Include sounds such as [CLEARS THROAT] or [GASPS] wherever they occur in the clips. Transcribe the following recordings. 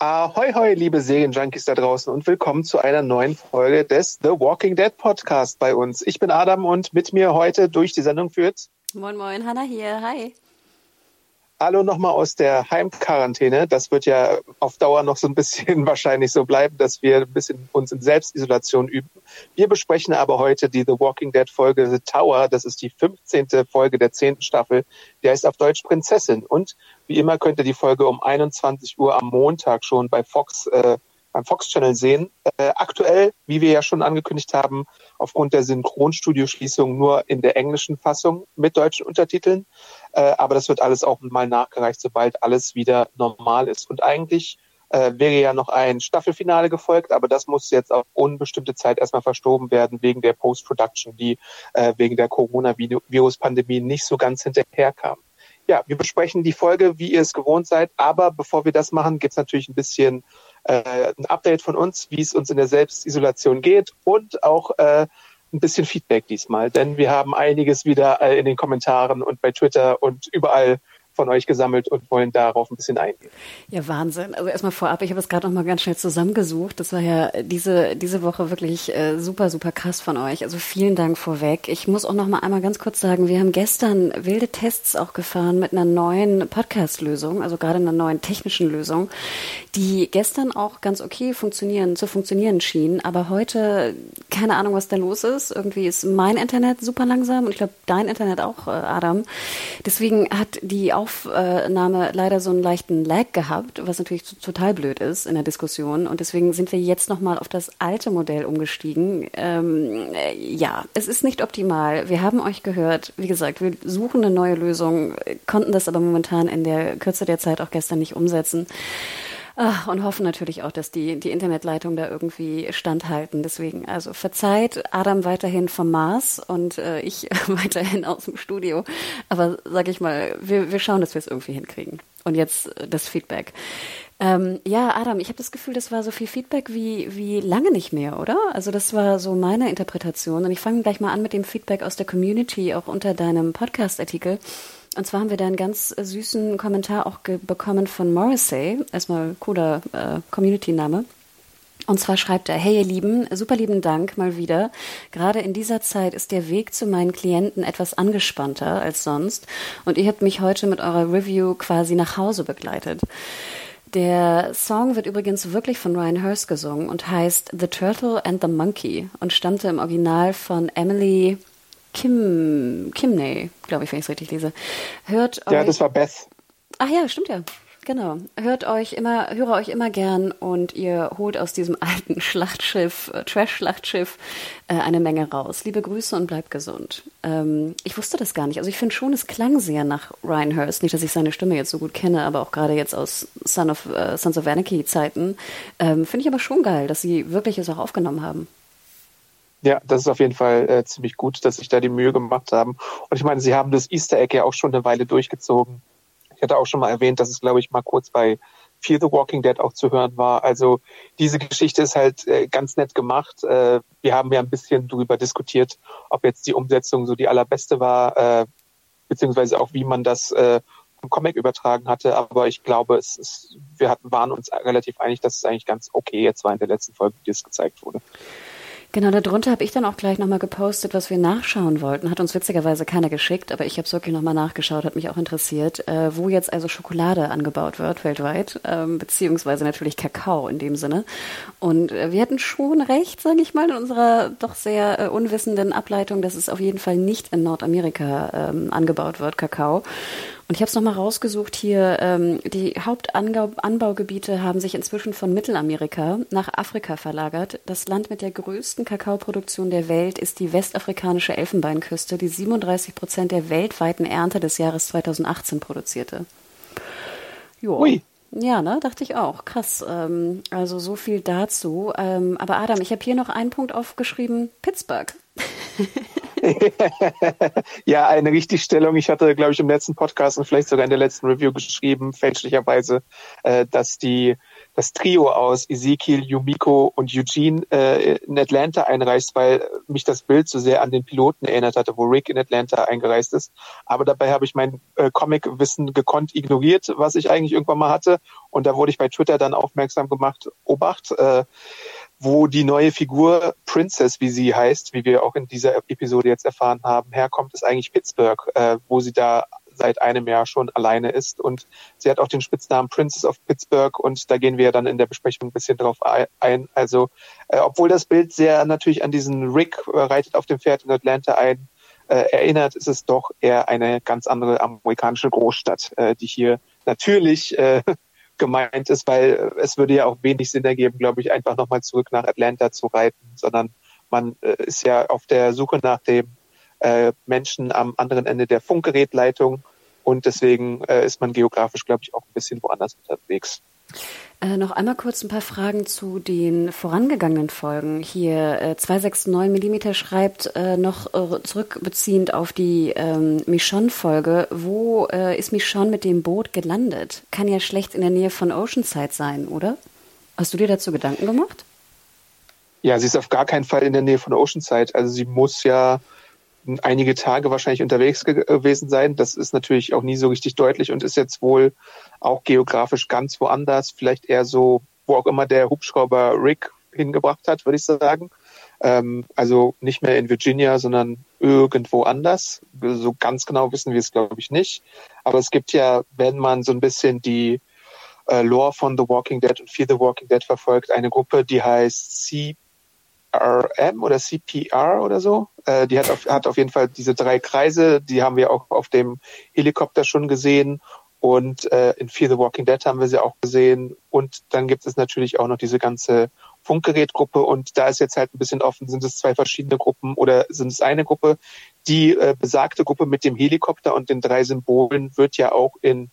Ahoi, hoi, liebe Serienjunkies da draußen und willkommen zu einer neuen Folge des The Walking Dead Podcast bei uns. Ich bin Adam und mit mir heute durch die Sendung führt. Moin, moin, Hanna hier. Hi. Hallo nochmal aus der Heimquarantäne. Das wird ja auf Dauer noch so ein bisschen [LAUGHS] wahrscheinlich so bleiben, dass wir ein bisschen uns in Selbstisolation üben. Wir besprechen aber heute die The Walking Dead Folge The Tower. Das ist die 15. Folge der 10. Staffel. Die heißt auf Deutsch Prinzessin. Und wie immer könnt ihr die Folge um 21 Uhr am Montag schon bei Fox äh, beim Fox Channel sehen. Äh, aktuell, wie wir ja schon angekündigt haben, aufgrund der Synchronstudio-Schließung nur in der englischen Fassung mit deutschen Untertiteln. Äh, aber das wird alles auch mal nachgereicht, sobald alles wieder normal ist. Und eigentlich äh, wäre ja noch ein Staffelfinale gefolgt, aber das muss jetzt auf unbestimmte Zeit erstmal verstoben werden wegen der Post-Production, die äh, wegen der Coronavirus-Pandemie nicht so ganz hinterherkam. Ja, wir besprechen die Folge, wie ihr es gewohnt seid, aber bevor wir das machen, gibt's natürlich ein bisschen äh, ein Update von uns, wie es uns in der Selbstisolation geht und auch äh, ein bisschen Feedback diesmal, denn wir haben einiges wieder äh, in den Kommentaren und bei Twitter und überall von euch gesammelt und wollen darauf ein bisschen eingehen. Ja, Wahnsinn. Also erstmal vorab, ich habe es gerade noch mal ganz schnell zusammengesucht. Das war ja diese, diese Woche wirklich äh, super, super krass von euch. Also vielen Dank vorweg. Ich muss auch noch mal einmal ganz kurz sagen, wir haben gestern wilde Tests auch gefahren mit einer neuen Podcast-Lösung, also gerade einer neuen technischen Lösung, die gestern auch ganz okay funktionieren, zu funktionieren schien. Aber heute, keine Ahnung, was da los ist. Irgendwie ist mein Internet super langsam und ich glaube, dein Internet auch, äh, Adam. Deswegen hat die auch Aufnahme leider so einen leichten Lag gehabt, was natürlich total blöd ist in der Diskussion. Und deswegen sind wir jetzt nochmal auf das alte Modell umgestiegen. Ähm, ja, es ist nicht optimal. Wir haben euch gehört. Wie gesagt, wir suchen eine neue Lösung, konnten das aber momentan in der Kürze der Zeit auch gestern nicht umsetzen. Ach, und hoffen natürlich auch, dass die, die Internetleitungen da irgendwie standhalten. Deswegen, also verzeiht Adam weiterhin vom Mars und äh, ich [LAUGHS] weiterhin aus dem Studio. Aber sag ich mal, wir, wir schauen, dass wir es irgendwie hinkriegen. Und jetzt äh, das Feedback. Ähm, ja, Adam, ich habe das Gefühl, das war so viel Feedback wie, wie lange nicht mehr, oder? Also das war so meine Interpretation. Und ich fange gleich mal an mit dem Feedback aus der Community, auch unter deinem Podcast-Artikel. Und zwar haben wir da einen ganz süßen Kommentar auch bekommen von Morrissey. Erstmal cooler äh, Community-Name. Und zwar schreibt er, hey ihr Lieben, super lieben Dank mal wieder. Gerade in dieser Zeit ist der Weg zu meinen Klienten etwas angespannter als sonst. Und ihr habt mich heute mit eurer Review quasi nach Hause begleitet. Der Song wird übrigens wirklich von Ryan Hurst gesungen und heißt The Turtle and the Monkey und stammte im Original von Emily Kim, Kimney, glaube ich, wenn ich es richtig lese. Hört ja, euch, das war Beth. Ach ja, stimmt ja. Genau. Hört euch immer, höre euch immer gern und ihr holt aus diesem [LAUGHS] alten Schlachtschiff, äh, Trash-Schlachtschiff, äh, eine Menge raus. Liebe Grüße und bleibt gesund. Ähm, ich wusste das gar nicht. Also ich finde schon, es klang sehr nach Ryan Hurst. Nicht, dass ich seine Stimme jetzt so gut kenne, aber auch gerade jetzt aus Son of, äh, Sons of Anarchy Zeiten. Ähm, finde ich aber schon geil, dass sie wirklich es auch aufgenommen haben. Ja, das ist auf jeden Fall äh, ziemlich gut, dass sich da die Mühe gemacht haben. Und ich meine, sie haben das Easter Egg ja auch schon eine Weile durchgezogen. Ich hatte auch schon mal erwähnt, dass es, glaube ich, mal kurz bei Fear the Walking Dead auch zu hören war. Also diese Geschichte ist halt äh, ganz nett gemacht. Äh, wir haben ja ein bisschen darüber diskutiert, ob jetzt die Umsetzung so die allerbeste war, äh, beziehungsweise auch wie man das äh, vom Comic übertragen hatte. Aber ich glaube, es ist, wir hatten, waren uns relativ einig, dass es eigentlich ganz okay jetzt war in der letzten Folge, wie es gezeigt wurde. Genau, darunter habe ich dann auch gleich nochmal gepostet, was wir nachschauen wollten. Hat uns witzigerweise keiner geschickt, aber ich habe es wirklich nochmal nachgeschaut, hat mich auch interessiert, äh, wo jetzt also Schokolade angebaut wird weltweit, ähm, beziehungsweise natürlich Kakao in dem Sinne. Und äh, wir hatten schon recht, sage ich mal, in unserer doch sehr äh, unwissenden Ableitung, dass es auf jeden Fall nicht in Nordamerika ähm, angebaut wird, Kakao. Und ich habe es nochmal rausgesucht hier. Ähm, die Hauptanbaugebiete haben sich inzwischen von Mittelamerika nach Afrika verlagert. Das Land mit der größten Kakaoproduktion der Welt ist die westafrikanische Elfenbeinküste, die 37 Prozent der weltweiten Ernte des Jahres 2018 produzierte. Jo. Ui. Ja, ne, dachte ich auch. Krass. Ähm, also so viel dazu. Ähm, aber Adam, ich habe hier noch einen Punkt aufgeschrieben: Pittsburgh. [LAUGHS] ja, eine Richtigstellung. Ich hatte, glaube ich, im letzten Podcast und vielleicht sogar in der letzten Review geschrieben, fälschlicherweise, äh, dass die das Trio aus Ezekiel, Yumiko und Eugene äh, in Atlanta einreist, weil mich das Bild so sehr an den Piloten erinnert hatte, wo Rick in Atlanta eingereist ist. Aber dabei habe ich mein äh, Comic-Wissen gekonnt ignoriert, was ich eigentlich irgendwann mal hatte. Und da wurde ich bei Twitter dann aufmerksam gemacht, Obacht, äh, wo die neue Figur Princess, wie sie heißt, wie wir auch in dieser Episode jetzt erfahren haben, herkommt, ist eigentlich Pittsburgh, äh, wo sie da seit einem Jahr schon alleine ist. Und sie hat auch den Spitznamen Princess of Pittsburgh und da gehen wir dann in der Besprechung ein bisschen drauf ein. Also, äh, obwohl das Bild sehr natürlich an diesen Rick äh, reitet auf dem Pferd in Atlanta ein, äh, erinnert, ist es doch eher eine ganz andere amerikanische Großstadt, äh, die hier natürlich äh, gemeint ist, weil es würde ja auch wenig Sinn ergeben, glaube ich, einfach nochmal zurück nach Atlanta zu reiten, sondern man äh, ist ja auf der Suche nach dem äh, Menschen am anderen Ende der Funkgerätleitung und deswegen äh, ist man geografisch, glaube ich, auch ein bisschen woanders unterwegs. Äh, noch einmal kurz ein paar Fragen zu den vorangegangenen Folgen. Hier äh, 269 mm schreibt äh, noch äh, zurückbeziehend auf die ähm, Michonne-Folge. Wo äh, ist Michonne mit dem Boot gelandet? Kann ja schlecht in der Nähe von Oceanside sein, oder? Hast du dir dazu Gedanken gemacht? Ja, sie ist auf gar keinen Fall in der Nähe von Oceanside. Also sie muss ja einige Tage wahrscheinlich unterwegs gewesen sein. Das ist natürlich auch nie so richtig deutlich und ist jetzt wohl auch geografisch ganz woanders, vielleicht eher so, wo auch immer der Hubschrauber Rick hingebracht hat, würde ich sagen. Ähm, also nicht mehr in Virginia, sondern irgendwo anders. So ganz genau wissen wir es, glaube ich, nicht. Aber es gibt ja, wenn man so ein bisschen die äh, Lore von The Walking Dead und Fear the Walking Dead verfolgt, eine Gruppe, die heißt Sea CRM oder CPR oder so. Äh, die hat auf, hat auf jeden Fall diese drei Kreise, die haben wir auch auf dem Helikopter schon gesehen. Und äh, in Fear the Walking Dead haben wir sie auch gesehen. Und dann gibt es natürlich auch noch diese ganze Funkgerätgruppe. Und da ist jetzt halt ein bisschen offen, sind es zwei verschiedene Gruppen oder sind es eine Gruppe? Die äh, besagte Gruppe mit dem Helikopter und den drei Symbolen wird ja auch in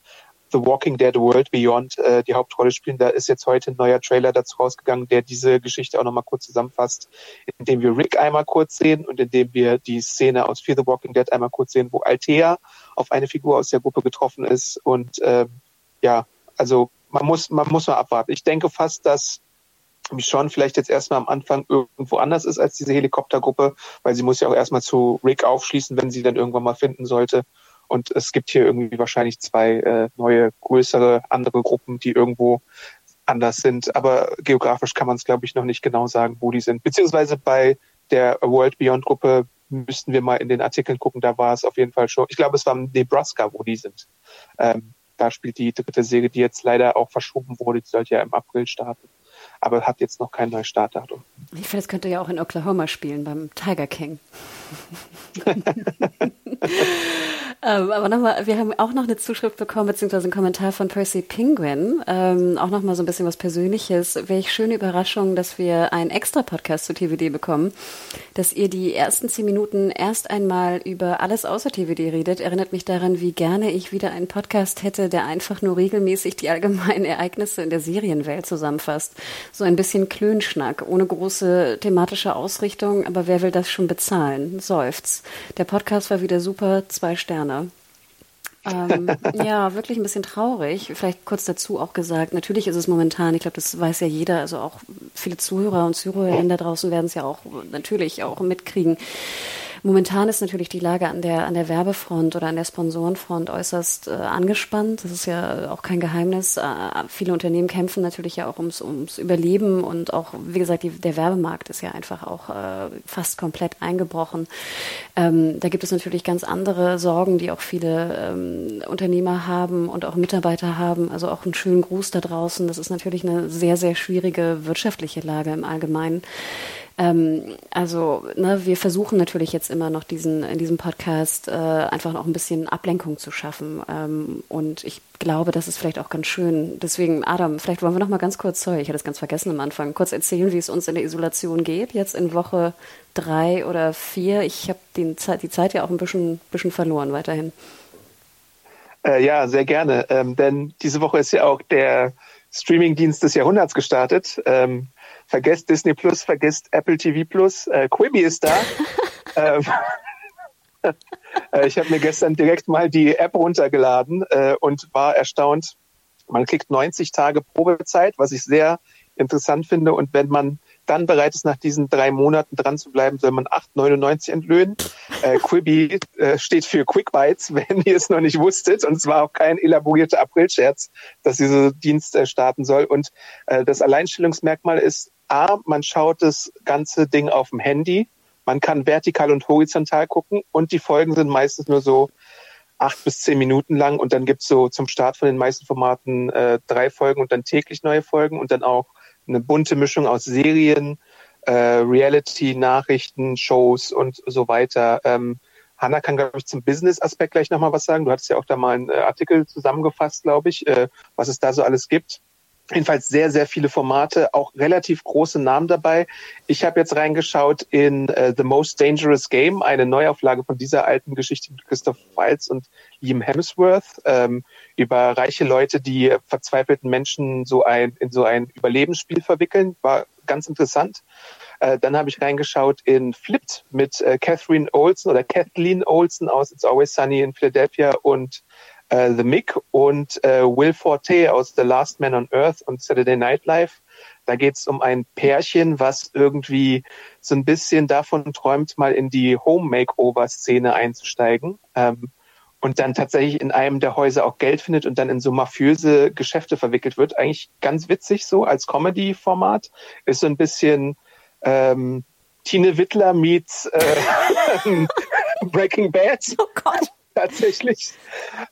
The Walking Dead World Beyond äh, die Hauptrolle spielen. Da ist jetzt heute ein neuer Trailer dazu rausgegangen, der diese Geschichte auch nochmal kurz zusammenfasst, indem wir Rick einmal kurz sehen und indem wir die Szene aus Fear the Walking Dead einmal kurz sehen, wo Altea auf eine Figur aus der Gruppe getroffen ist. Und ähm, ja, also man muss, man muss mal abwarten. Ich denke fast, dass Michonne vielleicht jetzt erstmal am Anfang irgendwo anders ist als diese Helikoptergruppe, weil sie muss ja auch erstmal zu Rick aufschließen, wenn sie dann irgendwann mal finden sollte. Und es gibt hier irgendwie wahrscheinlich zwei äh, neue, größere, andere Gruppen, die irgendwo anders sind. Aber geografisch kann man es, glaube ich, noch nicht genau sagen, wo die sind. Beziehungsweise bei der World Beyond Gruppe müssten wir mal in den Artikeln gucken. Da war es auf jeden Fall schon. Ich glaube, es war Nebraska, wo die sind. Ähm, da spielt die dritte Serie, die jetzt leider auch verschoben wurde. Die sollte ja im April starten. Aber hat jetzt noch kein neues Startdatum. Ich finde, es könnte ja auch in Oklahoma spielen, beim Tiger King. [LAUGHS] [LAUGHS] Ähm, aber nochmal, wir haben auch noch eine Zuschrift bekommen, beziehungsweise einen Kommentar von Percy Penguin. Ähm, auch nochmal so ein bisschen was Persönliches. Welch schöne Überraschung, dass wir einen extra Podcast zu TVD bekommen, dass ihr die ersten zehn Minuten erst einmal über alles außer TVD redet. Erinnert mich daran, wie gerne ich wieder einen Podcast hätte, der einfach nur regelmäßig die allgemeinen Ereignisse in der Serienwelt zusammenfasst. So ein bisschen Klönschnack, ohne große thematische Ausrichtung, aber wer will das schon bezahlen? Seufz. Der Podcast war wieder super, zwei Sterne ähm, [LAUGHS] ja, wirklich ein bisschen traurig. Vielleicht kurz dazu auch gesagt, natürlich ist es momentan, ich glaube, das weiß ja jeder, also auch viele Zuhörer und Zuhörerinnen da draußen werden es ja auch natürlich auch mitkriegen. Momentan ist natürlich die Lage an der, an der Werbefront oder an der Sponsorenfront äußerst äh, angespannt. Das ist ja auch kein Geheimnis. Äh, viele Unternehmen kämpfen natürlich ja auch ums, ums Überleben und auch, wie gesagt, die, der Werbemarkt ist ja einfach auch äh, fast komplett eingebrochen. Ähm, da gibt es natürlich ganz andere Sorgen, die auch viele ähm, Unternehmer haben und auch Mitarbeiter haben. Also auch einen schönen Gruß da draußen. Das ist natürlich eine sehr, sehr schwierige wirtschaftliche Lage im Allgemeinen. Ähm, also ne, wir versuchen natürlich jetzt immer noch diesen in diesem Podcast äh, einfach noch ein bisschen Ablenkung zu schaffen. Ähm, und ich glaube, das ist vielleicht auch ganz schön. Deswegen, Adam, vielleicht wollen wir noch mal ganz kurz, sorry, ich hatte es ganz vergessen am Anfang, kurz erzählen, wie es uns in der Isolation geht, jetzt in Woche drei oder vier. Ich habe die Zeit, ja auch ein bisschen, bisschen verloren weiterhin. Äh, ja, sehr gerne. Ähm, denn diese Woche ist ja auch der Streamingdienst des Jahrhunderts gestartet. Ähm, vergesst Disney Plus, vergesst Apple TV Plus. Äh, Quibi ist da. [LAUGHS] ähm, [LAUGHS] äh, ich habe mir gestern direkt mal die App runtergeladen äh, und war erstaunt. Man kriegt 90 Tage Probezeit, was ich sehr interessant finde. Und wenn man dann bereit ist, nach diesen drei Monaten dran zu bleiben, soll man 8,99 entlöhnen. Äh, Quibi äh, steht für Quick Bites, [LAUGHS] wenn ihr es noch nicht wusstet. Und es war auch kein elaborierter Aprilscherz, dass dieser Dienst äh, starten soll. Und äh, das Alleinstellungsmerkmal ist, A, man schaut das ganze Ding auf dem Handy. Man kann vertikal und horizontal gucken und die Folgen sind meistens nur so acht bis zehn Minuten lang und dann gibt's so zum Start von den meisten Formaten äh, drei Folgen und dann täglich neue Folgen und dann auch eine bunte Mischung aus Serien, äh, Reality, Nachrichten, Shows und so weiter. Ähm, Hanna kann, glaube ich, zum Business-Aspekt gleich nochmal was sagen. Du hattest ja auch da mal einen äh, Artikel zusammengefasst, glaube ich, äh, was es da so alles gibt. Jedenfalls sehr, sehr viele Formate, auch relativ große Namen dabei. Ich habe jetzt reingeschaut in uh, The Most Dangerous Game, eine Neuauflage von dieser alten Geschichte mit Christoph Waltz und Liam Hemsworth ähm, über reiche Leute, die verzweifelten Menschen so ein, in so ein Überlebensspiel verwickeln. War ganz interessant. Äh, dann habe ich reingeschaut in Flipped mit äh, Catherine Olsen oder Kathleen Olsen aus It's Always Sunny in Philadelphia und äh, The Mick und äh, Will Forte aus The Last Man on Earth und Saturday Night Live. Da geht es um ein Pärchen, was irgendwie so ein bisschen davon träumt, mal in die Home-Makeover-Szene einzusteigen. Ähm, und dann tatsächlich in einem der Häuser auch Geld findet und dann in so mafiöse Geschäfte verwickelt wird. Eigentlich ganz witzig so als Comedy-Format. Ist so ein bisschen ähm, Tine Wittler meets äh, [LAUGHS] Breaking Bad. Oh Gott tatsächlich.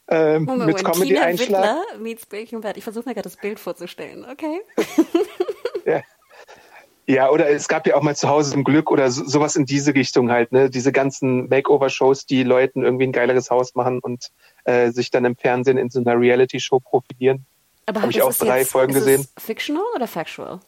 Ähm, Moment, mit Comedy-Einschlag. meets Breaking Bad. Ich versuche mir gerade das Bild vorzustellen, okay? [LAUGHS] ja. Ja, oder es gab ja auch mal zu Hause im Glück oder so, sowas in diese Richtung halt, ne? Diese ganzen Makeover-Shows, die Leuten irgendwie ein geileres Haus machen und äh, sich dann im Fernsehen in so einer Reality-Show profilieren. Aber habe ich auch drei jetzt, Folgen ist gesehen. Es fictional oder factual?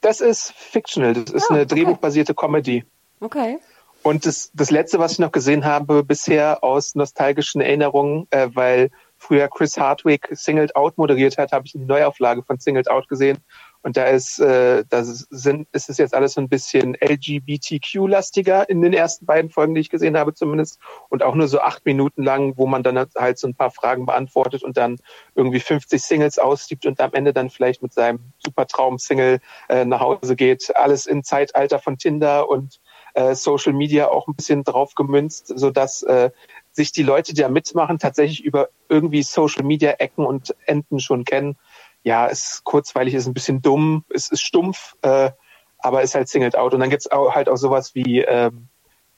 Das ist fictional. Das ist oh, eine okay. drehbuchbasierte Comedy. Okay. Und das, das letzte, was ich noch gesehen habe bisher aus nostalgischen Erinnerungen, äh, weil früher Chris Hardwick Singled Out moderiert hat, habe ich eine Neuauflage von Singled Out gesehen. Und da ist, äh, da sind, ist es jetzt alles so ein bisschen LGBTQ-lastiger in den ersten beiden Folgen, die ich gesehen habe zumindest. Und auch nur so acht Minuten lang, wo man dann halt so ein paar Fragen beantwortet und dann irgendwie 50 Singles ausgibt und am Ende dann vielleicht mit seinem super Traum-Single äh, nach Hause geht. Alles im Zeitalter von Tinder und äh, Social Media auch ein bisschen drauf gemünzt, so dass äh, sich die Leute, die da mitmachen, tatsächlich über irgendwie Social Media Ecken und Enden schon kennen. Ja, ist kurzweilig, ist ein bisschen dumm, es ist stumpf, äh, aber ist halt singled out. Und dann gibt's auch halt auch sowas wie ähm,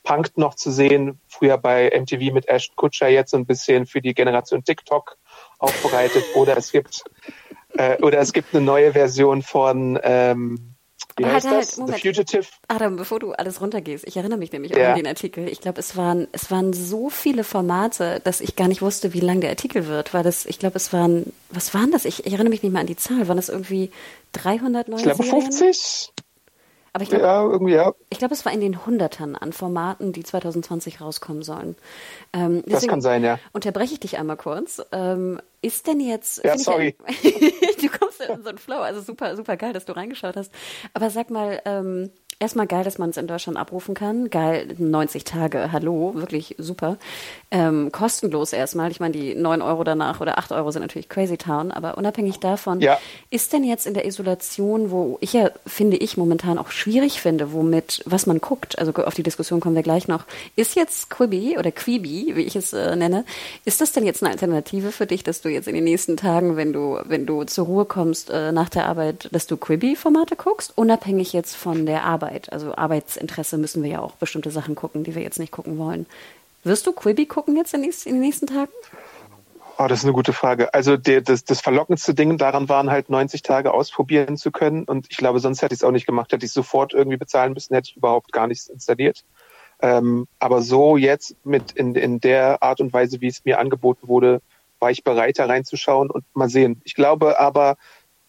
Punk noch zu sehen, früher bei MTV mit Ashton Kutscher, jetzt so ein bisschen für die Generation TikTok aufbereitet. Oder es gibt äh, oder es gibt eine neue Version von ähm, wie heißt halt, das? Moment. The Fugitive. Adam, bevor du alles runtergehst, ich erinnere mich nämlich ja. auch an den Artikel. Ich glaube, es waren, es waren so viele Formate, dass ich gar nicht wusste, wie lang der Artikel wird, weil das, ich glaube, es waren, was waren das? Ich, ich erinnere mich nicht mehr an die Zahl. Waren das irgendwie 300 neue Ich glaube 50. Aber ich glaube, ja, irgendwie, ja. Ich glaube, es war in den Hundertern an Formaten, die 2020 rauskommen sollen. Ähm, das kann sein, ja. Unterbreche ich dich einmal kurz. Ähm, ist denn jetzt. Ja, sorry. Ich, [LAUGHS] du kommst in so einen Flow, also super, super geil, dass du reingeschaut hast. Aber sag mal, ähm, erstmal geil, dass man es in Deutschland abrufen kann. Geil, 90 Tage, hallo, wirklich super. Ähm, kostenlos erstmal. Ich meine, die 9 Euro danach oder 8 Euro sind natürlich Crazy Town, aber unabhängig davon, ja. ist denn jetzt in der Isolation, wo ich ja, finde ich, momentan auch schwierig finde, womit, was man guckt, also auf die Diskussion kommen wir gleich noch, ist jetzt Quibi oder Quibi, wie ich es äh, nenne, ist das denn jetzt eine Alternative für dich, dass du jetzt in den nächsten Tagen, wenn du, wenn du zur Ruhe kommst äh, nach der Arbeit, dass du Quibi-Formate guckst, unabhängig jetzt von der Arbeit? Also Arbeitsinteresse müssen wir ja auch bestimmte Sachen gucken, die wir jetzt nicht gucken wollen. Wirst du Quibi gucken jetzt in, den nächsten Tagen? Oh, das ist eine gute Frage. Also der, das, das verlockendste Ding daran waren halt 90 Tage ausprobieren zu können. Und ich glaube, sonst hätte ich es auch nicht gemacht. Hätte ich sofort irgendwie bezahlen müssen, hätte ich überhaupt gar nichts installiert. Ähm, aber so jetzt mit in, in der Art und Weise, wie es mir angeboten wurde, war ich bereit, da reinzuschauen und mal sehen. Ich glaube aber,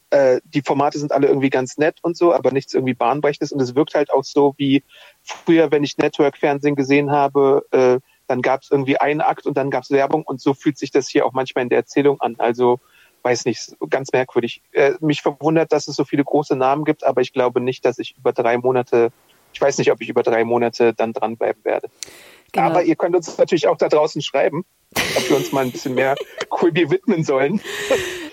äh, die Formate sind alle irgendwie ganz nett und so, aber nichts irgendwie bahnbrechendes. Und es wirkt halt auch so wie früher, wenn ich Network-Fernsehen gesehen habe, äh, dann gab es irgendwie einen Akt und dann gab es Werbung und so fühlt sich das hier auch manchmal in der Erzählung an. Also weiß nicht, ganz merkwürdig. Äh, mich verwundert, dass es so viele große Namen gibt, aber ich glaube nicht, dass ich über drei Monate, ich weiß nicht, ob ich über drei Monate dann dranbleiben werde. Genau. Aber ihr könnt uns natürlich auch da draußen schreiben, ob wir uns mal ein bisschen mehr [LAUGHS] Quibi widmen sollen.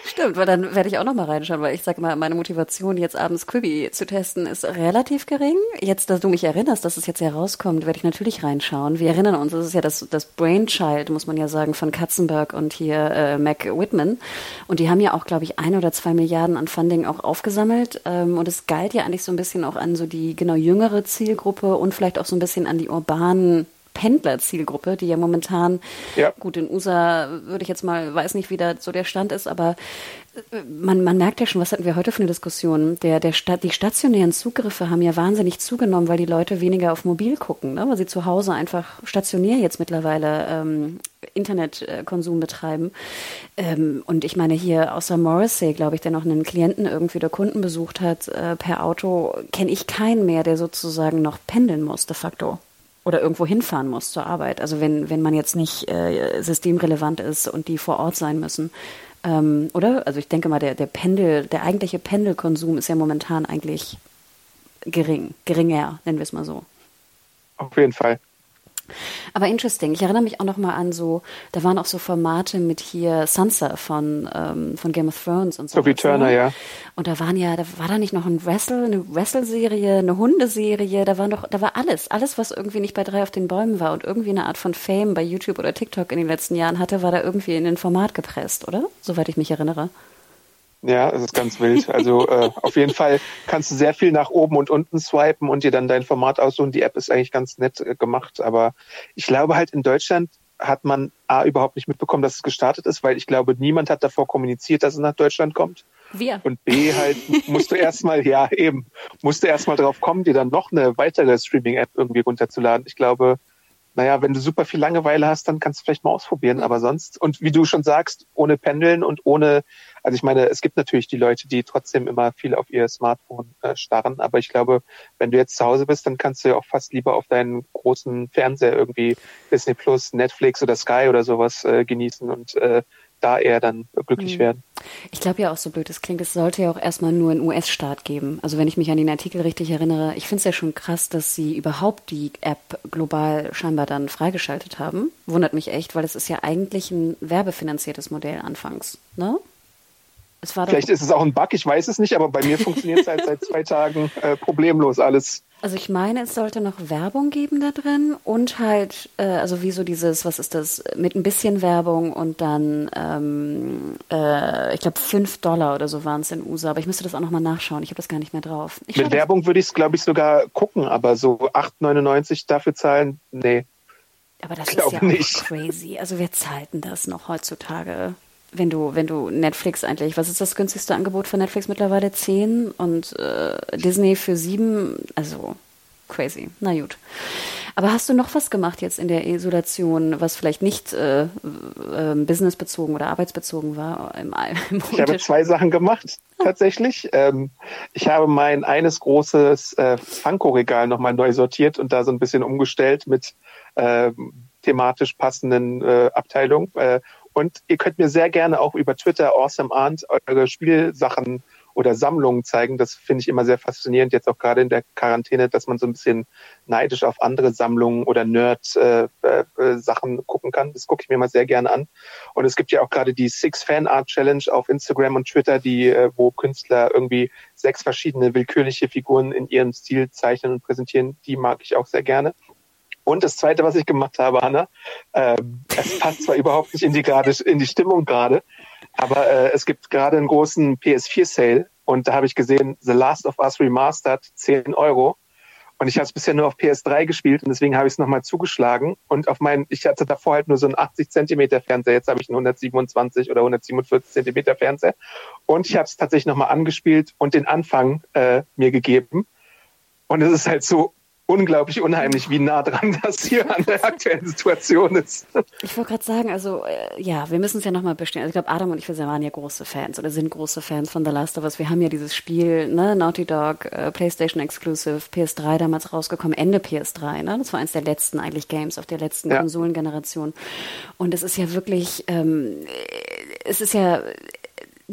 Stimmt, weil dann werde ich auch noch mal reinschauen, weil ich sage mal, meine Motivation, jetzt abends Quibi zu testen, ist relativ gering. Jetzt, dass du mich erinnerst, dass es jetzt herauskommt, werde ich natürlich reinschauen. Wir erinnern uns, das ist ja das, das Brainchild, muss man ja sagen, von Katzenberg und hier äh, Mac Whitman. Und die haben ja auch, glaube ich, ein oder zwei Milliarden an Funding auch aufgesammelt. Ähm, und es galt ja eigentlich so ein bisschen auch an so die genau jüngere Zielgruppe und vielleicht auch so ein bisschen an die urbanen Pendler-Zielgruppe, die ja momentan, ja. gut, in USA würde ich jetzt mal, weiß nicht, wie da so der Stand ist, aber äh, man, man merkt ja schon, was hatten wir heute für eine Diskussion? Der, der Sta die stationären Zugriffe haben ja wahnsinnig zugenommen, weil die Leute weniger auf mobil gucken, ne? weil sie zu Hause einfach stationär jetzt mittlerweile ähm, Internetkonsum betreiben. Ähm, und ich meine, hier außer Morrissey, glaube ich, der noch einen Klienten irgendwie oder Kunden besucht hat äh, per Auto, kenne ich keinen mehr, der sozusagen noch pendeln muss, de facto oder irgendwo hinfahren muss zur Arbeit. Also wenn, wenn man jetzt nicht äh, systemrelevant ist und die vor Ort sein müssen. Ähm, oder? Also ich denke mal, der, der Pendel, der eigentliche Pendelkonsum ist ja momentan eigentlich gering, geringer, nennen wir es mal so. Auf jeden Fall. Aber interesting. Ich erinnere mich auch noch mal an so, da waren auch so Formate mit hier Sansa von, ähm, von Game of Thrones und so. Sophie Turner, ja. Und da waren ja, da war da nicht noch ein Wrestle, eine Wrestle-Serie, eine Hundeserie, da war doch, da war alles, alles, was irgendwie nicht bei drei auf den Bäumen war und irgendwie eine Art von Fame bei YouTube oder TikTok in den letzten Jahren hatte, war da irgendwie in ein Format gepresst, oder? Soweit ich mich erinnere. Ja, es ist ganz wild. Also äh, auf jeden Fall kannst du sehr viel nach oben und unten swipen und dir dann dein Format aussuchen. Die App ist eigentlich ganz nett äh, gemacht, aber ich glaube halt in Deutschland hat man A überhaupt nicht mitbekommen, dass es gestartet ist, weil ich glaube, niemand hat davor kommuniziert, dass es nach Deutschland kommt. Wir. Und B halt musst du erstmal, ja eben, musst du erstmal drauf kommen, dir dann noch eine weitere Streaming-App irgendwie runterzuladen. Ich glaube, naja, wenn du super viel Langeweile hast, dann kannst du vielleicht mal ausprobieren, aber sonst, und wie du schon sagst, ohne Pendeln und ohne, also ich meine, es gibt natürlich die Leute, die trotzdem immer viel auf ihr Smartphone äh, starren, aber ich glaube, wenn du jetzt zu Hause bist, dann kannst du ja auch fast lieber auf deinen großen Fernseher irgendwie Disney Plus, Netflix oder Sky oder sowas äh, genießen. Und äh, da eher dann glücklich mhm. werden. Ich glaube ja auch, so blöd es klingt, es sollte ja auch erstmal nur einen US-Staat geben. Also wenn ich mich an den Artikel richtig erinnere, ich finde es ja schon krass, dass sie überhaupt die App global scheinbar dann freigeschaltet haben. Wundert mich echt, weil es ist ja eigentlich ein werbefinanziertes Modell anfangs, ne? Vielleicht ist es auch ein Bug, ich weiß es nicht, aber bei mir funktioniert es halt seit [LAUGHS] zwei Tagen äh, problemlos alles. Also ich meine, es sollte noch Werbung geben da drin und halt, äh, also wie so dieses, was ist das, mit ein bisschen Werbung und dann, ähm, äh, ich glaube, fünf Dollar oder so waren es in USA, aber ich müsste das auch nochmal nachschauen, ich habe das gar nicht mehr drauf. Ich mit Werbung würde ich es, glaube ich, sogar gucken, aber so 8,99 dafür zahlen, nee. Aber das ist ja nicht. crazy. Also wer zahlt denn das noch heutzutage? Wenn du, wenn du Netflix eigentlich, was ist das günstigste Angebot für Netflix mittlerweile? Zehn und äh, Disney für sieben, also crazy. Na gut. Aber hast du noch was gemacht jetzt in der Isolation, was vielleicht nicht äh, äh, businessbezogen oder arbeitsbezogen war? Im, [LAUGHS] im ich habe zwei Sachen gemacht, tatsächlich. [LAUGHS] ähm, ich habe mein eines großes äh, Funko-Regal nochmal neu sortiert und da so ein bisschen umgestellt mit äh, thematisch passenden äh, Abteilungen. Äh, und ihr könnt mir sehr gerne auch über Twitter Awesome Aunt eure Spielsachen oder Sammlungen zeigen. Das finde ich immer sehr faszinierend, jetzt auch gerade in der Quarantäne, dass man so ein bisschen neidisch auf andere Sammlungen oder Nerd-Sachen äh, äh, gucken kann. Das gucke ich mir mal sehr gerne an. Und es gibt ja auch gerade die Six Fan Art Challenge auf Instagram und Twitter, die, äh, wo Künstler irgendwie sechs verschiedene willkürliche Figuren in ihrem Stil zeichnen und präsentieren. Die mag ich auch sehr gerne. Und das Zweite, was ich gemacht habe, Hanna, ähm, es passt zwar überhaupt nicht in die, grade, in die Stimmung gerade, aber äh, es gibt gerade einen großen PS4-Sale und da habe ich gesehen, The Last of Us Remastered, 10 Euro. Und ich habe es bisher nur auf PS3 gespielt und deswegen habe ich es nochmal zugeschlagen. Und auf meinen, ich hatte davor halt nur so einen 80 Zentimeter Fernseher, jetzt habe ich einen 127 oder 147 Zentimeter Fernseher. Und ich habe es tatsächlich nochmal angespielt und den Anfang äh, mir gegeben. Und es ist halt so unglaublich unheimlich, wie nah dran [LAUGHS] das hier an der aktuellen Situation ist. Ich wollte gerade sagen, also äh, ja, wir müssen es ja nochmal bestehen. Also ich glaube, Adam und ich, wir waren ja große Fans oder sind große Fans von The Last of Us. Wir haben ja dieses Spiel, ne, Naughty Dog, äh, PlayStation Exclusive, PS3 damals rausgekommen, Ende PS3, ne? Das war eins der letzten eigentlich Games auf der letzten ja. Konsolengeneration. Und es ist ja wirklich, ähm, es ist ja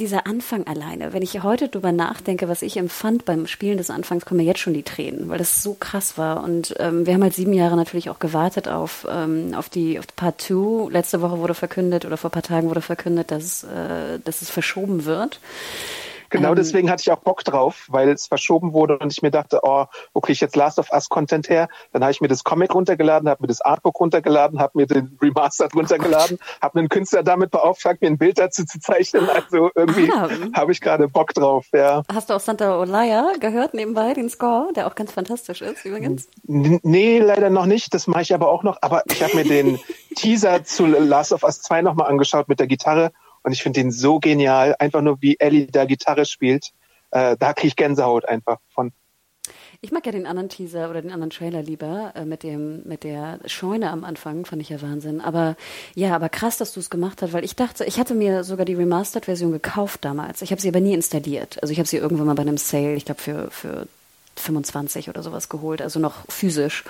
dieser Anfang alleine, wenn ich heute drüber nachdenke, was ich empfand beim Spielen des Anfangs, kommen mir jetzt schon die Tränen, weil das so krass war. Und ähm, wir haben halt sieben Jahre natürlich auch gewartet auf, ähm, auf die auf Part 2. Letzte Woche wurde verkündet oder vor ein paar Tagen wurde verkündet, dass, äh, dass es verschoben wird. Genau ähm, deswegen hatte ich auch Bock drauf, weil es verschoben wurde und ich mir dachte, oh, wo kriege ich jetzt Last of Us Content her? Dann habe ich mir das Comic runtergeladen, habe mir das Artbook runtergeladen, habe mir den Remastered runtergeladen, [LAUGHS] habe einen Künstler damit beauftragt, mir ein Bild dazu zu zeichnen. Also irgendwie ah. habe ich gerade Bock drauf, ja. Hast du auch Santa Olaya gehört nebenbei, den Score, der auch ganz fantastisch ist übrigens? N nee, leider noch nicht. Das mache ich aber auch noch. Aber ich habe mir den [LAUGHS] Teaser zu Last of Us 2 nochmal angeschaut mit der Gitarre und ich finde den so genial, einfach nur wie Ellie da Gitarre spielt. Äh, da kriege ich Gänsehaut einfach von. Ich mag ja den anderen Teaser oder den anderen Trailer lieber äh, mit dem mit der Scheune am Anfang fand ich ja Wahnsinn. Aber ja, aber krass, dass du es gemacht hast, weil ich dachte, ich hatte mir sogar die Remastered-Version gekauft damals. Ich habe sie aber nie installiert. Also ich habe sie irgendwann mal bei einem Sale, ich glaube für für 25 oder sowas geholt, also noch physisch.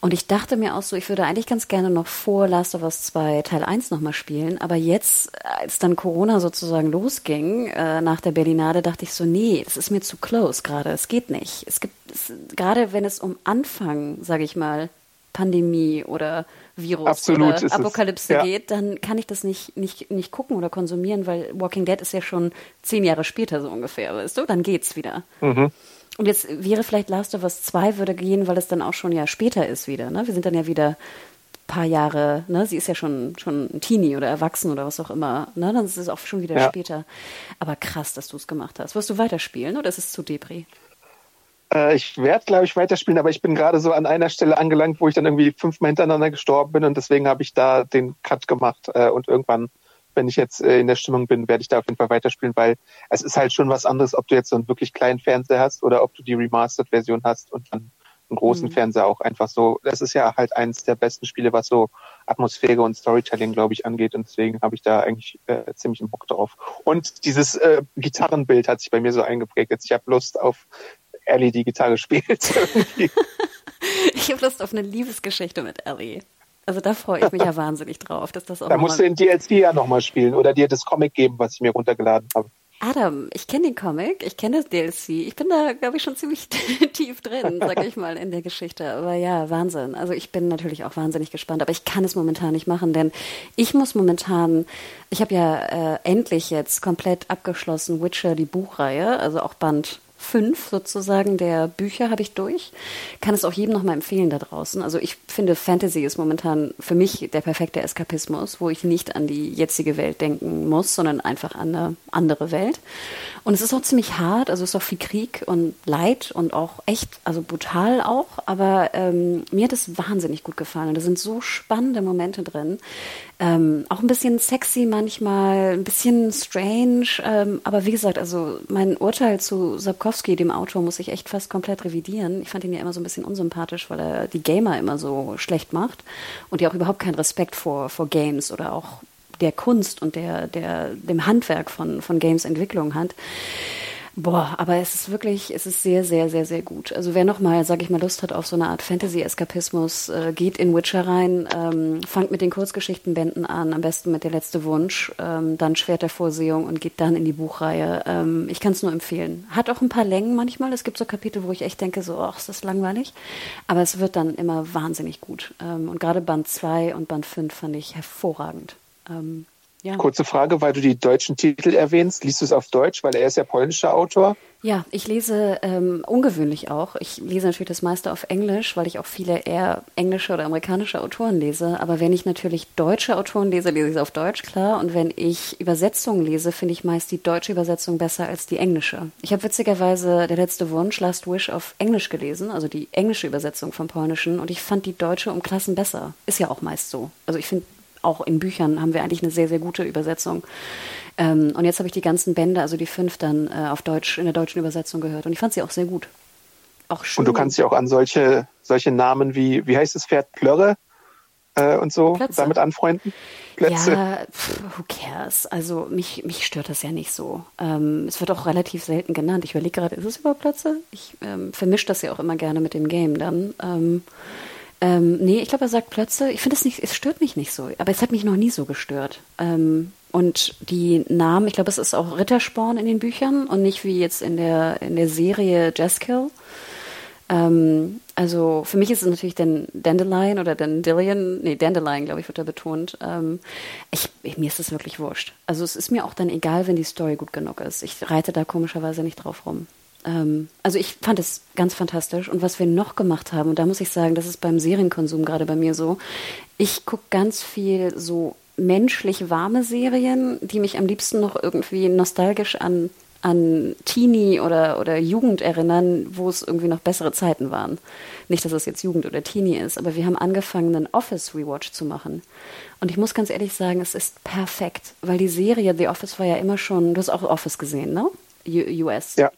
Und ich dachte mir auch so, ich würde eigentlich ganz gerne noch vor Last of Us 2 Teil 1 nochmal spielen. Aber jetzt, als dann Corona sozusagen losging, äh, nach der Berlinade, dachte ich so, nee, es ist mir zu close gerade, es geht nicht. Es gibt, es, gerade wenn es um Anfang, sage ich mal, Pandemie oder Virus Absolut oder Apokalypse ja. geht, dann kann ich das nicht, nicht, nicht gucken oder konsumieren, weil Walking Dead ist ja schon zehn Jahre später so ungefähr, weißt du? Dann geht's wieder. Mhm. Und jetzt wäre vielleicht Last of Us 2 würde gehen, weil es dann auch schon ja später ist wieder. Ne? Wir sind dann ja wieder ein paar Jahre, ne? sie ist ja schon, schon ein Teenie oder erwachsen oder was auch immer. Ne? Dann ist es auch schon wieder ja. später. Aber krass, dass du es gemacht hast. Wirst du weiterspielen oder ist es zu Debris? Äh, ich werde, glaube ich, weiterspielen, aber ich bin gerade so an einer Stelle angelangt, wo ich dann irgendwie fünfmal hintereinander gestorben bin und deswegen habe ich da den Cut gemacht äh, und irgendwann wenn ich jetzt äh, in der Stimmung bin, werde ich da auf jeden Fall weiterspielen, weil es ist halt schon was anderes, ob du jetzt so einen wirklich kleinen Fernseher hast oder ob du die Remastered-Version hast und dann einen großen mhm. Fernseher auch einfach so. Das ist ja halt eines der besten Spiele, was so Atmosphäre und Storytelling, glaube ich, angeht. Und deswegen habe ich da eigentlich äh, ziemlich einen Bock drauf. Und dieses äh, Gitarrenbild hat sich bei mir so eingeprägt. Jetzt ich habe Lust auf Ellie, die Gitarre spielt. [LAUGHS] ich habe Lust auf eine Liebesgeschichte mit Ellie. Also da freue ich mich ja wahnsinnig drauf, dass das auch. Da musst du den DLC ja nochmal spielen oder dir das Comic geben, was ich mir runtergeladen habe. Adam, ich kenne den Comic, ich kenne das DLC. Ich bin da, glaube ich, schon ziemlich [LAUGHS] tief drin, sage ich mal, in der Geschichte. Aber ja, Wahnsinn. Also ich bin natürlich auch wahnsinnig gespannt, aber ich kann es momentan nicht machen, denn ich muss momentan, ich habe ja äh, endlich jetzt komplett abgeschlossen Witcher, die Buchreihe, also auch Band fünf sozusagen der Bücher habe ich durch. Kann es auch jedem nochmal empfehlen da draußen. Also ich finde, Fantasy ist momentan für mich der perfekte Eskapismus, wo ich nicht an die jetzige Welt denken muss, sondern einfach an eine andere Welt. Und es ist auch ziemlich hart, also es ist auch viel Krieg und Leid und auch echt, also brutal auch, aber ähm, mir hat es wahnsinnig gut gefallen. Und da sind so spannende Momente drin. Ähm, auch ein bisschen sexy manchmal, ein bisschen strange, ähm, aber wie gesagt, also mein Urteil zu Sapkowski, dem Autor, muss ich echt fast komplett revidieren. Ich fand ihn ja immer so ein bisschen unsympathisch, weil er die Gamer immer so schlecht macht und ja auch überhaupt keinen Respekt vor, vor Games oder auch der Kunst und der, der, dem Handwerk von, von Games-Entwicklung hat. Boah, aber es ist wirklich, es ist sehr, sehr, sehr, sehr gut. Also wer nochmal, sag ich mal, Lust hat auf so eine Art Fantasy-Eskapismus, äh, geht in Witcher rein, ähm, fangt mit den Kurzgeschichtenbänden an, am besten mit der letzte Wunsch, ähm, dann Schwert der Vorsehung und geht dann in die Buchreihe. Ähm, ich kann es nur empfehlen. Hat auch ein paar Längen manchmal. Es gibt so Kapitel, wo ich echt denke, so, ach, ist das langweilig. Aber es wird dann immer wahnsinnig gut. Ähm, und gerade Band 2 und Band 5 fand ich hervorragend. Ähm, Ja. Kurze Frage, weil du die deutschen Titel erwähnst. Liest du es auf Deutsch, weil er ist ja polnischer Autor? Ja, ich lese ähm, ungewöhnlich auch. Ich lese natürlich das meiste auf Englisch, weil ich auch viele eher englische oder amerikanische Autoren lese. Aber wenn ich natürlich deutsche Autoren lese, lese ich es auf Deutsch, klar. Und wenn ich Übersetzungen lese, finde ich meist die deutsche Übersetzung besser als die englische. Ich habe witzigerweise Der letzte Wunsch, Last Wish, auf Englisch gelesen, also die englische Übersetzung vom Polnischen. Und ich fand die deutsche um Klassen besser. Ist ja auch meist so. Also ich finde auch in Büchern haben wir eigentlich eine sehr, sehr gute Übersetzung. Ähm, und jetzt habe ich die ganzen Bände, also die fünf, dann äh, auf Deutsch, in der deutschen Übersetzung gehört. Und ich fand sie auch sehr gut. Auch schön. Und du kannst dich auch an solche, solche Namen wie, wie heißt das Pferd, Plörre äh, und so Plötze. damit anfreunden? Plätze. Ja, pff, who cares? Also mich, mich stört das ja nicht so. Ähm, es wird auch relativ selten genannt. Ich überlege gerade, ist es überhaupt Plötze? Ich ähm, vermische das ja auch immer gerne mit dem Game dann. Ähm, ähm, nee, ich glaube, er sagt Plötze. Ich finde es nicht, es stört mich nicht so. Aber es hat mich noch nie so gestört. Ähm, und die Namen, ich glaube, es ist auch Rittersporn in den Büchern und nicht wie jetzt in der, in der Serie Jaskill. Ähm, also für mich ist es natürlich den Dandelion oder Dandelion, nee, Dandelion, glaube ich, wird da betont. Ähm, ich, mir ist es wirklich wurscht. Also es ist mir auch dann egal, wenn die Story gut genug ist. Ich reite da komischerweise nicht drauf rum. Ähm, also ich fand es ganz fantastisch. Und was wir noch gemacht haben, und da muss ich sagen, das ist beim Serienkonsum gerade bei mir so, ich gucke ganz viel so menschlich warme Serien, die mich am liebsten noch irgendwie nostalgisch an an Teenie oder, oder Jugend erinnern, wo es irgendwie noch bessere Zeiten waren. Nicht, dass es jetzt Jugend oder Teenie ist, aber wir haben angefangen, einen Office Rewatch zu machen. Und ich muss ganz ehrlich sagen, es ist perfekt, weil die Serie The Office war ja immer schon, du hast auch Office gesehen, ne? US. Ja.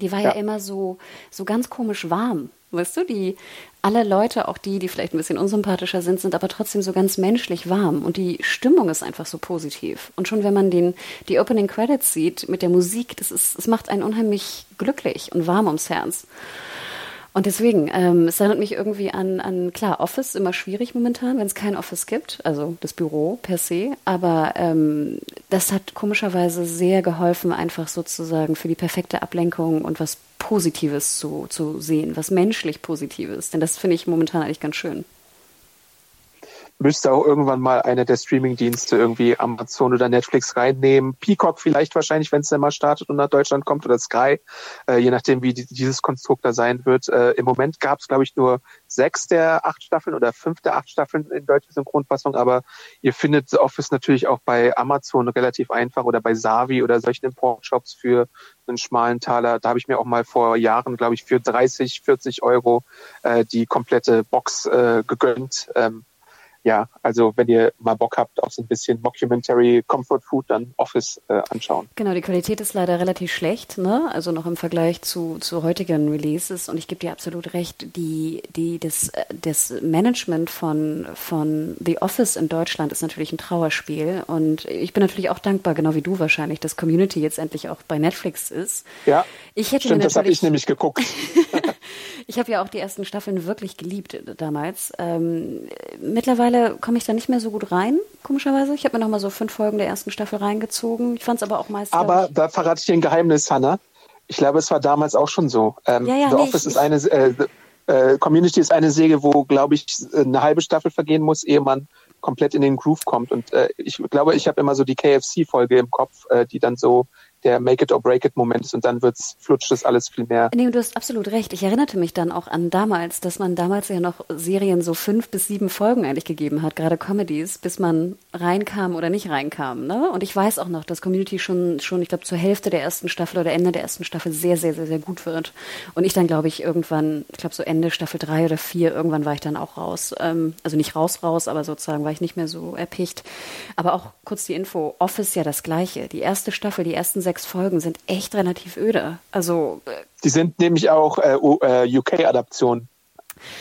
Die war ja. ja immer so, so ganz komisch warm. Weißt du, die alle Leute, auch die, die vielleicht ein bisschen unsympathischer sind, sind aber trotzdem so ganz menschlich warm und die Stimmung ist einfach so positiv. Und schon wenn man den, die Opening Credits sieht mit der Musik, das ist, es macht einen unheimlich glücklich und warm ums Herz. Und deswegen, ähm, es erinnert mich irgendwie an, an, klar, Office, immer schwierig momentan, wenn es kein Office gibt, also das Büro per se. Aber ähm, das hat komischerweise sehr geholfen, einfach sozusagen für die perfekte Ablenkung und was Positives zu, zu sehen, was menschlich Positives. Denn das finde ich momentan eigentlich ganz schön müsste auch irgendwann mal einer der Streaming-Dienste irgendwie Amazon oder Netflix reinnehmen. Peacock vielleicht wahrscheinlich, wenn es dann mal startet und nach Deutschland kommt oder Sky, äh, je nachdem, wie die, dieses Konstrukt da sein wird. Äh, Im Moment gab es, glaube ich, nur sechs der acht Staffeln oder fünf der acht Staffeln in deutscher Synchronfassung, aber ihr findet Office natürlich auch bei Amazon relativ einfach oder bei Savi oder solchen Importshops für einen schmalen Taler. Da habe ich mir auch mal vor Jahren, glaube ich, für 30, 40 Euro äh, die komplette Box äh, gegönnt. Ähm, ja, also wenn ihr mal Bock habt auf so ein bisschen Mockumentary Comfort Food, dann Office äh, anschauen. Genau, die Qualität ist leider relativ schlecht, ne? Also noch im Vergleich zu, zu heutigen Releases. Und ich gebe dir absolut recht, die, die, das, das Management von, von The Office in Deutschland ist natürlich ein Trauerspiel. Und ich bin natürlich auch dankbar, genau wie du wahrscheinlich, dass Community jetzt endlich auch bei Netflix ist. Ja. Ich hätte stimmt, das habe ich nämlich geguckt. [LAUGHS] ich habe ja auch die ersten Staffeln wirklich geliebt damals. Ähm, mittlerweile komme ich da nicht mehr so gut rein, komischerweise. Ich habe mir noch mal so fünf Folgen der ersten Staffel reingezogen. Ich fand es aber auch meist. Aber da verrate ich dir ein Geheimnis, Hannah. Ich glaube, es war damals auch schon so. Ähm, ja, ja, The nee, Office ich, ist eine äh, äh, Community ist eine Säge, wo, glaube ich, eine halbe Staffel vergehen muss, ehe man komplett in den Groove kommt. Und äh, ich glaube, ich habe immer so die KFC-Folge im Kopf, äh, die dann so der Make it or break it Moment ist und dann wird's flutscht das alles viel mehr. Nee, du hast absolut recht. Ich erinnerte mich dann auch an damals, dass man damals ja noch Serien so fünf bis sieben Folgen eigentlich gegeben hat, gerade Comedies, bis man reinkam oder nicht reinkam. Ne? Und ich weiß auch noch, dass Community schon, schon, ich glaube, zur Hälfte der ersten Staffel oder Ende der ersten Staffel sehr, sehr, sehr, sehr gut wird. Und ich dann, glaube ich, irgendwann, ich glaube, so Ende Staffel drei oder vier, irgendwann war ich dann auch raus. Ähm, also nicht raus, raus, aber sozusagen war ich nicht mehr so erpicht. Aber auch kurz die Info, Office ja das Gleiche. Die erste Staffel, die ersten sechs sechs Folgen sind echt relativ öde. Also äh, die sind nämlich auch äh, äh UK-Adaptionen.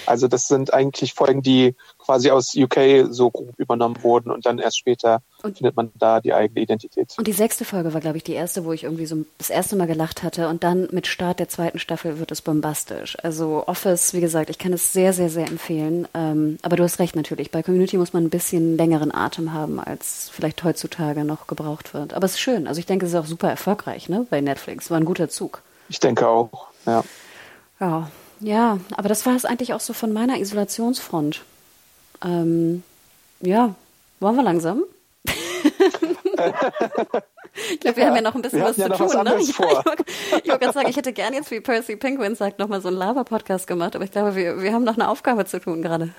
Also das sind eigentlich Folgen, die quasi aus UK so grob übernommen wurden und dann erst später und, findet man da die eigene Identität. Und die sechste Folge war, glaube ich, die erste, wo ich irgendwie so das erste Mal gelacht hatte und dann mit Start der zweiten Staffel wird es bombastisch. Also Office, wie gesagt, ich kann es sehr, sehr, sehr empfehlen. Ähm, aber du hast recht natürlich, bei Community muss man ein bisschen längeren Atem haben, als vielleicht heutzutage noch gebraucht wird. Aber es ist schön. Also ich denke, es ist auch super erfolgreich ne, bei Netflix. War ein guter Zug. Ich denke auch, ja. Ja, ja, aber das war es eigentlich auch so von meiner Isolationsfront. Ähm, ja, wollen wir langsam? ich glaube, wir ja, haben ja noch ein bisschen was ja zu tun. Was ne? vor. ich wollte gerade sagen, ich hätte gerne jetzt, wie Percy Penguin sagt, nochmal so einen Lava-Podcast gemacht, aber ich glaube, wir, wir haben noch eine Aufgabe zu tun gerade.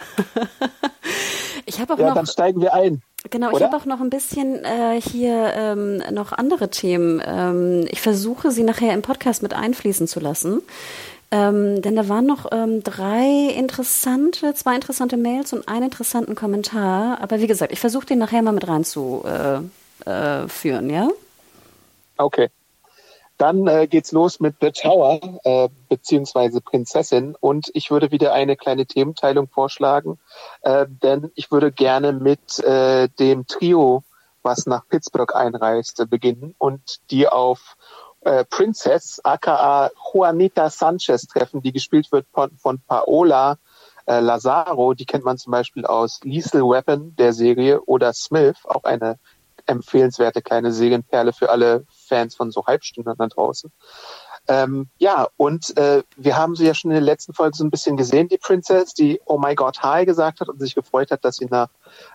[LAUGHS] ich habe auch ja, noch. dann steigen wir ein. Genau, ich habe auch noch ein bisschen äh, hier ähm, noch andere Themen. Ähm, ich versuche sie nachher im Podcast mit einfließen zu lassen. Ähm, denn da waren noch ähm, drei interessante, zwei interessante Mails und einen interessanten Kommentar. Aber wie gesagt, ich versuche den nachher mal mit reinzuführen, äh, äh, ja? Okay. Dann äh, geht's los mit The Tower, äh, beziehungsweise Prinzessin. Und ich würde wieder eine kleine Thementeilung vorschlagen, äh, denn ich würde gerne mit äh, dem Trio, was nach Pittsburgh einreist, äh, beginnen und die auf äh, Princess, aka Juanita Sanchez treffen, die gespielt wird von, von Paola äh, Lazaro. Die kennt man zum Beispiel aus Lethal Weapon, der Serie, oder Smith, auch eine empfehlenswerte kleine Serienperle für alle Fans von so Halbstündern da draußen. Ähm, ja, und äh, wir haben sie ja schon in der letzten Folge so ein bisschen gesehen, die Princess, die Oh my God Hi gesagt hat und sich gefreut hat, dass sie nach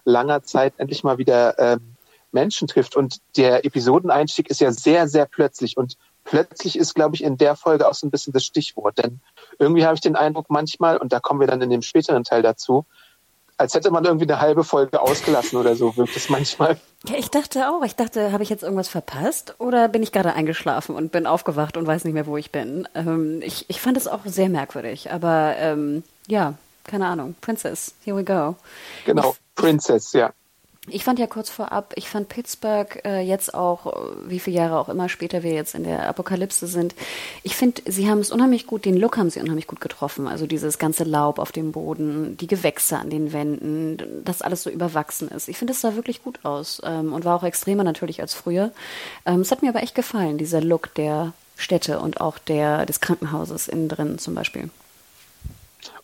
langer Zeit endlich mal wieder ähm, Menschen trifft. Und der Episodeneinstieg ist ja sehr, sehr plötzlich. Und plötzlich ist, glaube ich, in der Folge auch so ein bisschen das Stichwort. Denn irgendwie habe ich den Eindruck manchmal, und da kommen wir dann in dem späteren Teil dazu, als hätte man irgendwie eine halbe Folge ausgelassen oder so, wirkt es manchmal. Ja, ich dachte auch. Ich dachte, habe ich jetzt irgendwas verpasst oder bin ich gerade eingeschlafen und bin aufgewacht und weiß nicht mehr, wo ich bin? Ähm, ich, ich fand es auch sehr merkwürdig, aber ähm, ja, keine Ahnung. Princess, here we go. Genau, Princess, ja. Ich fand ja kurz vorab, ich fand Pittsburgh äh, jetzt auch, äh, wie viele Jahre auch immer später wir jetzt in der Apokalypse sind, ich finde, sie haben es unheimlich gut, den Look haben sie unheimlich gut getroffen. Also dieses ganze Laub auf dem Boden, die Gewächse an den Wänden, das alles so überwachsen ist. Ich finde, es sah wirklich gut aus ähm, und war auch extremer natürlich als früher. Ähm, es hat mir aber echt gefallen, dieser Look der Städte und auch der des Krankenhauses innen drin zum Beispiel.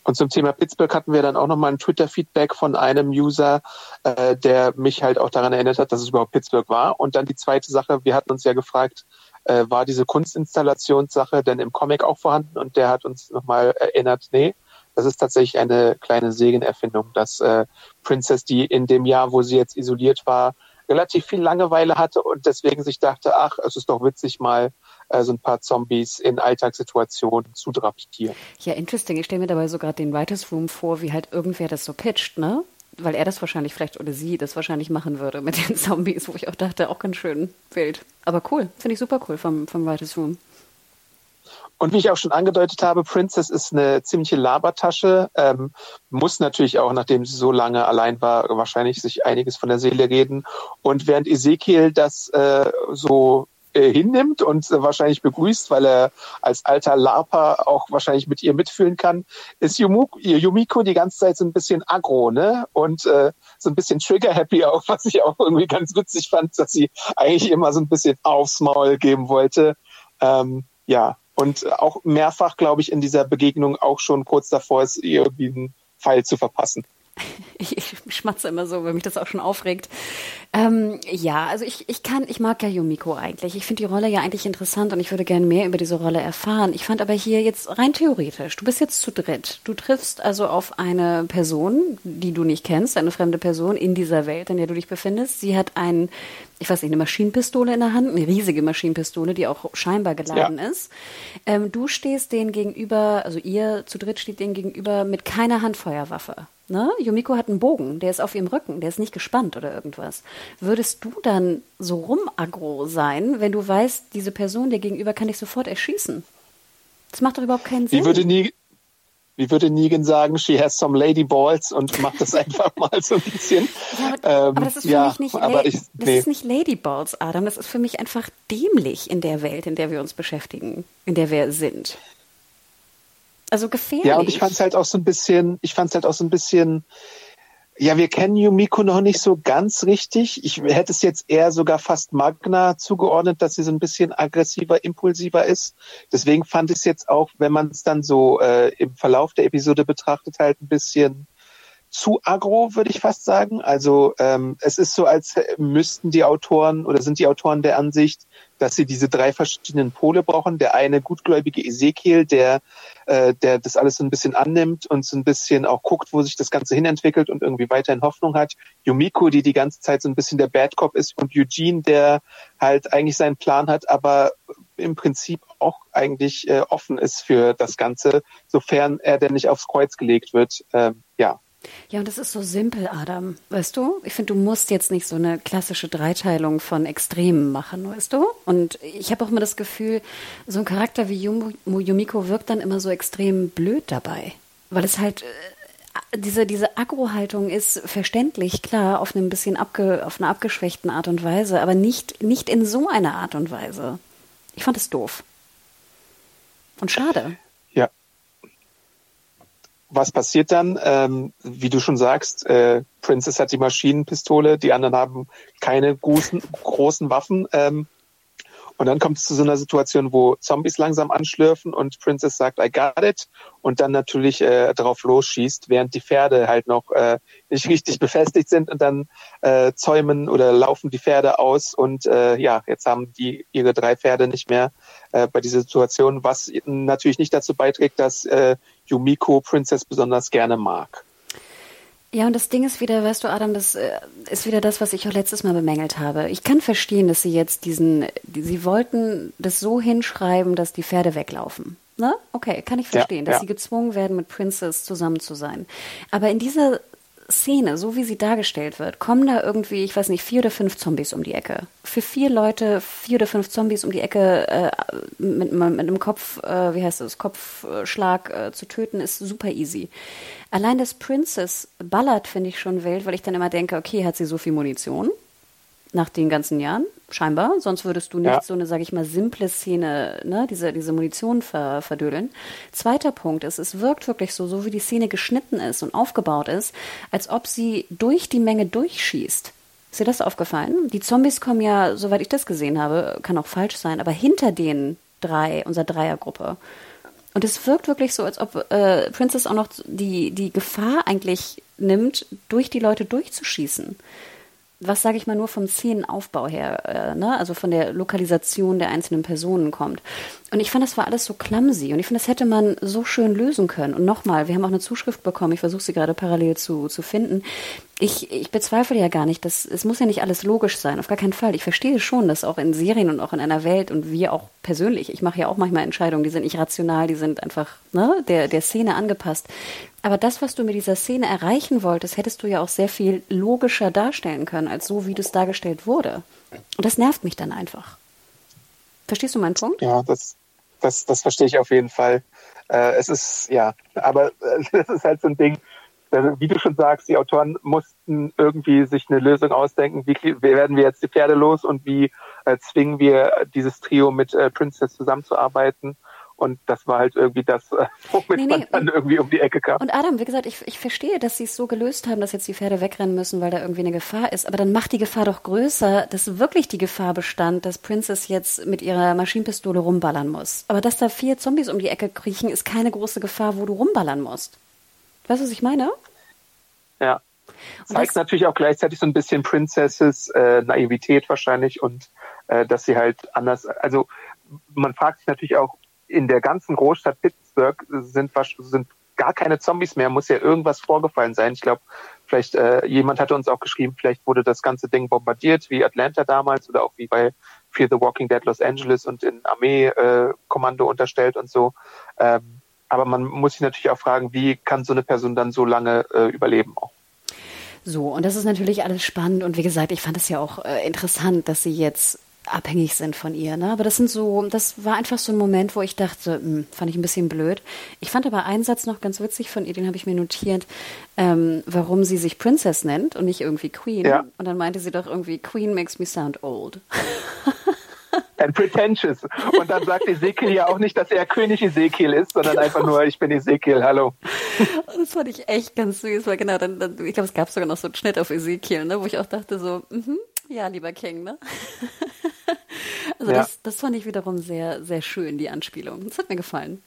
Und zum Thema Pittsburgh hatten wir dann auch nochmal ein Twitter-Feedback von einem User, äh, der mich halt auch daran erinnert hat, dass es überhaupt Pittsburgh war. Und dann die zweite Sache, wir hatten uns ja gefragt, äh, war diese Kunstinstallationssache denn im Comic auch vorhanden? Und der hat uns nochmal erinnert, nee, das ist tatsächlich eine kleine Segenerfindung, dass äh, Princess, die in dem Jahr, wo sie jetzt isoliert war, relativ viel Langeweile hatte und deswegen sich dachte, ach, es ist doch witzig, mal äh, so ein paar Zombies in Alltagssituationen zu draftieren. Ja, interesting. Ich stelle mir dabei so gerade den Writers Room vor, wie halt irgendwer das so pitcht, ne? Weil er das wahrscheinlich vielleicht oder sie das wahrscheinlich machen würde mit den [LAUGHS] Zombies, wo ich auch dachte, auch ganz schön wild. Aber cool, finde ich super cool vom, vom Writers Room. Und wie ich auch schon angedeutet habe, Princess ist eine ziemliche Labertasche, ähm, muss natürlich auch, nachdem sie so lange allein war, wahrscheinlich sich einiges von der Seele reden. Und während Ezekiel das äh, so äh, hinnimmt und äh, wahrscheinlich begrüßt, weil er als alter Larper auch wahrscheinlich mit ihr mitfühlen kann, ist Yumiko, Yumiko die ganze Zeit so ein bisschen aggro, ne? Und äh, so ein bisschen trigger-happy auch, [LAUGHS] was ich auch irgendwie ganz witzig fand, dass sie eigentlich immer so ein bisschen aufs Maul geben wollte. Ähm, ja, und auch mehrfach, glaube ich, in dieser Begegnung auch schon kurz davor ist, irgendwie einen Pfeil zu verpassen. Ich, [LAUGHS] ich schmatze immer so, weil mich das auch schon aufregt. Ähm, ja, also ich, ich kann, ich mag ja Yumiko eigentlich. Ich finde die Rolle ja eigentlich interessant und ich würde gerne mehr über diese Rolle erfahren. Ich fand aber hier jetzt rein theoretisch, du bist jetzt zu dritt. Du triffst also auf eine Person, die du nicht kennst, eine fremde Person in dieser Welt, in der du dich befindest. Sie hat ein, ich weiß nicht, eine Maschinenpistole in der Hand, eine riesige Maschinenpistole, die auch scheinbar geladen ja. ist. Ähm, du stehst denen gegenüber, also ihr zu dritt steht denen gegenüber mit keiner Handfeuerwaffe. Ne? Yumiko hat einen Bogen, der ist auf ihrem Rücken, der ist nicht gespannt oder irgendwas. Würdest du dann so rumaggro sein, wenn du weißt, diese Person dir gegenüber kann dich sofort erschießen? Das macht doch überhaupt keinen Sinn. Wie würde, nie, wie würde Negan sagen, she has some lady balls und macht das [LAUGHS] einfach mal so ein bisschen. Ja, aber, ähm, aber das ist für ja, mich nicht, aber ich, das ist nicht lady balls, Adam. Das ist für mich einfach dämlich in der Welt, in der wir uns beschäftigen, in der wir sind. Also gefährlich. Ja, und ich fand es halt auch so ein bisschen, ich fand es halt auch so ein bisschen, ja, wir kennen Yumiko noch nicht so ganz richtig. Ich hätte es jetzt eher sogar fast Magna zugeordnet, dass sie so ein bisschen aggressiver, impulsiver ist. Deswegen fand ich es jetzt auch, wenn man es dann so äh, im Verlauf der Episode betrachtet, halt ein bisschen zu agro, würde ich fast sagen. Also ähm, es ist so, als müssten die Autoren oder sind die Autoren der Ansicht, dass sie diese drei verschiedenen Pole brauchen. Der eine gutgläubige Ezekiel, der, äh, der das alles so ein bisschen annimmt und so ein bisschen auch guckt, wo sich das Ganze hinentwickelt und irgendwie weiterhin Hoffnung hat. Yumiko, die die ganze Zeit so ein bisschen der Bad Cop ist und Eugene, der halt eigentlich seinen Plan hat, aber im Prinzip auch eigentlich äh, offen ist für das Ganze, sofern er denn nicht aufs Kreuz gelegt wird. Ähm, ja. Und das ist so simpel, Adam. Weißt du? Ich finde, du musst jetzt nicht so eine klassische Dreiteilung von Extremen machen, weißt du? Und ich habe auch immer das Gefühl, so ein Charakter wie Yumiko wirkt dann immer so extrem blöd dabei. Weil es halt äh, diese, diese Agro-Haltung ist verständlich, klar, auf einem bisschen abge, auf einer abgeschwächten Art und Weise, aber nicht, nicht in so einer Art und Weise. Ich fand es doof. Und schade. Was passiert dann? Ähm, wie du schon sagst, äh, Princess hat die Maschinenpistole, die anderen haben keine großen, großen Waffen. Ähm, und dann kommt es zu so einer Situation, wo Zombies langsam anschlürfen und Princess sagt, I got it. Und dann natürlich äh, drauf losschießt, während die Pferde halt noch äh, nicht richtig [LAUGHS] befestigt sind und dann äh, zäumen oder laufen die Pferde aus. Und äh, ja, jetzt haben die ihre drei Pferde nicht mehr äh, bei dieser Situation, was natürlich nicht dazu beiträgt, dass äh, Yumiko Princess besonders gerne mag. Ja, und das Ding ist wieder, weißt du, Adam, das äh, ist wieder das, was ich auch letztes Mal bemängelt habe. Ich kann verstehen, dass sie jetzt diesen, die, sie wollten das so hinschreiben, dass die Pferde weglaufen. Ne? Okay, kann ich verstehen, ja, dass ja. sie gezwungen werden, mit Princess zusammen zu sein. Aber in dieser Szene, so wie sie dargestellt wird, kommen da irgendwie, ich weiß nicht, vier oder fünf Zombies um die Ecke. Für vier Leute vier oder fünf Zombies um die Ecke äh, mit, mit einem Kopf, äh, wie heißt das, Kopfschlag äh, zu töten, ist super easy. Allein das Princess ballert, finde ich schon wild, weil ich dann immer denke, okay, hat sie so viel Munition? Nach den ganzen Jahren? scheinbar. Sonst würdest du nicht ja. so eine, sage ich mal, simple Szene, ne, diese, diese Munition ver, verdödeln. Zweiter Punkt ist, es wirkt wirklich so, so wie die Szene geschnitten ist und aufgebaut ist, als ob sie durch die Menge durchschießt. Ist dir das aufgefallen? Die Zombies kommen ja, soweit ich das gesehen habe, kann auch falsch sein, aber hinter den drei, unserer Dreiergruppe. Und es wirkt wirklich so, als ob äh, Princess auch noch die, die Gefahr eigentlich nimmt, durch die Leute durchzuschießen was sage ich mal nur vom Szenenaufbau her, äh, ne? also von der Lokalisation der einzelnen Personen kommt. Und ich fand, das war alles so clumsy und ich finde, das hätte man so schön lösen können. Und nochmal, wir haben auch eine Zuschrift bekommen, ich versuche sie gerade parallel zu, zu finden. Ich, ich bezweifle ja gar nicht, dass es muss ja nicht alles logisch sein, auf gar keinen Fall. Ich verstehe schon, dass auch in Serien und auch in einer Welt und wir auch persönlich, ich mache ja auch manchmal Entscheidungen, die sind nicht rational, die sind einfach ne, der, der Szene angepasst. Aber das, was du mit dieser Szene erreichen wolltest, hättest du ja auch sehr viel logischer darstellen können, als so, wie das dargestellt wurde. Und das nervt mich dann einfach. Verstehst du meinen Punkt? Ja, das, das, das verstehe ich auf jeden Fall. Äh, es ist, ja, aber äh, [LAUGHS] es ist halt so ein Ding, wie du schon sagst, die Autoren mussten irgendwie sich eine Lösung ausdenken, wie, wie werden wir jetzt die Pferde los und wie äh, zwingen wir dieses Trio mit äh, Princess zusammenzuarbeiten. Und das war halt irgendwie das, äh, [LAUGHS] womit nee, nee, man dann irgendwie um die Ecke kam. Und Adam, wie gesagt, ich, ich verstehe, dass sie es so gelöst haben, dass jetzt die Pferde wegrennen müssen, weil da irgendwie eine Gefahr ist. Aber dann macht die Gefahr doch größer, dass wirklich die Gefahr bestand, dass Princess jetzt mit ihrer Maschinenpistole rumballern muss. Aber dass da vier Zombies um die Ecke kriechen, ist keine große Gefahr, wo du rumballern musst. Weißt du, was ich meine? Ja. Und Zeigt natürlich auch gleichzeitig so ein bisschen Princesses äh, Naivität wahrscheinlich und äh, dass sie halt anders, also man fragt sich natürlich auch, in der ganzen Großstadt Pittsburgh sind, sind gar keine Zombies mehr, muss ja irgendwas vorgefallen sein. Ich glaube, vielleicht äh, jemand hatte uns auch geschrieben, vielleicht wurde das ganze Ding bombardiert, wie Atlanta damals oder auch wie bei Fear the Walking Dead Los Angeles und in Armee-Kommando äh, unterstellt und so. Ähm, aber man muss sich natürlich auch fragen, wie kann so eine Person dann so lange äh, überleben auch. So, und das ist natürlich alles spannend. Und wie gesagt, ich fand es ja auch äh, interessant, dass sie jetzt abhängig sind von ihr. Ne? Aber das sind so, das war einfach so ein Moment, wo ich dachte, mh, hm, fand ich ein bisschen blöd. Ich fand aber einen Satz noch ganz witzig von ihr, den habe ich mir notiert, ähm, warum sie sich Princess nennt und nicht irgendwie Queen. Ja. Und dann meinte sie doch irgendwie, Queen makes me sound old. [LAUGHS] And pretentious. Und dann sagt Ezekiel ja auch nicht, dass er König Ezekiel ist, sondern genau. einfach nur, ich bin Ezekiel, hallo. Das fand ich echt ganz süß, weil genau, dann, dann ich glaube, es gab sogar noch so einen Schnitt auf Ezekiel, ne, wo ich auch dachte so, mhm, ja, lieber King, ne? Also ja. das, das fand ich wiederum sehr, sehr schön, die Anspielung. Das hat mir gefallen.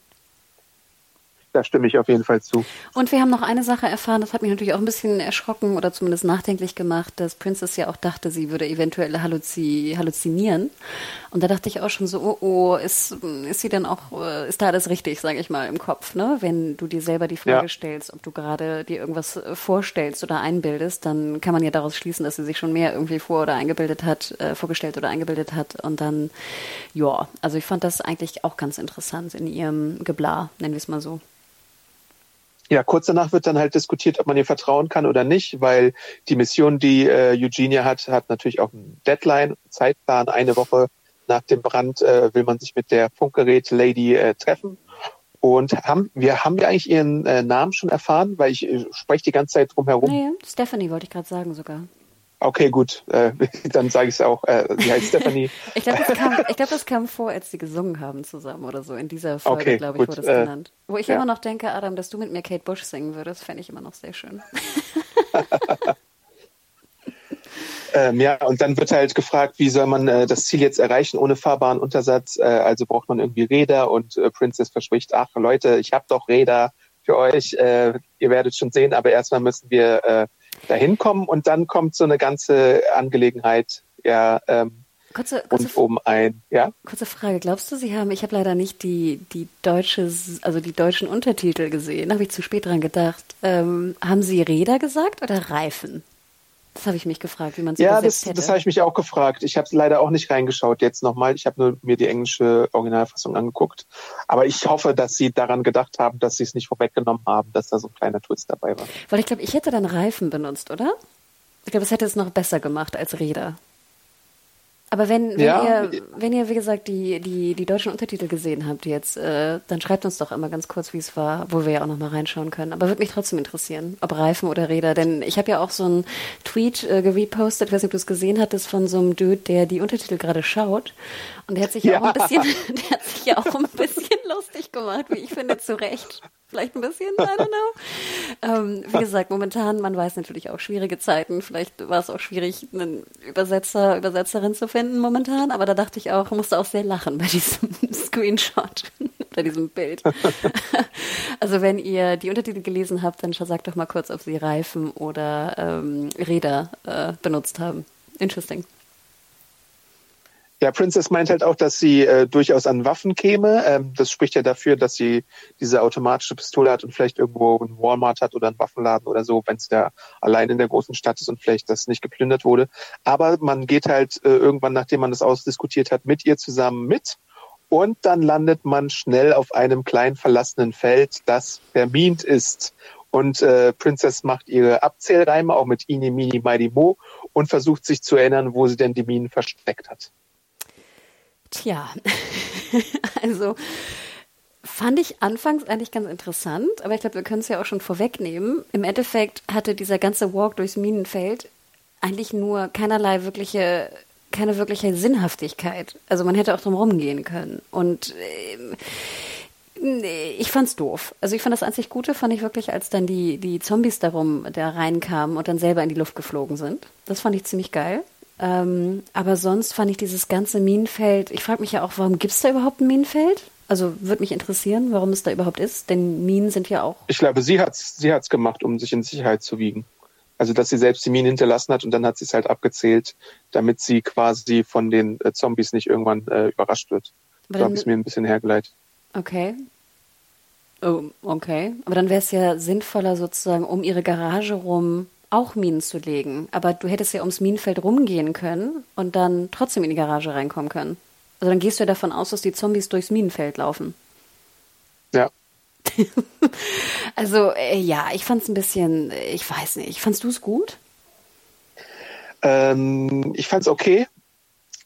Da stimme ich auf jeden Fall zu. Und wir haben noch eine Sache erfahren, das hat mich natürlich auch ein bisschen erschrocken oder zumindest nachdenklich gemacht, dass Princess ja auch dachte, sie würde eventuell halluzi halluzinieren. Und da dachte ich auch schon so, oh, oh, ist, ist sie denn auch, äh, ist da alles richtig, sage ich mal, im Kopf, ne? Wenn du dir selber die Frage ja. stellst, ob du gerade dir irgendwas äh, vorstellst oder einbildest, dann kann man ja daraus schließen, dass sie sich schon mehr irgendwie vor oder eingebildet hat, äh, vorgestellt oder eingebildet hat. Und dann, ja, also ich fand das eigentlich auch ganz interessant in ihrem Geblar, nennen wir es mal so. Ja, kurz danach wird dann halt diskutiert, ob man ihr vertrauen kann oder nicht, weil die Mission, die äh, Eugenia hat, hat natürlich auch einen Deadline, einen Zeitplan. Eine Woche nach dem Brand äh, will man sich mit der Funkgerät Lady äh, treffen. Und haben wir haben wir eigentlich ihren äh, Namen schon erfahren, weil ich äh, spreche die ganze Zeit drum herum. Nee, Stephanie wollte ich gerade sagen sogar. Okay, gut, äh, [LAUGHS] dann sage ich es auch. Äh, sie heißt Stephanie. [LAUGHS] ich glaube, das, kam, glaub, das kam vor, als sie gesungen haben zusammen oder so. In dieser Folge, okay, glaube ich, gut, wurde es äh, genannt. Wo ich ja. immer noch denke, Adam, dass du mit mir Kate Bush singen würdest, fände ich immer noch sehr schön. [LAUGHS] ähm, ja, und dann wird halt gefragt, wie soll man äh, das Ziel jetzt erreichen ohne fahrbaren Untersatz? Äh, also braucht man irgendwie Räder und äh, Princess verspricht, ach Leute, ich habe doch Räder für euch. Ihr werdet schon sehen, aber erstmal müssen wir dahin kommen und dann kommt so eine ganze Angelegenheit ja ähm, kurze, kurze, und um ein ja? Kurze Frage glaubst du Sie haben ich habe leider nicht die die deutsche also die deutschen Untertitel gesehen habe ich zu spät dran gedacht. Ähm, haben Sie Räder gesagt oder Reifen das habe ich mich gefragt, wie man es Ja, das, hätte. das habe ich mich auch gefragt. Ich habe leider auch nicht reingeschaut jetzt nochmal. Ich habe nur mir die englische Originalfassung angeguckt. Aber ich hoffe, dass sie daran gedacht haben, dass sie es nicht vorweggenommen haben, dass da so ein kleiner Twist dabei war. Weil ich glaube, ich hätte dann Reifen benutzt, oder? Ich glaube, es hätte es noch besser gemacht als Räder. Aber wenn, wenn ja. ihr, wenn ihr, wie gesagt, die, die, die deutschen Untertitel gesehen habt jetzt, äh, dann schreibt uns doch immer ganz kurz, wie es war, wo wir ja auch nochmal reinschauen können. Aber würde mich trotzdem interessieren, ob Reifen oder Räder. Denn ich habe ja auch so einen Tweet äh, gerepostet, ich weiß nicht, ob du es gesehen hattest, von so einem Dude, der die Untertitel gerade schaut. Und der hat sich ja auch ein bisschen, [LAUGHS] der hat sich ja auch ein bisschen lustig gemacht, wie ich finde, zu Recht vielleicht ein bisschen, I don't know. [LAUGHS] Ähm, wie gesagt, momentan, man weiß natürlich auch schwierige Zeiten. Vielleicht war es auch schwierig, einen Übersetzer, Übersetzerin zu finden momentan. Aber da dachte ich auch, musste auch sehr lachen bei diesem [LAUGHS] Screenshot, [LAUGHS] bei diesem Bild. also wenn ihr die Untertitel gelesen habt, dann sagt doch mal kurz, ob sie Reifen oder ähm, Räder äh, benutzt haben. Interesting. Ja, Princess meint halt auch, dass sie äh, durchaus an Waffen käme. Ähm, das spricht ja dafür, dass sie diese automatische Pistole hat und vielleicht irgendwo einen Walmart hat oder einen Waffenladen oder so, wenn sie da allein in der großen Stadt ist und vielleicht das nicht geplündert wurde. Aber man geht halt äh, irgendwann, nachdem man das ausdiskutiert hat, mit ihr zusammen mit. Und dann landet man schnell auf einem kleinen verlassenen Feld, das vermint ist. Und äh, Princess macht ihre Abzählreime auch mit Ini, Mini, Mighty Mo und versucht sich zu erinnern, wo sie denn die Minen versteckt hat. Tja, [LAUGHS] also fand ich anfangs eigentlich ganz interessant, aber ich glaube, wir können es ja auch schon vorwegnehmen. Im Endeffekt hatte dieser ganze Walk durchs Minenfeld eigentlich nur keinerlei wirkliche, keine wirkliche Sinnhaftigkeit. Also man hätte auch drum rumgehen können. Und äh, ich fand's doof. Also ich fand das einzig Gute, fand ich wirklich, als dann die, die Zombies darum da reinkamen und dann selber in die Luft geflogen sind. Das fand ich ziemlich geil. Ähm, aber sonst fand ich dieses ganze Minenfeld, ich frage mich ja auch, warum gibt es da überhaupt ein Minenfeld? Also würde mich interessieren, warum es da überhaupt ist, denn Minen sind ja auch. Ich glaube, sie hat es sie hat's gemacht, um sich in Sicherheit zu wiegen. Also, dass sie selbst die Minen hinterlassen hat und dann hat sie es halt abgezählt, damit sie quasi von den äh, Zombies nicht irgendwann äh, überrascht wird. Aber so habe ich es mir ein bisschen hergeleitet. Okay. Oh, okay. Aber dann wäre es ja sinnvoller, sozusagen um ihre Garage rum auch Minen zu legen. Aber du hättest ja ums Minenfeld rumgehen können und dann trotzdem in die Garage reinkommen können. Also dann gehst du ja davon aus, dass die Zombies durchs Minenfeld laufen. Ja. [LAUGHS] also äh, ja, ich fand es ein bisschen, ich weiß nicht, fandst du es gut? Ähm, ich fand es okay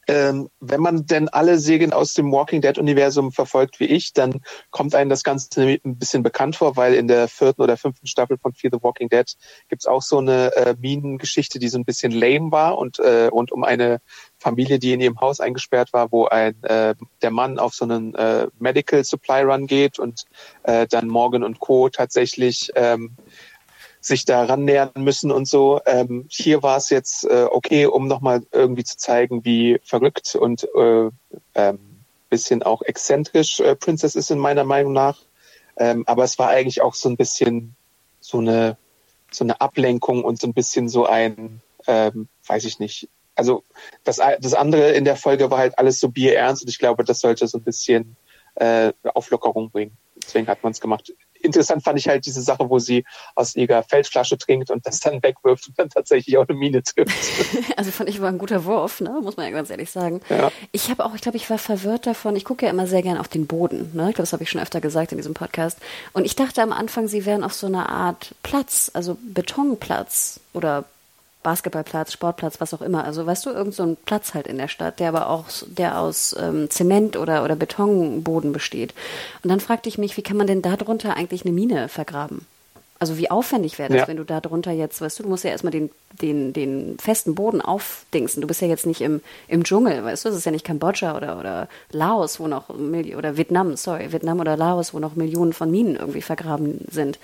ähm, wenn man denn alle Serien aus dem Walking Dead Universum verfolgt wie ich, dann kommt einem das Ganze ein bisschen bekannt vor, weil in der vierten oder fünften Staffel von Fear the Walking Dead gibt's auch so eine äh, Minengeschichte, die so ein bisschen lame war und, äh, und um eine Familie, die in ihrem Haus eingesperrt war, wo ein äh, der Mann auf so einen äh, Medical Supply Run geht und äh, dann Morgan und Co. tatsächlich ähm, sich daran nähern müssen und so. Ähm, hier war es jetzt äh, okay, um nochmal irgendwie zu zeigen, wie verrückt und äh, ähm, bisschen auch exzentrisch äh, Princess ist in meiner Meinung nach. Ähm, aber es war eigentlich auch so ein bisschen so eine, so eine Ablenkung und so ein bisschen so ein, ähm, weiß ich nicht. Also das, das andere in der Folge war halt alles so bierernst und ich glaube, das sollte so ein bisschen äh, Auflockerung bringen. Deswegen hat man es gemacht interessant fand ich halt diese Sache, wo sie aus ihrer Feldflasche trinkt und das dann wegwirft und dann tatsächlich auch eine Mine trifft. [LAUGHS] also fand ich war ein guter Wurf, ne? muss man ja ganz ehrlich sagen. Ja. Ich habe auch, ich glaube, ich war verwirrt davon. Ich gucke ja immer sehr gern auf den Boden. Ne? Ich glaube, das habe ich schon öfter gesagt in diesem Podcast. Und ich dachte am Anfang, sie wären auf so einer Art Platz, also Betonplatz oder Basketballplatz, Sportplatz, was auch immer. Also weißt du, irgend so ein Platz halt in der Stadt, der aber auch, der aus ähm, Zement oder, oder Betonboden besteht. Und dann fragte ich mich, wie kann man denn da drunter eigentlich eine Mine vergraben? Also wie aufwendig wäre das, ja. wenn du da drunter jetzt, weißt du, du musst ja erstmal den, den, den festen Boden aufdingsen. Du bist ja jetzt nicht im, im Dschungel, weißt du, das ist ja nicht Kambodscha oder, oder Laos, wo noch, oder Vietnam, sorry, Vietnam oder Laos, wo noch Millionen von Minen irgendwie vergraben sind.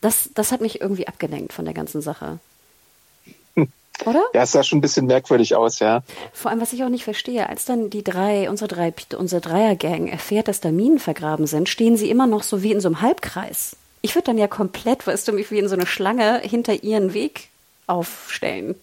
Das, das hat mich irgendwie abgelenkt von der ganzen Sache. Oder? Ja, es sah schon ein bisschen merkwürdig aus, ja. Vor allem, was ich auch nicht verstehe, als dann die drei, unsere drei, unsere Dreiergang erfährt, dass da Minen vergraben sind, stehen sie immer noch so wie in so einem Halbkreis. Ich würde dann ja komplett, weißt du, mich wie in so eine Schlange hinter ihren Weg aufstellen.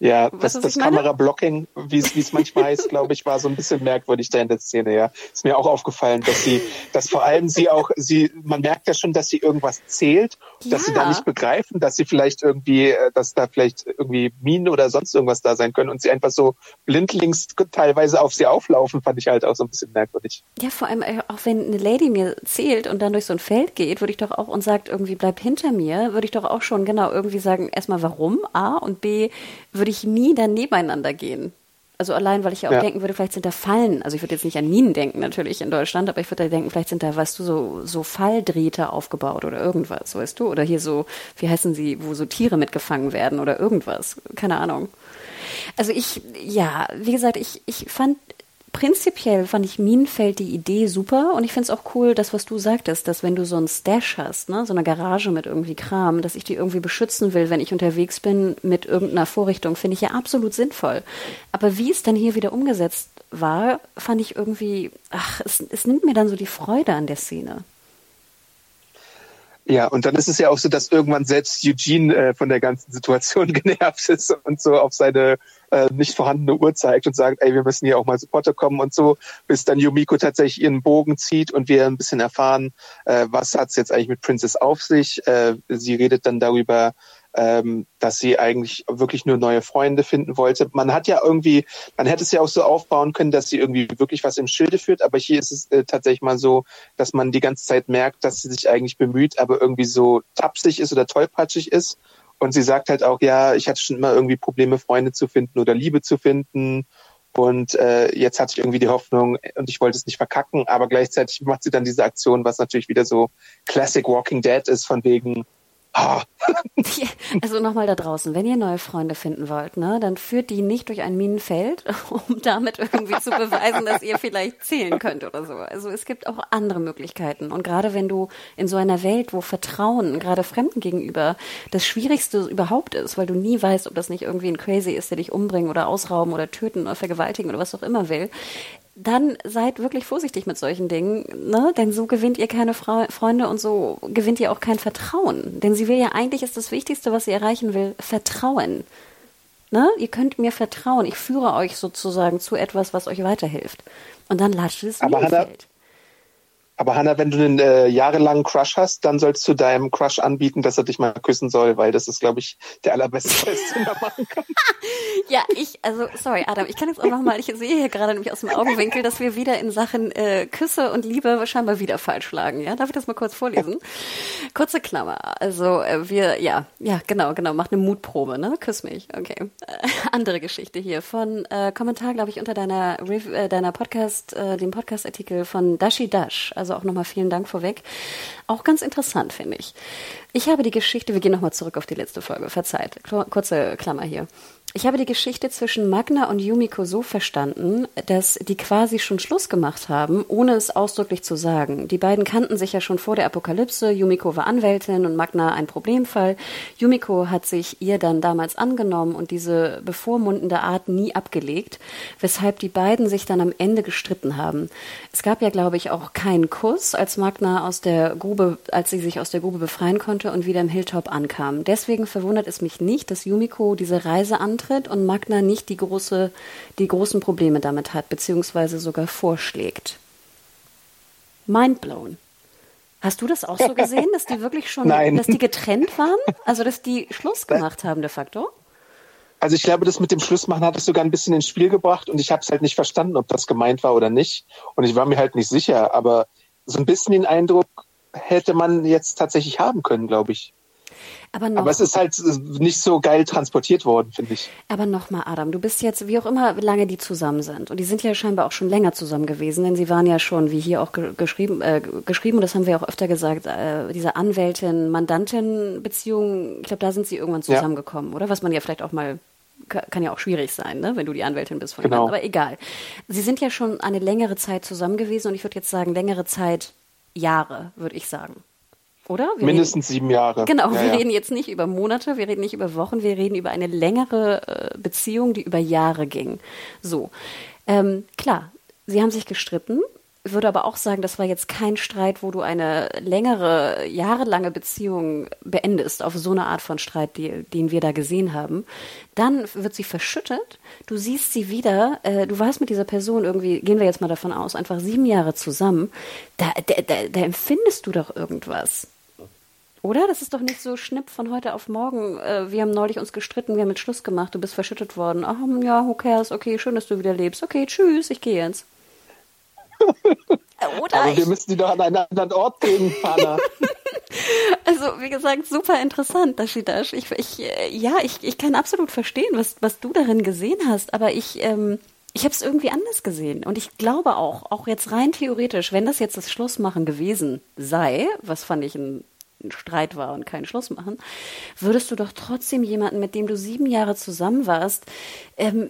Ja, das, das Kamerablocking, wie es manchmal heißt, glaube ich, war so ein bisschen merkwürdig da in der Szene, ja. Ist mir auch aufgefallen, dass sie, dass vor allem sie auch, sie, man merkt ja schon, dass sie irgendwas zählt, ja. dass sie da nicht begreifen, dass sie vielleicht irgendwie, äh, dass da vielleicht irgendwie Minen oder sonst irgendwas da sein können und sie einfach so blindlings teilweise auf sie auflaufen, fand ich halt auch so ein bisschen merkwürdig. Ja, vor allem, äh, auch wenn eine Lady mir zählt und dann durch so ein Feld geht, würde ich doch auch und sagt irgendwie, bleib hinter mir, würde ich doch auch schon genau irgendwie sagen, erstmal warum, A, und B, würde ich nie dann nebeneinander gehen. Also allein, weil ich ja auch ja. denken würde, vielleicht sind da Fallen. Also ich würde jetzt nicht an Minen denken, natürlich in Deutschland, aber ich würde da denken, vielleicht sind da, weißt du, so, so Falldrähte aufgebaut oder irgendwas, weißt du? Oder hier so, wie heißen sie, wo so Tiere mitgefangen werden oder irgendwas. Keine Ahnung. Also ich, ja, wie gesagt, ich, ich fand prinzipiell fand ich Minenfeld die Idee super und ich finde es auch cool, das, was du sagtest, dass wenn du so ein Stash hast, ne, so eine Garage mit irgendwie Kram, dass ich die irgendwie beschützen will, wenn ich unterwegs bin mit irgendeiner Vorrichtung, finde ich ja absolut sinnvoll. Aber wie es dann hier wieder umgesetzt war, fand ich irgendwie, ach, es, es nimmt mir dann so die Freude an der Szene. Ja, und dann ist es ja auch so, dass irgendwann selbst Eugene äh, von der ganzen Situation [LAUGHS] genervt ist und so auf seine äh, nicht vorhandene Uhr zeigt und sagt, ey, wir müssen hier auch mal Supporter kommen und so, bis dann Yumiko tatsächlich ihren Bogen zieht und wir ein bisschen erfahren, äh, was hat's jetzt eigentlich mit Princess auf sich. Äh, sie redet dann darüber, ähm, dass sie eigentlich wirklich nur neue Freunde finden wollte. Man hat ja irgendwie, man hätte es ja auch so aufbauen können, dass sie irgendwie wirklich was im Schilde führt, aber hier ist es äh, tatsächlich mal so, dass man die ganze Zeit merkt, dass sie sich eigentlich bemüht, aber irgendwie so tapsig ist oder tollpatschig ist. Und sie sagt halt auch, ja, ich hatte schon immer irgendwie Probleme, Freunde zu finden oder Liebe zu finden. Und äh, jetzt hatte ich irgendwie die Hoffnung und ich wollte es nicht verkacken, aber gleichzeitig macht sie dann diese Aktion, was natürlich wieder so Classic Walking Dead ist, von wegen, Ah. [LAUGHS] Also nochmal da draußen, wenn ihr neue Freunde finden wollt, ne, dann führt die nicht durch ein Minenfeld, [LAUGHS] um damit irgendwie zu beweisen, dass ihr vielleicht zählen könnt oder so. Also es gibt auch andere Möglichkeiten. Und gerade wenn du in so einer Welt, wo Vertrauen, gerade Fremden gegenüber, das Schwierigste überhaupt ist, weil du nie weißt, ob das nicht irgendwie ein Crazy ist, der dich umbringen oder ausrauben oder töten oder vergewaltigen oder was auch immer will, dann seid wirklich vorsichtig mit solchen Dingen, ne? Denn so gewinnt ihr keine Fra Freunde und so gewinnt ihr auch kein Vertrauen. Denn sie will ja eigentlich ist das Wichtigste, was sie erreichen will, Vertrauen. Ne? Ihr könnt mir vertrauen. Ich führe euch sozusagen zu etwas, was euch weiterhilft. Und dann latscht es Aber Hannah, aber Hanna, wenn du einen äh, jahrelangen Crush hast, dann sollst du deinem Crush anbieten, dass er dich mal küssen soll, weil das ist, glaube ich, der allerbeste Test, den er machen kann. [LAUGHS] ja, ich, also, sorry, Adam, ich kann jetzt auch nochmal, ich sehe hier gerade nämlich aus dem Augenwinkel, dass wir wieder in Sachen äh, Küsse und Liebe scheinbar wieder falsch schlagen. Ja, darf ich das mal kurz vorlesen? Kurze Klammer. Also, äh, wir, ja, ja, genau, genau, mach eine Mutprobe, ne? Küss mich, okay. Äh, andere Geschichte hier von äh, Kommentar, glaube ich, unter deiner, äh, deiner Podcast, äh, dem Podcast-Artikel von Dashi Dash. Also auch nochmal vielen Dank vorweg. Auch ganz interessant, finde ich. Ich habe die Geschichte, wir gehen nochmal zurück auf die letzte Folge, verzeiht, kurze Klammer hier. Ich habe die Geschichte zwischen Magna und Yumiko so verstanden, dass die quasi schon Schluss gemacht haben, ohne es ausdrücklich zu sagen. Die beiden kannten sich ja schon vor der Apokalypse. Yumiko war Anwältin und Magna ein Problemfall. Yumiko hat sich ihr dann damals angenommen und diese bevormundende Art nie abgelegt, weshalb die beiden sich dann am Ende gestritten haben. Es gab ja, glaube ich, auch keinen Kuss, als Magna aus der Grube, als sie sich aus der Grube befreien konnte und wieder im Hilltop ankam. Deswegen verwundert es mich nicht, dass Yumiko diese Reise antritt antritt und Magna nicht die, große, die großen Probleme damit hat, beziehungsweise sogar vorschlägt. Mindblown. Hast du das auch so gesehen, dass die wirklich schon, [LAUGHS] Nein. dass die getrennt waren? Also, dass die Schluss gemacht haben de facto? Also ich glaube, das mit dem Schlussmachen hat es sogar ein bisschen ins Spiel gebracht und ich habe es halt nicht verstanden, ob das gemeint war oder nicht. Und ich war mir halt nicht sicher, aber so ein bisschen den Eindruck hätte man jetzt tatsächlich haben können, glaube ich. Aber, noch, aber es ist halt nicht so geil transportiert worden, finde ich. Aber nochmal, Adam, du bist jetzt, wie auch immer, wie lange die zusammen sind. Und die sind ja scheinbar auch schon länger zusammen gewesen, denn sie waren ja schon, wie hier auch geschrieben, äh, geschrieben und das haben wir auch öfter gesagt, äh, diese Anwältin-Mandantin-Beziehung, ich glaube, da sind sie irgendwann zusammengekommen, ja. oder? Was man ja vielleicht auch mal kann ja auch schwierig sein, ne, wenn du die Anwältin bist von genau. Jemandem. Aber egal. Sie sind ja schon eine längere Zeit zusammen gewesen und ich würde jetzt sagen, längere Zeit, Jahre, würde ich sagen. Oder? Wir Mindestens reden, sieben Jahre. Genau, ja, wir ja. reden jetzt nicht über Monate, wir reden nicht über Wochen, wir reden über eine längere äh, Beziehung, die über Jahre ging. So. Ähm, klar, sie haben sich gestritten. Würde aber auch sagen, das war jetzt kein Streit, wo du eine längere, jahrelange Beziehung beendest, auf so eine Art von Streit, die, den wir da gesehen haben. Dann wird sie verschüttet, du siehst sie wieder, äh, du warst mit dieser Person irgendwie, gehen wir jetzt mal davon aus, einfach sieben Jahre zusammen. Da, da, da, da empfindest du doch irgendwas. Oder? Das ist doch nicht so schnipp von heute auf morgen. Äh, wir haben neulich uns gestritten, wir haben mit Schluss gemacht, du bist verschüttet worden. Ach ja, who cares? Okay, schön, dass du wieder lebst. Okay, tschüss, ich gehe jetzt. [LAUGHS] Oder Aber wir müssen die doch an einen anderen Ort bringen, Hanna. [LAUGHS] also, wie gesagt, super interessant, Dashidash. Ich, ich, äh, ja, ich, ich kann absolut verstehen, was, was du darin gesehen hast, aber ich, ähm, ich habe es irgendwie anders gesehen. Und ich glaube auch, auch jetzt rein theoretisch, wenn das jetzt das Schlussmachen gewesen sei, was fand ich ein ein Streit war und keinen Schluss machen, würdest du doch trotzdem jemanden, mit dem du sieben Jahre zusammen warst, ähm,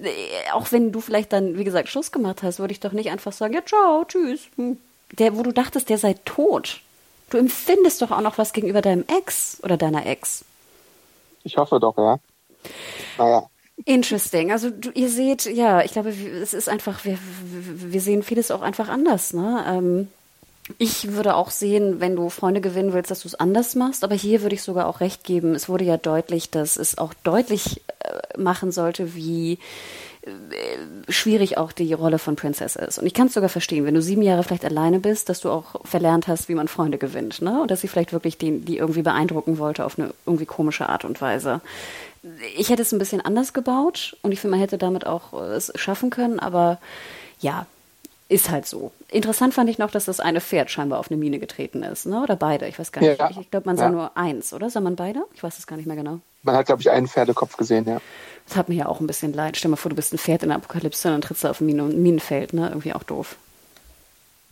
auch wenn du vielleicht dann, wie gesagt, Schluss gemacht hast, würde ich doch nicht einfach sagen, ja, ciao, tschüss. Hm. Der, wo du dachtest, der sei tot. Du empfindest doch auch noch was gegenüber deinem Ex oder deiner Ex. Ich hoffe doch, ja. Naja. Interesting. Also du, ihr seht, ja, ich glaube, es ist einfach, wir, wir sehen vieles auch einfach anders. Ne? Ähm, ich würde auch sehen, wenn du Freunde gewinnen willst, dass du es anders machst. Aber hier würde ich sogar auch recht geben. Es wurde ja deutlich, dass es auch deutlich äh, machen sollte, wie äh, schwierig auch die Rolle von Princess ist. Und ich kann es sogar verstehen, wenn du sieben Jahre vielleicht alleine bist, dass du auch verlernt hast, wie man Freunde gewinnt, ne? Und dass sie vielleicht wirklich die, die irgendwie beeindrucken wollte auf eine irgendwie komische Art und Weise. Ich hätte es ein bisschen anders gebaut und ich finde, man hätte damit auch äh, es schaffen können, aber ja, ist halt so. Interessant fand ich noch, dass das eine Pferd scheinbar auf eine Mine getreten ist, ne? Oder beide, ich weiß gar nicht. Ja. Ich, ich glaube, man sah ja. nur eins, oder? Sah man beide? Ich weiß es gar nicht mehr genau. Man hat, glaube ich, einen Pferdekopf gesehen, ja. Das hat mir ja auch ein bisschen leid. Stell dir mal vor, du bist ein Pferd in der Apokalypse und dann trittst du auf ein Minen Minenfeld, ne? Irgendwie auch doof.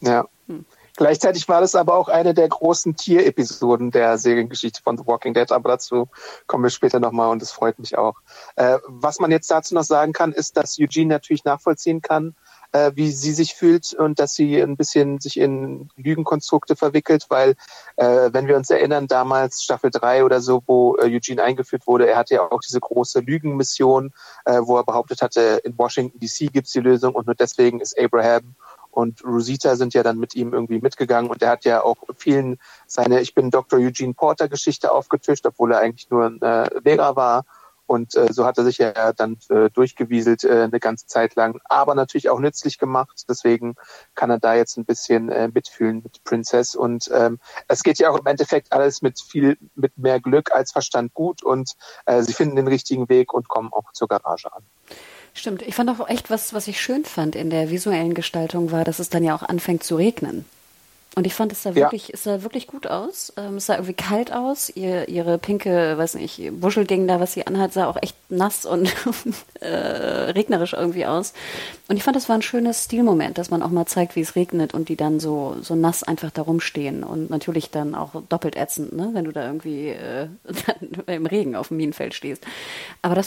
Ja. Hm. Gleichzeitig war das aber auch eine der großen Tierepisoden der Seriengeschichte von The Walking Dead, aber dazu kommen wir später nochmal und es freut mich auch. Äh, was man jetzt dazu noch sagen kann, ist, dass Eugene natürlich nachvollziehen kann, äh, wie sie sich fühlt und dass sie ein bisschen sich in Lügenkonstrukte verwickelt, weil äh, wenn wir uns erinnern, damals Staffel 3 oder so, wo äh, Eugene eingeführt wurde, er hatte ja auch diese große Lügenmission, äh, wo er behauptet hatte, in Washington DC gibt's die Lösung und nur deswegen ist Abraham und Rosita sind ja dann mit ihm irgendwie mitgegangen und er hat ja auch vielen seine Ich bin Dr. Eugene Porter Geschichte aufgetischt, obwohl er eigentlich nur ein äh, Lehrer war und äh, so hat er sich ja dann äh, durchgewieselt äh, eine ganze Zeit lang, aber natürlich auch nützlich gemacht. Deswegen kann er da jetzt ein bisschen äh, mitfühlen mit Princess. Und ähm, es geht ja auch im Endeffekt alles mit viel, mit mehr Glück als Verstand gut. Und äh, sie finden den richtigen Weg und kommen auch zur Garage an. Stimmt. Ich fand auch echt was, was ich schön fand in der visuellen Gestaltung war, dass es dann ja auch anfängt zu regnen. Und ich fand, es sah wirklich, ja. es sah wirklich gut aus. Ähm, es sah irgendwie kalt aus. Ihr, ihre pinke, weiß nicht, Buschelding da, was sie anhat, sah auch echt nass und [LAUGHS] äh, regnerisch irgendwie aus. Und ich fand, es war ein schönes Stilmoment, dass man auch mal zeigt, wie es regnet und die dann so, so nass einfach da rumstehen. Und natürlich dann auch doppelt ätzend, ne? wenn du da irgendwie äh, [LAUGHS] im Regen auf dem Minenfeld stehst. Aber das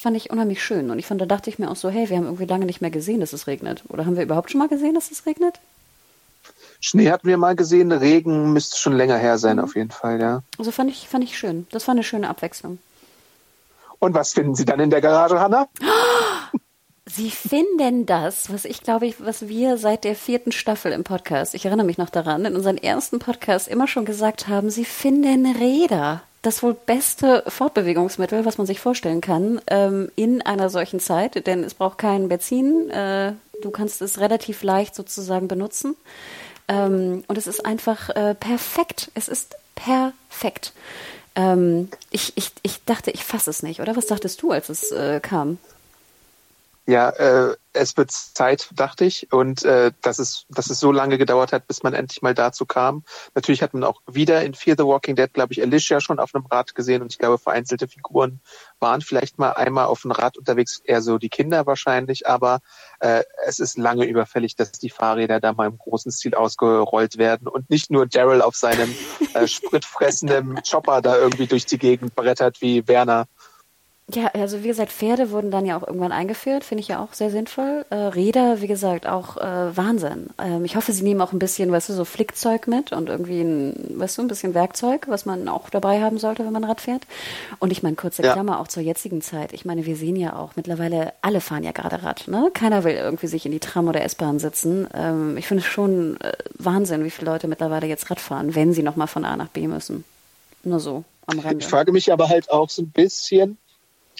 Fand ich unheimlich schön. Und ich fand, da dachte ich mir auch so, hey, wir haben irgendwie lange nicht mehr gesehen, dass es regnet. Oder haben wir überhaupt schon mal gesehen, dass es regnet? Schnee hatten wir mal gesehen, Regen müsste schon länger her sein, auf jeden Fall, ja. Also fand ich, fand ich schön. Das war eine schöne Abwechslung. Und was finden Sie dann in der Garage, Hanna? [GASPS] [LAUGHS] Sie finden das, was ich glaube, was wir seit der vierten Staffel im Podcast, ich erinnere mich noch daran, in unserem ersten Podcast immer schon gesagt haben, Sie finden Räder. Das wohl beste Fortbewegungsmittel, was man sich vorstellen kann, ähm, in einer solchen Zeit, denn es braucht kein Benzin. Äh, du kannst es relativ leicht sozusagen benutzen. Ähm, und es ist einfach äh, perfekt. Es ist perfekt. Ähm, ich, ich, ich dachte, ich fasse es nicht, oder? Was dachtest du, als es äh, kam? Ja, äh, es wird Zeit, dachte ich, und äh, dass es, dass es so lange gedauert hat, bis man endlich mal dazu kam. Natürlich hat man auch wieder in Fear the Walking Dead, glaube ich, Alicia schon auf einem Rad gesehen. Und ich glaube, vereinzelte Figuren waren vielleicht mal einmal auf dem Rad unterwegs, eher so die Kinder wahrscheinlich, aber äh, es ist lange überfällig, dass die Fahrräder da mal im großen Stil ausgerollt werden. Und nicht nur Daryl auf seinem äh, [LAUGHS] spritfressenden Chopper da irgendwie durch die Gegend brettert wie Werner. Ja, also wie gesagt, Pferde wurden dann ja auch irgendwann eingeführt, finde ich ja auch sehr sinnvoll. Äh, Räder, wie gesagt, auch äh, Wahnsinn. Ähm, ich hoffe, sie nehmen auch ein bisschen, weißt du, so Flickzeug mit und irgendwie ein, weißt du, ein bisschen Werkzeug, was man auch dabei haben sollte, wenn man Rad fährt. Und ich meine, kurze ja. Klammer auch zur jetzigen Zeit. Ich meine, wir sehen ja auch mittlerweile, alle fahren ja gerade Rad, ne? Keiner will irgendwie sich in die Tram oder S-Bahn sitzen. Ähm, ich finde es schon äh, Wahnsinn, wie viele Leute mittlerweile jetzt Rad fahren, wenn sie nochmal von A nach B müssen. Nur so am Rande. Ich frage mich aber halt auch so ein bisschen,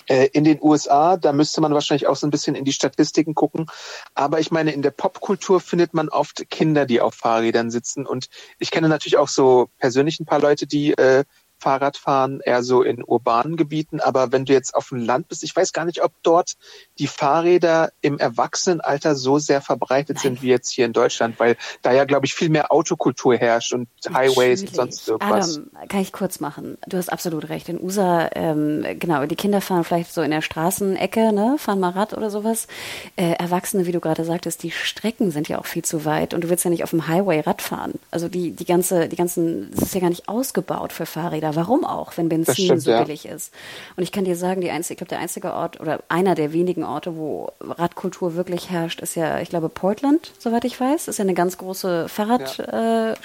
in den USA, da müsste man wahrscheinlich auch so ein bisschen in die Statistiken gucken. Aber ich meine, in der Popkultur findet man oft Kinder, die auf Fahrrädern sitzen. Und ich kenne natürlich auch so persönlich ein paar Leute, die äh, Fahrradfahren eher so in urbanen Gebieten. Aber wenn du jetzt auf dem Land bist, ich weiß gar nicht, ob dort die Fahrräder im Erwachsenenalter so sehr verbreitet Nein. sind wie jetzt hier in Deutschland, weil da ja, glaube ich, viel mehr Autokultur herrscht und Highways und sonst irgendwas. Adam, kann ich kurz machen. Du hast absolut recht. In USA, ähm, genau, die Kinder fahren vielleicht so in der Straßenecke, ne, fahren mal Rad oder sowas. Äh, Erwachsene, wie du gerade sagtest, die Strecken sind ja auch viel zu weit und du willst ja nicht auf dem Highway Rad fahren. Also die, die ganze, die ganzen, das ist ja gar nicht ausgebaut für Fahrräder. Warum auch, wenn Benzin stimmt, so ja. billig ist? Und ich kann dir sagen, die einzige, ich glaube, der einzige Ort oder einer der wenigen Orte, wo Radkultur wirklich herrscht, ist ja, ich glaube, Portland, soweit ich weiß. Ist ja eine ganz große Fahrradstadt. Ja. Äh,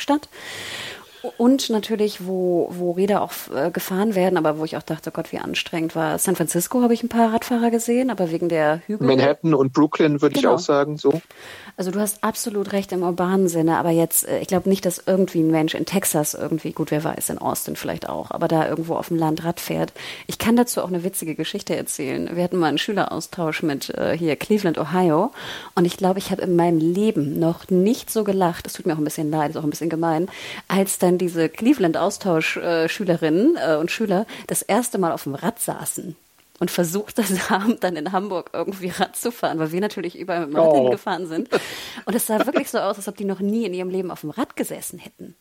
und natürlich, wo, wo Räder auch äh, gefahren werden, aber wo ich auch dachte, Gott, wie anstrengend war. San Francisco habe ich ein paar Radfahrer gesehen, aber wegen der Hügel. Manhattan und Brooklyn würde genau. ich auch sagen, so. Also du hast absolut recht im urbanen Sinne, aber jetzt, äh, ich glaube nicht, dass irgendwie ein Mensch in Texas irgendwie, gut, wer weiß, in Austin vielleicht auch, aber da irgendwo auf dem Land Rad fährt. Ich kann dazu auch eine witzige Geschichte erzählen. Wir hatten mal einen Schüleraustausch mit äh, hier Cleveland, Ohio und ich glaube, ich habe in meinem Leben noch nicht so gelacht, das tut mir auch ein bisschen leid, ist auch ein bisschen gemein, als dann diese Cleveland-Austauschschülerinnen äh, und Schüler das erste Mal auf dem Rad saßen und versucht [LAUGHS] das haben, dann in Hamburg irgendwie Rad zu fahren, weil wir natürlich überall mit dem Rad oh. gefahren sind. Und es sah wirklich so aus, als ob die noch nie in ihrem Leben auf dem Rad gesessen hätten.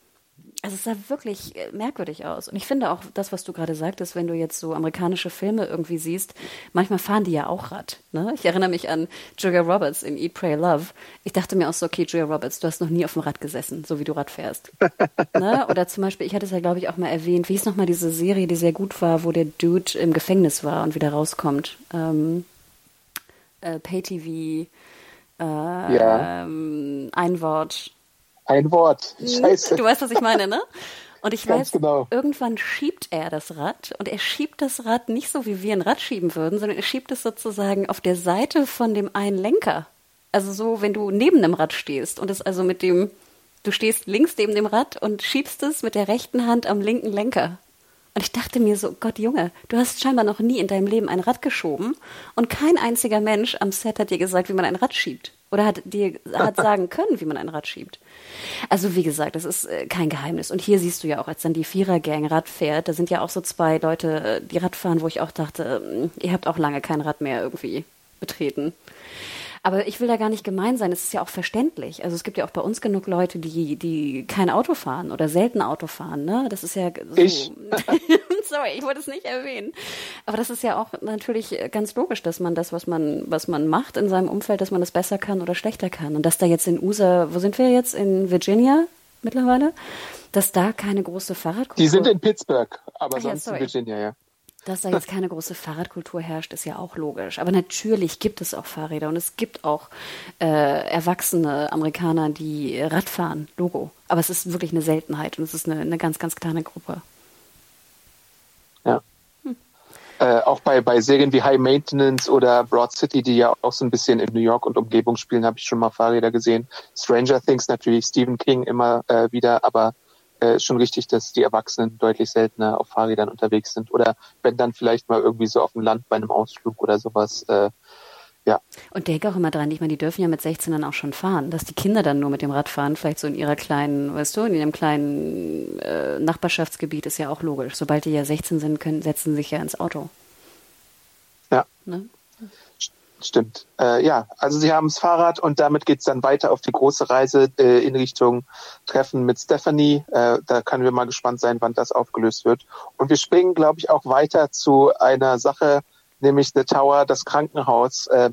Also es sah wirklich äh, merkwürdig aus. Und ich finde auch das, was du gerade sagtest, wenn du jetzt so amerikanische Filme irgendwie siehst, manchmal fahren die ja auch Rad. Ne? Ich erinnere mich an Julia Roberts in Eat, Pray, Love. Ich dachte mir auch so, okay, Julia Roberts, du hast noch nie auf dem Rad gesessen, so wie du Rad fährst. [LAUGHS] ne? Oder zum Beispiel, ich hatte es ja, glaube ich, auch mal erwähnt, wie ist nochmal diese Serie, die sehr gut war, wo der Dude im Gefängnis war und wieder rauskommt. Ähm, äh, Pay-TV, äh, ja. ähm, ein Wort ein Wort. Scheiße. Du weißt, was ich meine, ne? Und ich [LAUGHS] Ganz weiß, genau. irgendwann schiebt er das Rad und er schiebt das Rad nicht so, wie wir ein Rad schieben würden, sondern er schiebt es sozusagen auf der Seite von dem einen Lenker. Also so, wenn du neben einem Rad stehst und es also mit dem Du stehst links neben dem Rad und schiebst es mit der rechten Hand am linken Lenker. Und ich dachte mir so, Gott Junge, du hast scheinbar noch nie in deinem Leben ein Rad geschoben und kein einziger Mensch am Set hat dir gesagt, wie man ein Rad schiebt. Oder hat dir hat sagen können, wie man ein Rad schiebt. Also wie gesagt, das ist äh, kein Geheimnis. Und hier siehst du ja auch, als dann die Vierergang Rad fährt, da sind ja auch so zwei Leute, äh, die Rad fahren, wo ich auch dachte, ähm, ihr habt auch lange kein Rad mehr irgendwie betreten. Aber ich will da gar nicht gemein sein. Es ist ja auch verständlich. Also es gibt ja auch bei uns genug Leute, die, die kein Auto fahren oder selten Auto fahren. Ne? Das ist ja so. Ich. [LAUGHS] Sorry, ich wollte es nicht erwähnen. Aber das ist ja auch natürlich ganz logisch, dass man das, was man, was man macht in seinem Umfeld, dass man das besser kann oder schlechter kann. Und dass da jetzt in USA, wo sind wir jetzt? In Virginia mittlerweile? Dass da keine große Fahrradkultur. Die sind in Pittsburgh, aber Ach ja, sonst in sorry. Virginia, ja. Dass da jetzt keine große Fahrradkultur herrscht, ist ja auch logisch. Aber natürlich gibt es auch Fahrräder und es gibt auch äh, erwachsene Amerikaner, die Rad fahren. Logo. Aber es ist wirklich eine Seltenheit und es ist eine, eine ganz, ganz kleine Gruppe. Ja. Äh, auch bei, bei Serien wie High Maintenance oder Broad City, die ja auch so ein bisschen in New York und Umgebung spielen, habe ich schon mal Fahrräder gesehen. Stranger Things natürlich, Stephen King immer äh, wieder, aber äh, ist schon richtig, dass die Erwachsenen deutlich seltener auf Fahrrädern unterwegs sind. Oder wenn dann vielleicht mal irgendwie so auf dem Land bei einem Ausflug oder sowas. Äh, ja, Und denke auch immer dran, ich meine, die dürfen ja mit 16 dann auch schon fahren, dass die Kinder dann nur mit dem Rad fahren, vielleicht so in ihrer kleinen, weißt du, in ihrem kleinen äh, Nachbarschaftsgebiet ist ja auch logisch. Sobald die ja 16 sind, können, setzen sie sich ja ins Auto. ja. Ne? Stimmt. Äh, ja, also sie haben das Fahrrad und damit geht's dann weiter auf die große Reise äh, in Richtung Treffen mit Stephanie. Äh, da können wir mal gespannt sein, wann das aufgelöst wird. Und wir springen, glaube ich, auch weiter zu einer Sache, nämlich The Tower, das Krankenhaus, äh,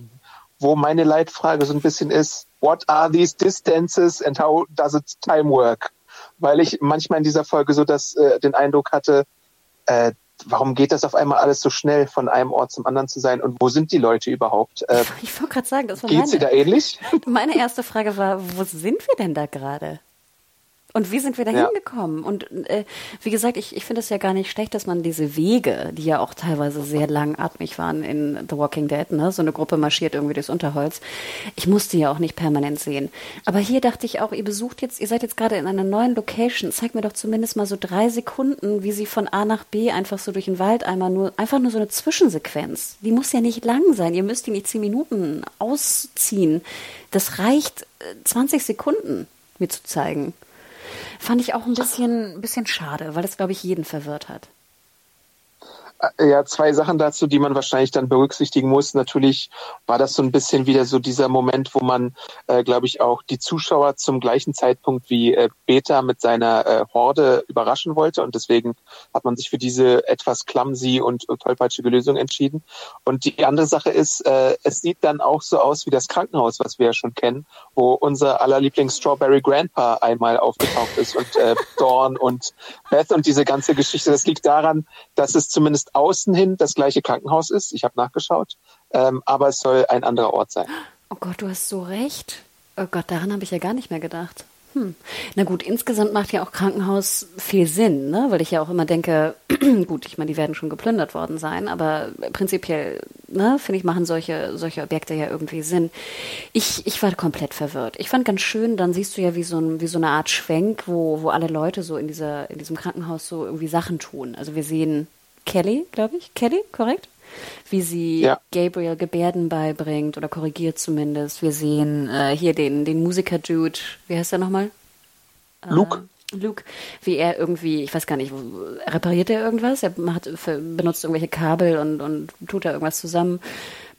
wo meine Leitfrage so ein bisschen ist, what are these distances and how does it time work? Weil ich manchmal in dieser Folge so das, äh, den Eindruck hatte, äh, warum geht das auf einmal alles so schnell, von einem Ort zum anderen zu sein und wo sind die Leute überhaupt? Äh, [LAUGHS] Ich wollte gerade sagen, das war geht's dir da meine, ähnlich? [LAUGHS] meine erste Frage war, wo sind wir denn da gerade? Und wie sind wir da Ja. hingekommen? Und äh, wie gesagt, ich, ich finde es ja gar nicht schlecht, dass man diese Wege, die ja auch teilweise sehr langatmig waren in The Walking Dead, ne? so eine Gruppe marschiert irgendwie durchs Unterholz. Ich musste ja auch nicht permanent sehen. Aber hier dachte ich auch, ihr besucht jetzt, ihr seid jetzt gerade in einer neuen Location. Zeigt mir doch zumindest mal so drei Sekunden, wie sie von A nach B einfach so durch den Wald einmal nur, einfach nur so eine Zwischensequenz. Die muss ja nicht lang sein. Ihr müsst die nicht zehn Minuten ausziehen. Das reicht äh, 20 Sekunden mir zu zeigen. Fand ich auch ein bisschen, bisschen schade, weil das, glaube ich, jeden verwirrt hat. Äh, Ja, zwei Sachen dazu, die man wahrscheinlich dann berücksichtigen muss. Natürlich war das so ein bisschen wieder so dieser Moment, wo man, äh, glaube ich, auch die Zuschauer zum gleichen Zeitpunkt wie äh, Beta mit seiner äh, Horde überraschen wollte. Und deswegen hat man sich für diese etwas clumsy und, und tollpatschige Lösung entschieden. Und die andere Sache ist, äh, es sieht dann auch so aus wie das Krankenhaus, was wir ja schon kennen, wo unser aller Lieblings Strawberry Grandpa einmal aufgetaucht ist und äh, [LAUGHS] Dawn und Beth und diese ganze Geschichte. Das liegt daran, dass es zumindest außen hin das gleiche Krankenhaus ist. Ich habe nachgeschaut, ähm, aber es soll ein anderer Ort sein. Oh Gott, du hast so recht. Oh Gott, daran habe ich ja gar nicht mehr gedacht. Hm. Na gut, insgesamt macht ja auch Krankenhaus viel Sinn, ne? weil ich ja auch immer denke, [CLEARS THROAT] gut, ich meine, die werden schon geplündert worden sein, aber prinzipiell, ne, finde ich, machen solche, solche Objekte ja irgendwie Sinn. Ich, ich war komplett verwirrt. Ich fand ganz schön, dann siehst du ja wie so, ein, wie so eine Art Schwenk, wo, wo alle Leute so in, dieser, in diesem Krankenhaus so irgendwie Sachen tun. Also wir sehen Kelly, glaube ich. Kelly, korrekt? Wie sie Ja. Gabriel Gebärden beibringt oder korrigiert zumindest. Wir sehen äh, hier den, den Musiker-Dude, wie heißt der nochmal? Luke. Äh, Luke, wie er irgendwie, ich weiß gar nicht, repariert er irgendwas? Er macht, benutzt irgendwelche Kabel und, und tut da irgendwas zusammen.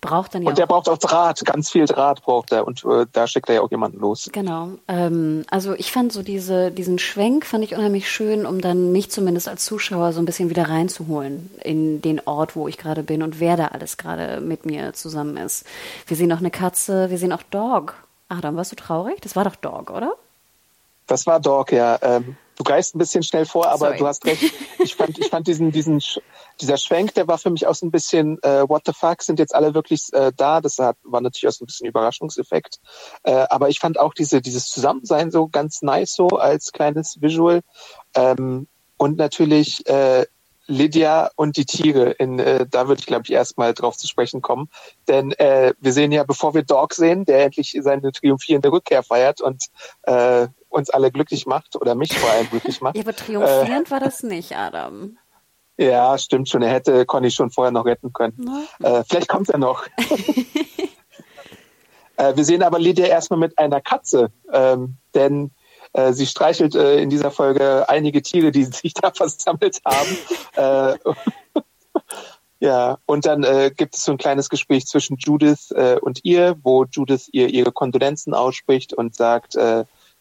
Braucht dann ja Und der auch braucht auch Draht, ganz viel Draht braucht er. Und äh, da schickt er ja auch jemanden los. Genau. Ähm, also ich fand so diese, diesen Schwenk fand ich unheimlich schön, um dann mich zumindest als Zuschauer so ein bisschen wieder reinzuholen in den Ort, wo ich gerade bin und wer da alles gerade mit mir zusammen ist. Wir sehen auch eine Katze, wir sehen auch Dog. Adam, warst du traurig? Das war doch Dog, oder? Das war Dog, ja. Ähm, du greifst ein bisschen schnell vor, aber Sorry. du hast recht. Ich fand, ich fand diesen, diesen, dieser Schwenk, der war für mich auch so ein bisschen, äh, what the fuck, sind jetzt alle wirklich äh, da? Das hat, war natürlich auch so ein bisschen Überraschungseffekt. Äh, aber ich fand auch diese, dieses Zusammensein so ganz nice so als kleines Visual. Ähm, und natürlich, äh, Lydia und die Tiere. In, äh, da würde ich, glaube ich, erstmal drauf zu sprechen kommen. Denn äh, wir sehen ja, bevor wir Dog sehen, der endlich seine triumphierende Rückkehr feiert und äh, uns alle glücklich macht oder mich vor allem glücklich macht. [LAUGHS] ja, aber triumphierend äh, war das nicht, Adam. Ja, stimmt schon. Er hätte Conny schon vorher noch retten können. Äh, vielleicht kommt er noch. [LAUGHS] äh, wir sehen aber Lydia erstmal mit einer Katze, ähm, denn äh, sie streichelt äh, in dieser Folge einige Tiere, die [LAUGHS] sich da versammelt haben. äh, [LAUGHS] ja, und dann äh, gibt es so ein kleines Gespräch zwischen Judith und ihr, wo Judith ihr ihre Kondolenzen ausspricht und sagt,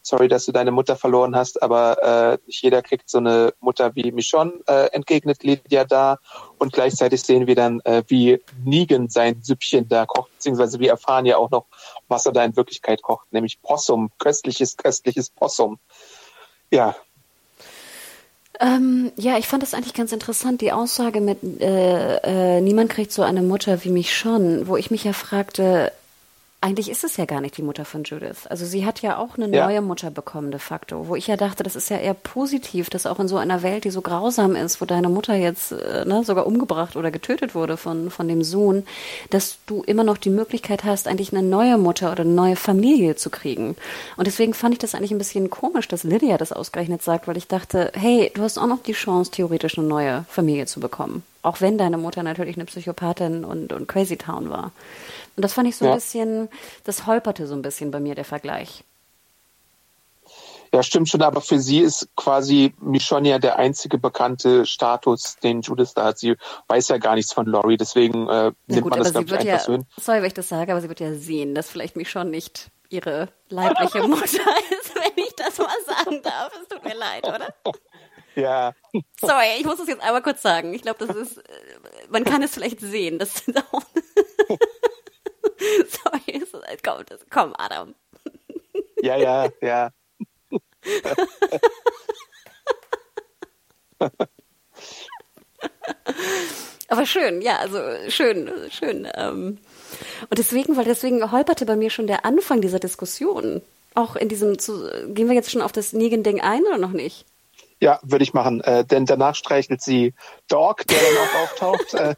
sorry, dass du deine Mutter verloren hast, aber äh, nicht jeder kriegt so eine Mutter wie Michonne, äh, entgegnet Lydia da. Und gleichzeitig sehen wir dann, äh, wie Negan sein Süppchen da kocht, beziehungsweise wir erfahren ja auch noch, was er da in Wirklichkeit kocht, nämlich Possum, köstliches, köstliches Possum. Ja, ähm, ja, ich fand das eigentlich ganz interessant, die Aussage mit äh, äh, niemand kriegt so eine Mutter wie mich schon, wo ich mich ja fragte, eigentlich ist es ja gar nicht die Mutter von Judith. Also sie hat ja auch eine ja. neue Mutter bekommen de facto, wo ich ja dachte, das ist ja eher positiv, dass auch in so einer Welt, die so grausam ist, wo deine Mutter jetzt äh, ne, sogar umgebracht oder getötet wurde von, von dem Sohn, dass du immer noch die Möglichkeit hast, eigentlich eine neue Mutter oder eine neue Familie zu kriegen. Und deswegen fand ich das eigentlich ein bisschen komisch, dass Lydia das ausgerechnet sagt, weil ich dachte, hey, du hast auch noch die Chance, theoretisch eine neue Familie zu bekommen. Auch wenn deine Mutter natürlich eine Psychopathin und, und Crazy Town war. Und das fand ich so ja. ein bisschen, das holperte so ein bisschen bei mir, der Vergleich. Ja, stimmt schon, aber für sie ist quasi Michonne ja der einzige bekannte Status, den Judith da hat. Sie weiß ja gar nichts von Laurie, deswegen äh, nimmt gut, man das, glaube ich, einfach ja, so hin. Sorry, wenn ich das sage, aber sie wird ja sehen, dass vielleicht Michonne nicht ihre leibliche [LAUGHS] Mutter ist, wenn ich das mal sagen darf. Es tut mir leid, oder? [LAUGHS] Ja. Sorry, ich muss das jetzt einmal kurz sagen. Ich glaube, das ist, äh, man kann es vielleicht sehen. [LAUGHS] Das ist auch Sorry, komm, komm, Adam. Ja, ja, ja. Aber schön, ja, also schön, schön. Ähm. Und deswegen, weil deswegen holperte bei mir schon der Anfang dieser Diskussion. Auch in diesem, zu, gehen wir jetzt schon auf das Negan-Ding ein oder noch nicht? Ja, würde ich machen, äh, denn danach streichelt sie Dog, der dann auch auftaucht. Äh,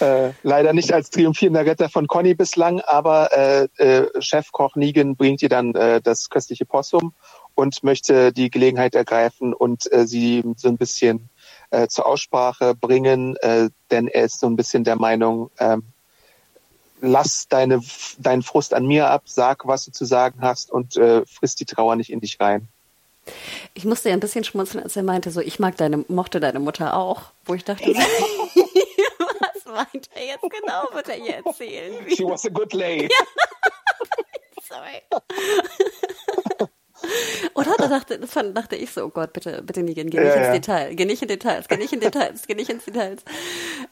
[LAUGHS] äh, leider nicht als triumphierender Retter von Conny bislang, aber äh, äh, Chefkoch Negan bringt ihr dann äh, das köstliche Possum und möchte die Gelegenheit ergreifen und äh, sie so ein bisschen äh, zur Aussprache bringen, äh, denn er ist so ein bisschen der Meinung, äh, lass deine, deinen Frust an mir ab, sag, was du zu sagen hast und äh, frisst die Trauer nicht in dich rein. Ich musste ja ein bisschen schmunzeln, als er meinte, so ich mag deine, mochte deine Mutter auch, wo ich dachte, [LAUGHS] meint er jetzt genau, wird er ihr erzählen. Wie? She was a good lady. [LAUGHS] Sorry. Oder da dachte, das fand, dachte ich so, oh Gott, bitte, bitte nie, geh nicht ja, ins ja. Detail, geh nicht in Details, geh nicht in Details, geh nicht ins Details.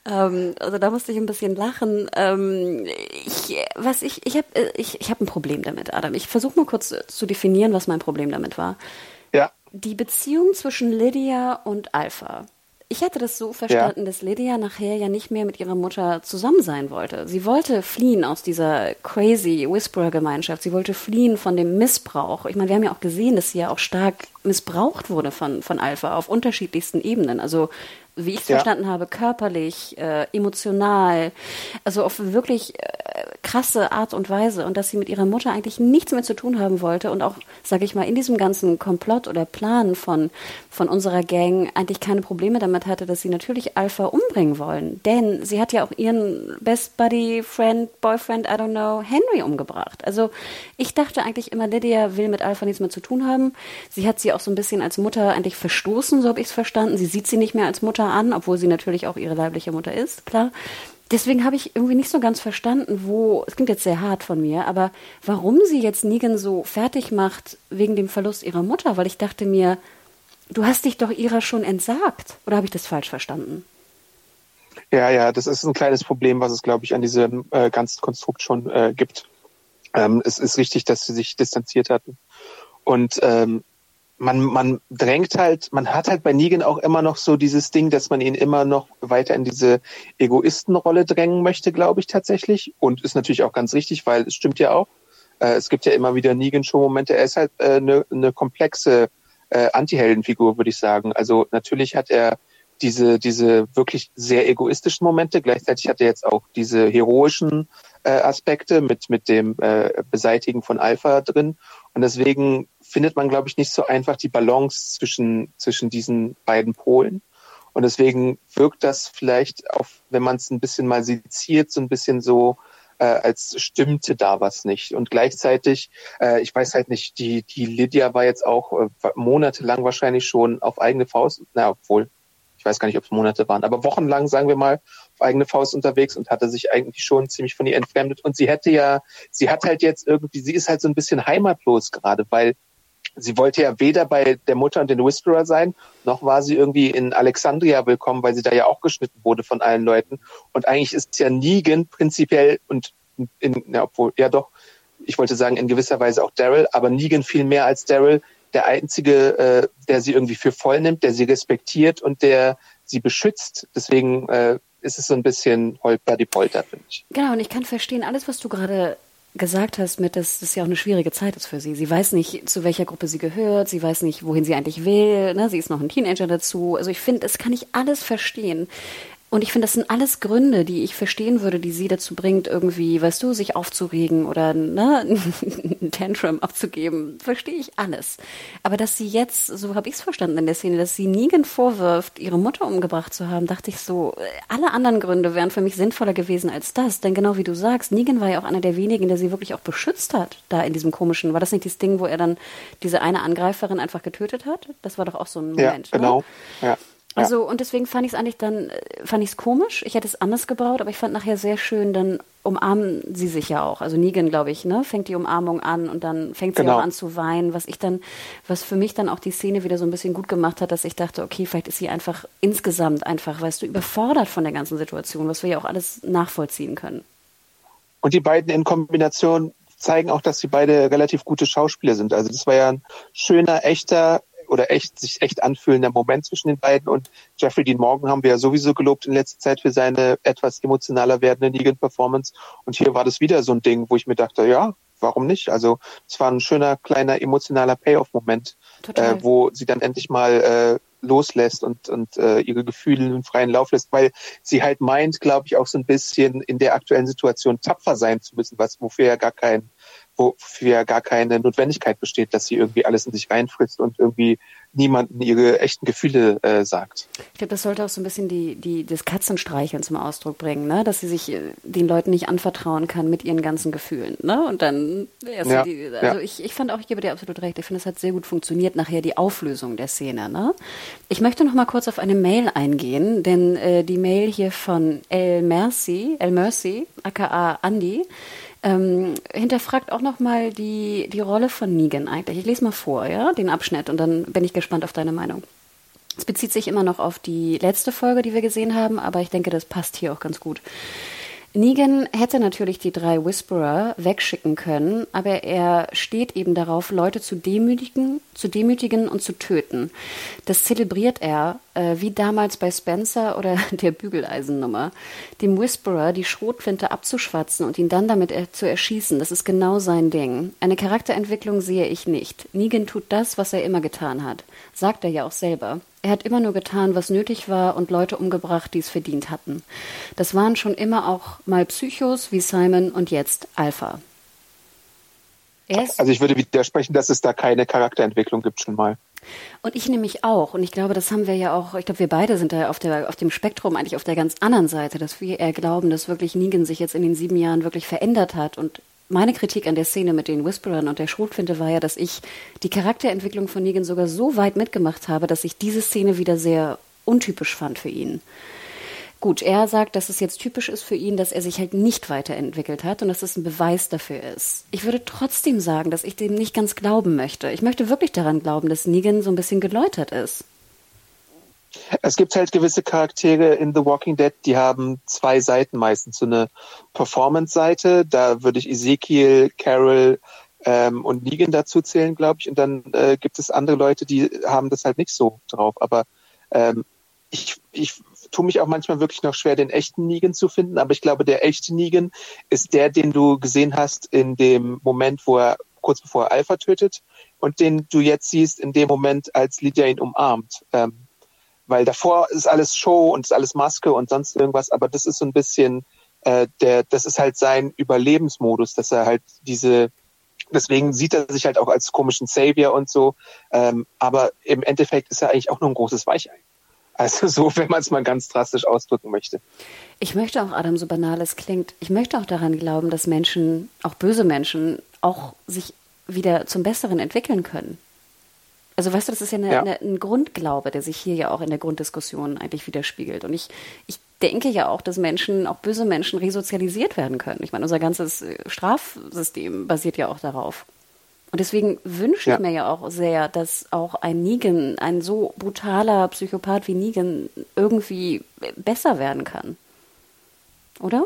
Ähm, also da musste ich ein bisschen lachen. Ähm, ich, was ich, ich habe, äh, ich, ich habe ein Problem damit, Adam. Ich versuche mal kurz zu definieren, was mein Problem damit war. Die Beziehung zwischen Lydia und Alpha ich hatte das so verstanden, ja. dass Lydia nachher ja nicht mehr mit ihrer Mutter zusammen sein wollte. Sie wollte fliehen aus dieser crazy Whisperer-Gemeinschaft. Sie wollte fliehen von dem Missbrauch. Ich meine, wir haben ja auch gesehen, dass sie ja auch stark missbraucht wurde von, von Alpha auf unterschiedlichsten Ebenen. Also wie ich es ja. verstanden habe, körperlich, äh, emotional, also auf wirklich äh, krasse Art und Weise und dass sie mit ihrer Mutter eigentlich nichts mehr zu tun haben wollte und auch, sage ich mal, in diesem ganzen Komplott oder Plan von, von unserer Gang eigentlich keine Probleme damit hatte, dass sie natürlich Alpha umbringen wollen. Denn sie hat ja auch ihren Best Buddy, Friend, Boyfriend, I don't know, Henry umgebracht. Also ich dachte eigentlich immer, Lydia will mit Alpha nichts mehr zu tun haben. Sie hat sie auch so ein bisschen als Mutter eigentlich verstoßen, so habe ich es verstanden. Sie sieht sie nicht mehr als Mutter an, obwohl sie natürlich auch ihre leibliche Mutter ist, klar. Deswegen habe ich irgendwie nicht so ganz verstanden, wo, es klingt jetzt sehr hart von mir, aber warum sie jetzt Negan so fertig macht wegen dem Verlust ihrer Mutter, weil ich dachte mir, du hast dich doch ihrer schon entsagt. Oder habe ich das falsch verstanden? Ja, ja, das ist ein kleines Problem, was es, glaube ich, an diesem äh, ganzen Konstrukt schon äh, gibt. Ähm, es ist richtig, dass sie sich distanziert hatten. Und ähm, man, man drängt halt, man hat halt bei Negan auch immer noch so dieses Ding, dass man ihn immer noch weiter in diese Egoistenrolle drängen möchte, glaube ich tatsächlich. Und ist natürlich auch ganz richtig, weil es stimmt ja auch. Äh, es gibt ja immer wieder Negan-Show-Momente. Er ist halt eine äh, ne, ne komplexe äh, Anti-Heldenfigur, würde ich sagen. Also natürlich hat er diese, diese wirklich sehr egoistischen Momente. Gleichzeitig hat er jetzt auch diese heroischen äh, Aspekte mit, mit dem äh, Beseitigen von Alpha drin. Und deswegen findet man, glaube ich, nicht so einfach die Balance zwischen, zwischen diesen beiden Polen. Und deswegen wirkt das vielleicht auf, wenn man es ein bisschen mal seziert, so ein bisschen so, äh, als stimmte da was nicht. Und gleichzeitig, äh, ich weiß halt nicht, die, die Lydia war jetzt auch äh, monatelang wahrscheinlich schon auf eigene Faust, na, obwohl, ich weiß gar nicht, ob es Monate waren, aber wochenlang, sagen wir mal, auf eigene Faust unterwegs und hatte sich eigentlich schon ziemlich von ihr entfremdet. Und sie hätte ja, sie hat halt jetzt irgendwie, sie ist halt so ein bisschen heimatlos gerade, weil sie wollte ja weder bei der Mutter und den Whisperer sein, noch war sie irgendwie in Alexandria willkommen, weil sie da ja auch geschnitten wurde von allen Leuten. Und eigentlich ist ja Negan prinzipiell und in, ja, obwohl, ja doch, ich wollte sagen, in gewisser Weise auch Daryl, aber Negan viel mehr als Daryl, der einzige, äh, der sie irgendwie für voll nimmt, der sie respektiert und der sie beschützt. Deswegen äh, ist es so ein bisschen holper die Polter, finde ich. Genau, und ich kann verstehen, alles, was du gerade gesagt hast, mit, dass das ja auch eine schwierige Zeit ist für sie. Sie weiß nicht, zu welcher Gruppe sie gehört, sie weiß nicht, wohin sie eigentlich will, ne? sie ist noch ein Teenager dazu. Also ich finde, das kann ich alles verstehen. Und ich finde, das sind alles Gründe, die ich verstehen würde, die sie dazu bringt, irgendwie, weißt du, sich aufzuregen oder ne, [LAUGHS] ein Tantrum abzugeben. Verstehe ich alles. Aber dass sie jetzt, so habe ich es verstanden in der Szene, dass sie Negan vorwirft, ihre Mutter umgebracht zu haben, dachte ich so, alle anderen Gründe wären für mich sinnvoller gewesen als das. Denn genau wie du sagst, Negan war ja auch einer der wenigen, der sie wirklich auch beschützt hat, da in diesem komischen, war das nicht das Ding, wo er dann diese eine Angreiferin einfach getötet hat? Das war doch auch so ein Moment. Ja, genau. Ne? Ja. Also, und deswegen fand ich es eigentlich dann, äh, fand ich es komisch. Ich hätte es anders gebaut, aber ich fand nachher sehr schön, dann umarmen sie sich ja auch. Also Negan, glaube ich, ne, fängt die Umarmung an und dann fängt sie genau. auch an zu weinen, was ich dann, was für mich dann auch die Szene wieder so ein bisschen gut gemacht hat, dass ich dachte, okay, vielleicht ist sie einfach insgesamt einfach, weißt du, überfordert von der ganzen Situation, was wir ja auch alles nachvollziehen können. Und die beiden in Kombination zeigen auch, dass sie beide relativ gute Schauspieler sind. Also das war ja ein schöner, echter oder echt sich echt anfühlender Moment zwischen den beiden. Und Jeffrey Dean Morgan haben wir ja sowieso gelobt in letzter Zeit für seine etwas emotionaler werdende Negan-Performance. Und hier war das wieder so ein Ding, wo ich mir dachte, ja, warum nicht? Also es war ein schöner, kleiner, emotionaler Payoff-Moment, äh, wo sie dann endlich mal äh, loslässt und, und äh, ihre Gefühle in freien Lauf lässt, weil sie halt meint, glaube ich, auch so ein bisschen in der aktuellen Situation tapfer sein zu müssen, was wofür ja gar kein wofür gar keine Notwendigkeit besteht, dass sie irgendwie alles in sich reinfrisst und irgendwie niemanden ihre echten Gefühle äh, sagt. Ich glaube, das sollte auch so ein bisschen die, die, das Katzenstreicheln zum Ausdruck bringen, ne? dass sie sich äh, den Leuten nicht anvertrauen kann mit ihren ganzen Gefühlen. Ne? Und dann, erst ja, die, also ja. ich, ich fand auch, ich gebe dir absolut recht, ich finde, es hat sehr gut funktioniert, nachher die Auflösung der Szene. Ne? Ich möchte noch mal kurz auf eine Mail eingehen, denn äh, die Mail hier von El Mercy, El Mercy, aka Andy, ähm, hinterfragt auch nochmal die, die Rolle von Negan eigentlich. Ich lese mal vor, ja, den Abschnitt und dann bin ich gespannt auf deine Meinung. Es bezieht sich immer noch auf die letzte Folge, die wir gesehen haben, aber ich denke, das passt hier auch ganz gut. Negan hätte natürlich die drei Whisperer wegschicken können, aber er steht eben darauf, Leute zu demütigen, zu demütigen und zu töten. Das zelebriert er, äh, wie damals bei Spencer oder [LAUGHS] der Bügeleisennummer, dem Whisperer die Schrotflinte abzuschwatzen und ihn dann damit er zu erschießen. Das ist genau sein Ding. Eine Charakterentwicklung sehe ich nicht. Negan tut das, was er immer getan hat. Sagt er ja auch selber. Er hat immer nur getan, was nötig war und Leute umgebracht, die es verdient hatten. Das waren schon immer auch mal Psychos wie Simon und jetzt Alpha. Also ich würde widersprechen, dass es da keine Charakterentwicklung gibt schon mal. Und ich nämlich auch. Und ich glaube, das haben wir ja auch, ich glaube, wir beide sind da auf, der, auf dem Spektrum eigentlich auf der ganz anderen Seite, dass wir eher glauben, dass wirklich Negan sich jetzt in den sieben Jahren wirklich verändert hat und meine Kritik an der Szene mit den Whisperern und der Schrotflinte war ja, dass ich die Charakterentwicklung von Negan sogar so weit mitgemacht habe, dass ich diese Szene wieder sehr untypisch fand für ihn. Gut, er sagt, dass es jetzt typisch ist für ihn, dass er sich halt nicht weiterentwickelt hat und dass es ein Beweis dafür ist. Ich würde trotzdem sagen, dass ich dem nicht ganz glauben möchte. Ich möchte wirklich daran glauben, dass Negan so ein bisschen geläutert ist. Es gibt halt gewisse Charaktere in The Walking Dead, die haben zwei Seiten meistens. So eine Performance-Seite, da würde ich Ezekiel, Carol ähm, und Negan dazu zählen, glaube ich. Und dann äh, gibt es andere Leute, die haben das halt nicht so drauf. Aber ähm, ich, ich tue mich auch manchmal wirklich noch schwer, den echten Negan zu finden. Aber ich glaube, der echte Negan ist der, den du gesehen hast in dem Moment, wo er kurz bevor er Alpha tötet, und den du jetzt siehst in dem Moment, als Lydia ihn umarmt. Ähm, weil davor ist alles Show und ist alles Maske und sonst irgendwas, aber das ist so ein bisschen äh, der, das ist halt sein Überlebensmodus, dass er halt diese, deswegen sieht er sich halt auch als komischen Savior und so, ähm, aber im Endeffekt ist er eigentlich auch nur ein großes Weichei. Also so, [LAUGHS] wenn man es mal ganz drastisch ausdrücken möchte. Ich möchte auch, Adam, so banal es klingt, ich möchte auch daran glauben, dass Menschen, auch böse Menschen, auch sich wieder zum Besseren entwickeln können. Also weißt du, das ist ja, eine, ja. Eine, ein Grundglaube, der sich hier ja auch in der Grunddiskussion eigentlich widerspiegelt. Und ich, ich denke ja auch, dass Menschen, auch böse Menschen, resozialisiert werden können. Ich meine, unser ganzes äh, Strafsystem basiert ja auch darauf. Und deswegen wünsche ich ja. mir ja auch sehr, dass auch ein Negan, ein so brutaler Psychopath wie Negan, irgendwie besser werden kann. Oder?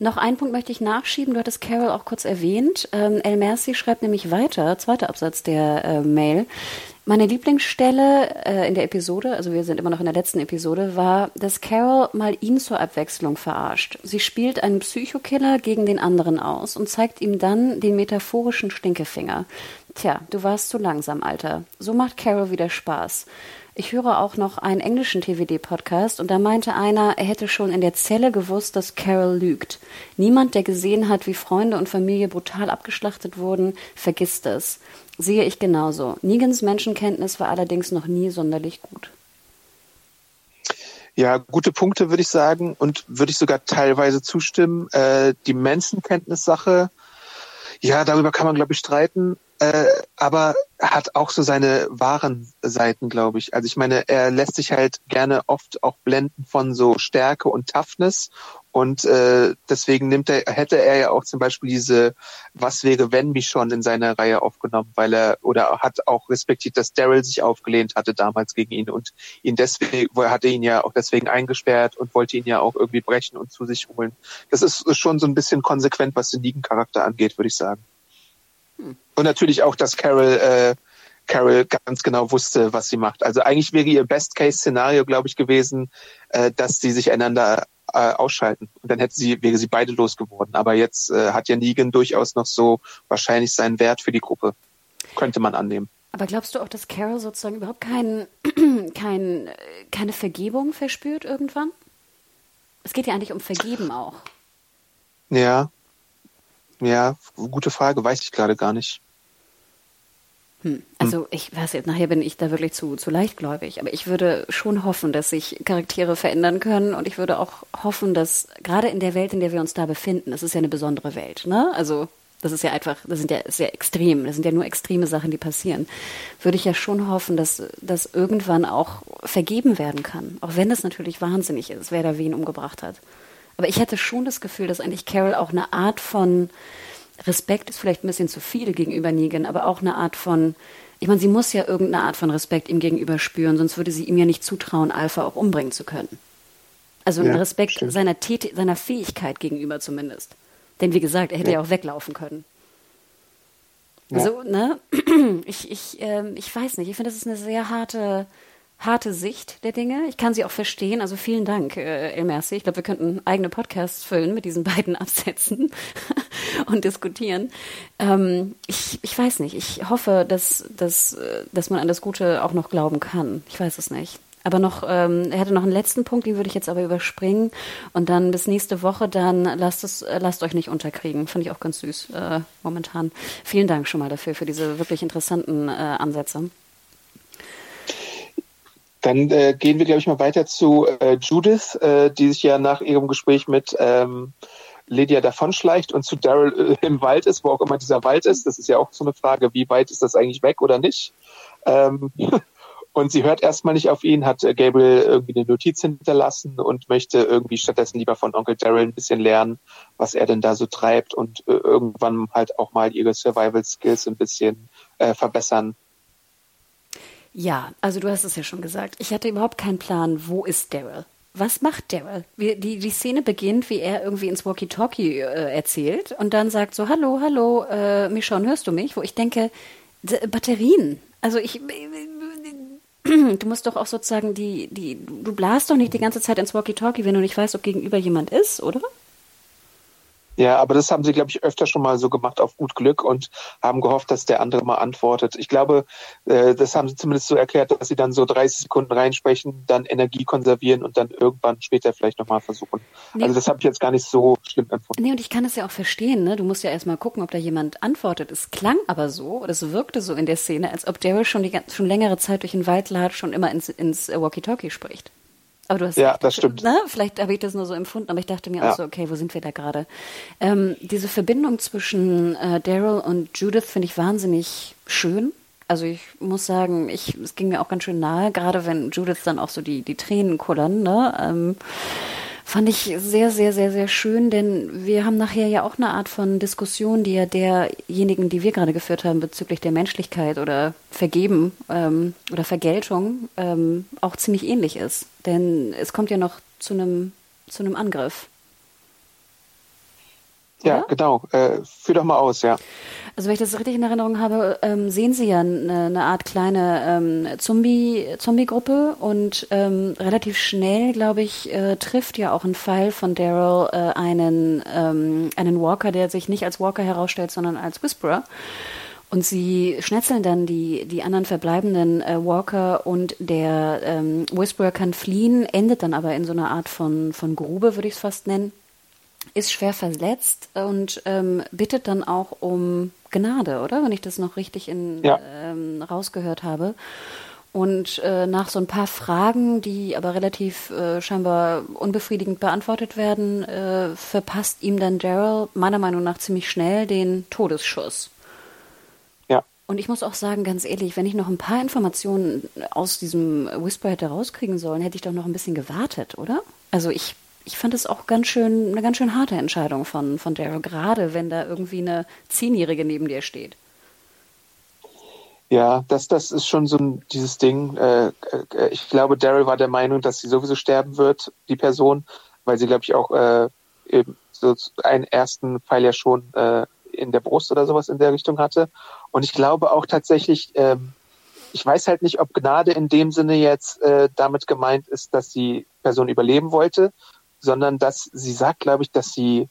Noch einen Punkt möchte ich nachschieben. Du hattest Carol auch kurz erwähnt. Ähm, El Mercy schreibt nämlich weiter, zweiter Absatz der äh, Mail. Meine Lieblingsstelle äh, in der Episode, also wir sind immer noch in der letzten Episode, war, dass Carol mal ihn zur Abwechslung verarscht. Sie spielt einen Psychokiller gegen den anderen aus und zeigt ihm dann den metaphorischen Stinkefinger. Tja, du warst zu langsam, Alter. So macht Carol wieder Spaß. Ich höre auch noch einen englischen TVD-Podcast und da meinte einer, er hätte schon in der Zelle gewusst, dass Carol lügt. Niemand, der gesehen hat, wie Freunde und Familie brutal abgeschlachtet wurden, vergisst es. Sehe ich genauso. Negans Menschenkenntnis war allerdings noch nie sonderlich gut. Ja, gute Punkte würde ich sagen und würde ich sogar teilweise zustimmen. Äh, die Menschenkenntnissache, ja, darüber kann man, glaube ich, streiten äh, aber hat auch so seine wahren Seiten, glaube ich. Also ich meine, er lässt sich halt gerne oft auch blenden von so Stärke und Toughness und äh, deswegen nimmt er, hätte er ja auch zum Beispiel diese Was wäre wenn mich schon in seiner Reihe aufgenommen, weil er oder hat auch respektiert, dass Daryl sich aufgelehnt hatte damals gegen ihn und ihn deswegen, er hatte ihn ja auch deswegen eingesperrt und wollte ihn ja auch irgendwie brechen und zu sich holen. Das ist schon so ein bisschen konsequent, was den Negan-Charakter angeht, würde ich sagen. Und natürlich auch, dass Carol, äh, Carol ganz genau wusste, was sie macht. Also eigentlich wäre ihr Best-Case-Szenario, glaube ich, gewesen, äh, dass sie sich einander äh, ausschalten. Und dann hätte sie, wäre sie beide losgeworden. Aber jetzt äh, hat ja Negan durchaus noch so wahrscheinlich seinen Wert für die Gruppe. Könnte man annehmen. Aber glaubst du auch, dass Carol sozusagen überhaupt kein, [CLEARS THROAT] kein, keine Vergebung verspürt irgendwann? Es geht ja eigentlich um Vergeben auch. Ja, ja, gute Frage, weiß ich gerade gar nicht. Hm. Also ich weiß jetzt, nachher bin ich da wirklich zu, zu leichtgläubig, aber ich würde schon hoffen, dass sich Charaktere verändern können und ich würde auch hoffen, dass gerade in der Welt, in der wir uns da befinden, das ist ja eine besondere Welt, ne? Also das ist ja einfach, das sind ja sehr extrem, das sind ja nur extreme Sachen, die passieren. Würde ich ja schon hoffen, dass das irgendwann auch vergeben werden kann, auch wenn es natürlich wahnsinnig ist, wer da wen umgebracht hat. Aber ich hatte schon das Gefühl, dass eigentlich Carol auch eine Art von Respekt ist vielleicht ein bisschen zu viel gegenüber Negan, aber auch eine Art von, ich meine, sie muss ja irgendeine Art von Respekt ihm gegenüber spüren, sonst würde sie ihm ja nicht zutrauen, Alpha auch umbringen zu können. Also ja, Respekt seiner, Tät seiner Fähigkeit gegenüber zumindest. Denn wie gesagt, er hätte ja, ja auch weglaufen können. Ja. Also, ne? [CLEARS THROAT] Ich, ich, ähm, ich weiß nicht, ich finde, das ist eine sehr harte harte Sicht der Dinge. Ich kann sie auch verstehen. Also vielen Dank, äh, El Merci. Ich glaube, wir könnten eigene Podcasts füllen mit diesen [LAUGHS] beiden Absätzen [LAUGHS] und diskutieren. Ähm, ich, ich weiß nicht. Ich hoffe, dass, dass, äh, dass man an das Gute auch noch glauben kann. Ich weiß es nicht. Aber noch, ähm, er hatte noch einen letzten Punkt, den würde ich jetzt aber überspringen. Und dann bis nächste Woche, dann lasst es, äh, lasst euch nicht unterkriegen. Fand ich auch ganz süß äh, momentan. Vielen Dank schon mal dafür, für diese wirklich interessanten äh, Ansätze. Dann äh, gehen wir, glaube ich, mal weiter zu äh, Judith, äh, die sich ja nach ihrem Gespräch mit ähm, Lydia davonschleicht und zu Daryl äh, im Wald ist, wo auch immer dieser Wald ist. Das ist ja auch so eine Frage, wie weit ist das eigentlich weg oder nicht? Ähm, [LAUGHS] und sie hört erstmal nicht auf ihn, hat äh, Gabriel irgendwie eine Notiz hinterlassen und möchte irgendwie stattdessen lieber von Onkel Daryl ein bisschen lernen, was er denn da so treibt und äh, irgendwann halt auch mal ihre Survival Skills ein bisschen äh, verbessern ja, also du hast es ja schon gesagt. Ich hatte überhaupt keinen Plan, wo ist Daryl? Was macht Daryl? Die, die Szene beginnt, wie er irgendwie ins Walkie-Talkie äh, erzählt und dann sagt so, hallo, hallo, äh, Michonne, hörst du mich? Wo ich denke, Batterien. Also ich, du musst doch auch sozusagen die, die, du blasst doch nicht die ganze Zeit ins Walkie-Talkie, wenn du nicht weißt, ob gegenüber jemand ist, oder? Ja, aber das haben sie, glaube ich, öfter schon mal so gemacht auf gut Glück und haben gehofft, dass der andere mal antwortet. Ich glaube, äh, das haben sie zumindest so erklärt, dass sie dann so 30 Sekunden reinsprechen, dann Energie konservieren und dann irgendwann später vielleicht nochmal versuchen. Nee. Also das habe ich jetzt gar nicht so schlimm empfunden. Nee, und ich kann es ja auch verstehen, ne? Du musst ja erstmal gucken, ob da jemand antwortet. Es klang aber so, oder es wirkte so in der Szene, als ob Daryl schon, die, schon längere Zeit durch den Wald latscht und immer ins, ins Walkie-Talkie spricht. Aber du hast ja, das stimmt. Ne? Vielleicht habe ich das nur so empfunden, aber ich dachte mir ja. auch so, okay, wo sind wir da gerade? Ähm, diese Verbindung zwischen äh, Daryl und Judith finde ich wahnsinnig schön. Also ich muss sagen, ich, es ging mir auch ganz schön nahe, gerade wenn Judith dann auch so die, die Tränen kullern, ne? Ähm, fand ich sehr, sehr, sehr, sehr schön, denn wir haben nachher ja auch eine Art von Diskussion, die ja derjenigen, die wir gerade geführt haben bezüglich der Menschlichkeit oder Vergeben ähm, oder Vergeltung, ähm, auch ziemlich ähnlich ist. Denn es kommt ja noch zu einem zu einem Angriff. Ja, ja? genau. Äh, führ doch mal aus, ja. Also wenn ich das richtig in Erinnerung habe, ähm, sehen Sie ja eine, eine Art kleine ähm, Zombie, Zombie-Gruppe und ähm, relativ schnell, glaube ich, äh, trifft ja auch ein Pfeil von Daryl äh, einen, ähm, einen Walker, der sich nicht als Walker herausstellt, sondern als Whisperer. Und sie schnetzeln dann die, die anderen verbleibenden äh, Walker und der ähm, Whisperer kann fliehen, endet dann aber in so einer Art von, von Grube, würde ich es fast nennen ist schwer verletzt und ähm, bittet dann auch um Gnade, oder? Wenn ich das noch richtig in, ja. ähm, rausgehört habe. Und äh, nach so ein paar Fragen, die aber relativ äh, scheinbar unbefriedigend beantwortet werden, äh, verpasst ihm dann Daryl meiner Meinung nach ziemlich schnell den Todesschuss. Ja. Und ich muss auch sagen, ganz ehrlich, wenn ich noch ein paar Informationen aus diesem Whisper hätte rauskriegen sollen, hätte ich doch noch ein bisschen gewartet, oder? Also ich ich fand es auch ganz schön, eine ganz schön harte Entscheidung von, von Daryl, gerade wenn da irgendwie eine Zehnjährige neben dir steht. Ja, das, das ist schon so ein, dieses Ding. Äh, äh, ich glaube, Daryl war der Meinung, dass sie sowieso sterben wird, die Person, weil sie, glaube ich, auch äh, eben so einen ersten Pfeil ja schon äh, in der Brust oder sowas in der Richtung hatte. Und ich glaube auch tatsächlich, ähm, ich weiß halt nicht, ob Gnade in dem Sinne jetzt äh, damit gemeint ist, dass die Person überleben wollte sondern dass sie sagt, glaube ich, dass sie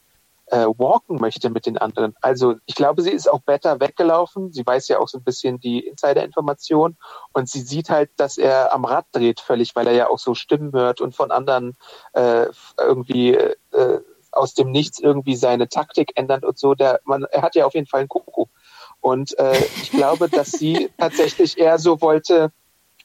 äh, walken möchte mit den anderen. Also ich glaube, sie ist auch better weggelaufen. Sie weiß ja auch so ein bisschen die Insider-Information und sie sieht halt, dass er am Rad dreht völlig, weil er ja auch so Stimmen hört und von anderen äh, irgendwie äh, aus dem Nichts irgendwie seine Taktik ändert und so. Der, man, er hat ja auf jeden Fall einen Kuckuck. Und äh, ich glaube, dass sie [LAUGHS] tatsächlich eher so wollte,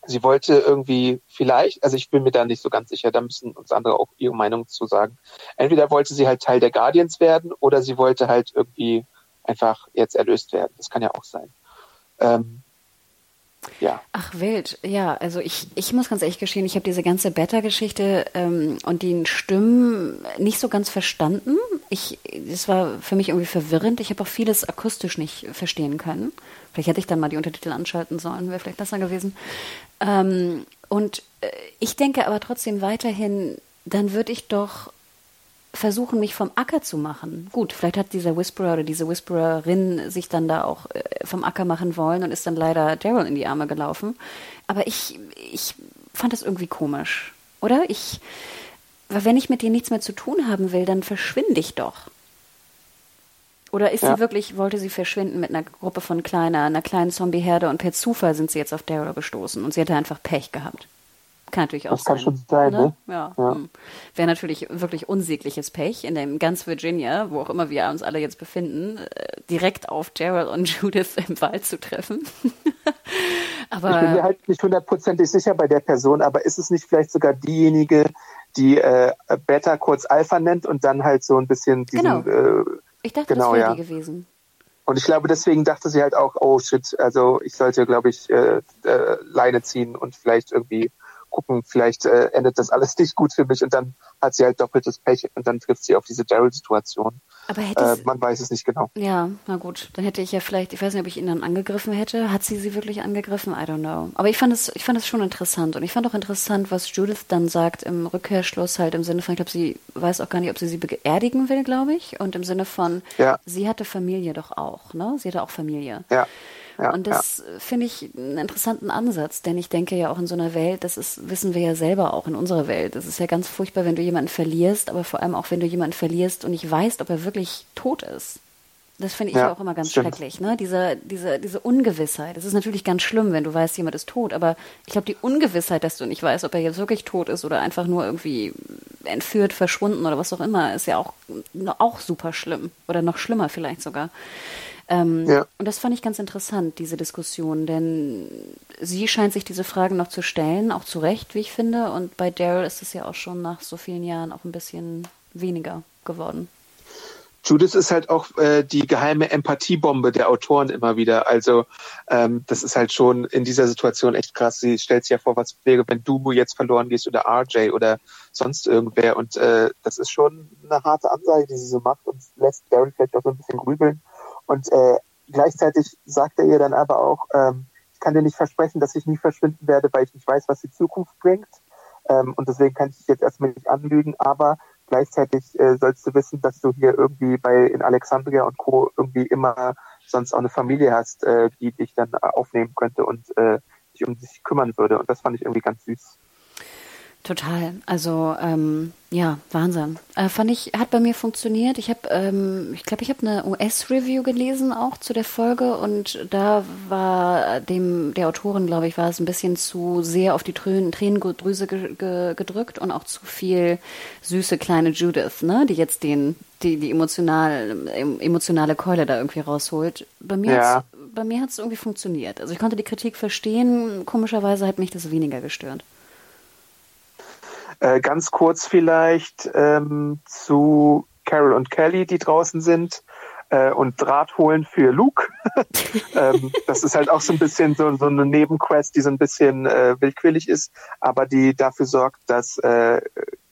sie wollte irgendwie vielleicht, also ich bin mir da nicht so ganz sicher, da müssen uns andere auch ihre Meinung zu sagen. Entweder wollte sie halt Teil der Guardians werden oder sie wollte halt irgendwie einfach jetzt erlöst werden. Das kann ja auch sein. Ähm, ja. Ach wild, ja. Also ich, ich muss ganz ehrlich gestehen, ich habe diese ganze Beta-Geschichte ähm, und die Stimmen nicht so ganz verstanden. Ich, das war für mich irgendwie verwirrend. Ich habe auch vieles akustisch nicht verstehen können. Vielleicht hätte ich dann mal die Untertitel anschalten sollen, wäre vielleicht besser gewesen. Ähm, und äh, ich denke aber trotzdem weiterhin, dann würde ich doch versuchen, mich vom Acker zu machen. Gut, vielleicht hat dieser Whisperer oder diese Whispererin sich dann da auch äh, vom Acker machen wollen und ist dann leider Daryl in die Arme gelaufen. Aber ich, ich fand das irgendwie komisch, oder? Ich, weil wenn ich mit dir nichts mehr zu tun haben will, dann verschwinde ich doch. Oder ist ja. sie wirklich, wollte sie verschwinden mit einer Gruppe von kleiner, einer kleinen Zombieherde und per Zufall sind sie jetzt auf Daryl gestoßen und sie hatte einfach Pech gehabt? Kann natürlich auch das sein. Das kann schon sein, ne? ne? Ja. ja. Hm. Wäre natürlich wirklich unsägliches Pech, in dem ganz Virginia, wo auch immer wir uns alle jetzt befinden, äh, direkt auf Daryl und [LAUGHS] Judith im Wald zu treffen. [LAUGHS] aber ich bin mir halt nicht hundertprozentig sicher bei der Person, aber ist es nicht vielleicht sogar diejenige, die äh, Beta kurz Alpha nennt und dann halt so ein bisschen diesen. Genau. Äh, ich dachte, genau, das wäre ja. die gewesen. Und ich glaube, deswegen dachte sie halt auch, oh shit, also ich sollte, glaube ich, äh, äh, Leine ziehen und vielleicht irgendwie gucken, vielleicht äh, endet das alles [LAUGHS] nicht gut für mich und dann hat sie halt doppeltes Pech und dann trifft sie auf diese Daryl-Situation. Aber hätte äh, man weiß es nicht genau. Ja, na gut, dann hätte ich ja vielleicht, ich weiß nicht, ob ich ihn dann angegriffen hätte. Hat sie sie wirklich angegriffen? I don't know. Aber ich fand es, ich fand es schon interessant und ich fand auch interessant, was Judith dann sagt im Rückkehrschluss halt im Sinne von, ich glaube, sie weiß auch gar nicht, ob sie sie beerdigen will, glaube ich, und im Sinne von, ja. sie hatte Familie doch auch, ne? Sie hatte auch Familie. Ja. Ja, und das ja. finde ich einen interessanten Ansatz, denn ich denke ja auch in so einer Welt, das ist, wissen wir ja selber auch in unserer Welt. Es ist ja ganz furchtbar, wenn du jemanden verlierst, aber vor allem auch, wenn du jemanden verlierst und nicht weißt, ob er wirklich tot ist. Das finde ich ja, auch immer ganz stimmt. schrecklich, ne? Diese, diese, diese Ungewissheit. Das ist natürlich ganz schlimm, wenn du weißt, jemand ist tot, aber ich glaube, die Ungewissheit, dass du nicht weißt, ob er jetzt wirklich tot ist oder einfach nur irgendwie entführt, verschwunden oder was auch immer, ist ja auch, auch super schlimm. Oder noch schlimmer vielleicht sogar. Ähm, ja. Und das fand ich ganz interessant, diese Diskussion, denn sie scheint sich diese Fragen noch zu stellen, auch zu Recht, wie ich finde. Und bei Daryl ist es ja auch schon nach so vielen Jahren auch ein bisschen weniger geworden. Judith ist halt auch äh, die geheime Empathiebombe der Autoren immer wieder. Also ähm, das ist halt schon in dieser Situation echt krass. Sie stellt sich ja vor, was wäre, wenn du jetzt verloren gehst oder RJ oder sonst irgendwer. Und äh, das ist schon eine harte Ansage, die sie so macht und lässt Barry vielleicht auch so ein bisschen grübeln. Und äh, gleichzeitig sagt er ihr dann aber auch, ähm, ich kann dir nicht versprechen, dass ich nie verschwinden werde, weil ich nicht weiß, was die Zukunft bringt. Ähm, und deswegen kann ich dich jetzt erstmal nicht anlügen, aber Gleichzeitig äh, sollst du wissen, dass du hier irgendwie bei in Alexandria und Co. irgendwie immer sonst auch eine Familie hast, äh, die dich dann aufnehmen könnte und äh, sich um dich kümmern würde. Und das fand ich irgendwie ganz süß. Total. Also ähm, ja, Wahnsinn. Äh, fand ich, hat bei mir funktioniert. Ich habe, ähm, ich glaube, ich habe eine US-Review gelesen auch zu der Folge und da war dem der Autorin, glaube ich, war es ein bisschen zu sehr auf die Trän Tränendrüse ge ge gedrückt und auch zu viel süße kleine Judith, ne, die jetzt den die die emotional emotionale Keule da irgendwie rausholt. Bei mir ja. hat's, bei mir hat es irgendwie funktioniert. Also ich konnte die Kritik verstehen. Komischerweise hat mich das weniger gestört. Äh, ganz kurz vielleicht ähm, zu Carol und Kelly, die draußen sind äh, und Draht holen für Luke. [LAUGHS] ähm, das ist halt auch so ein bisschen so, so eine Nebenquest, die so ein bisschen äh, willkürlich ist, aber die dafür sorgt, dass äh,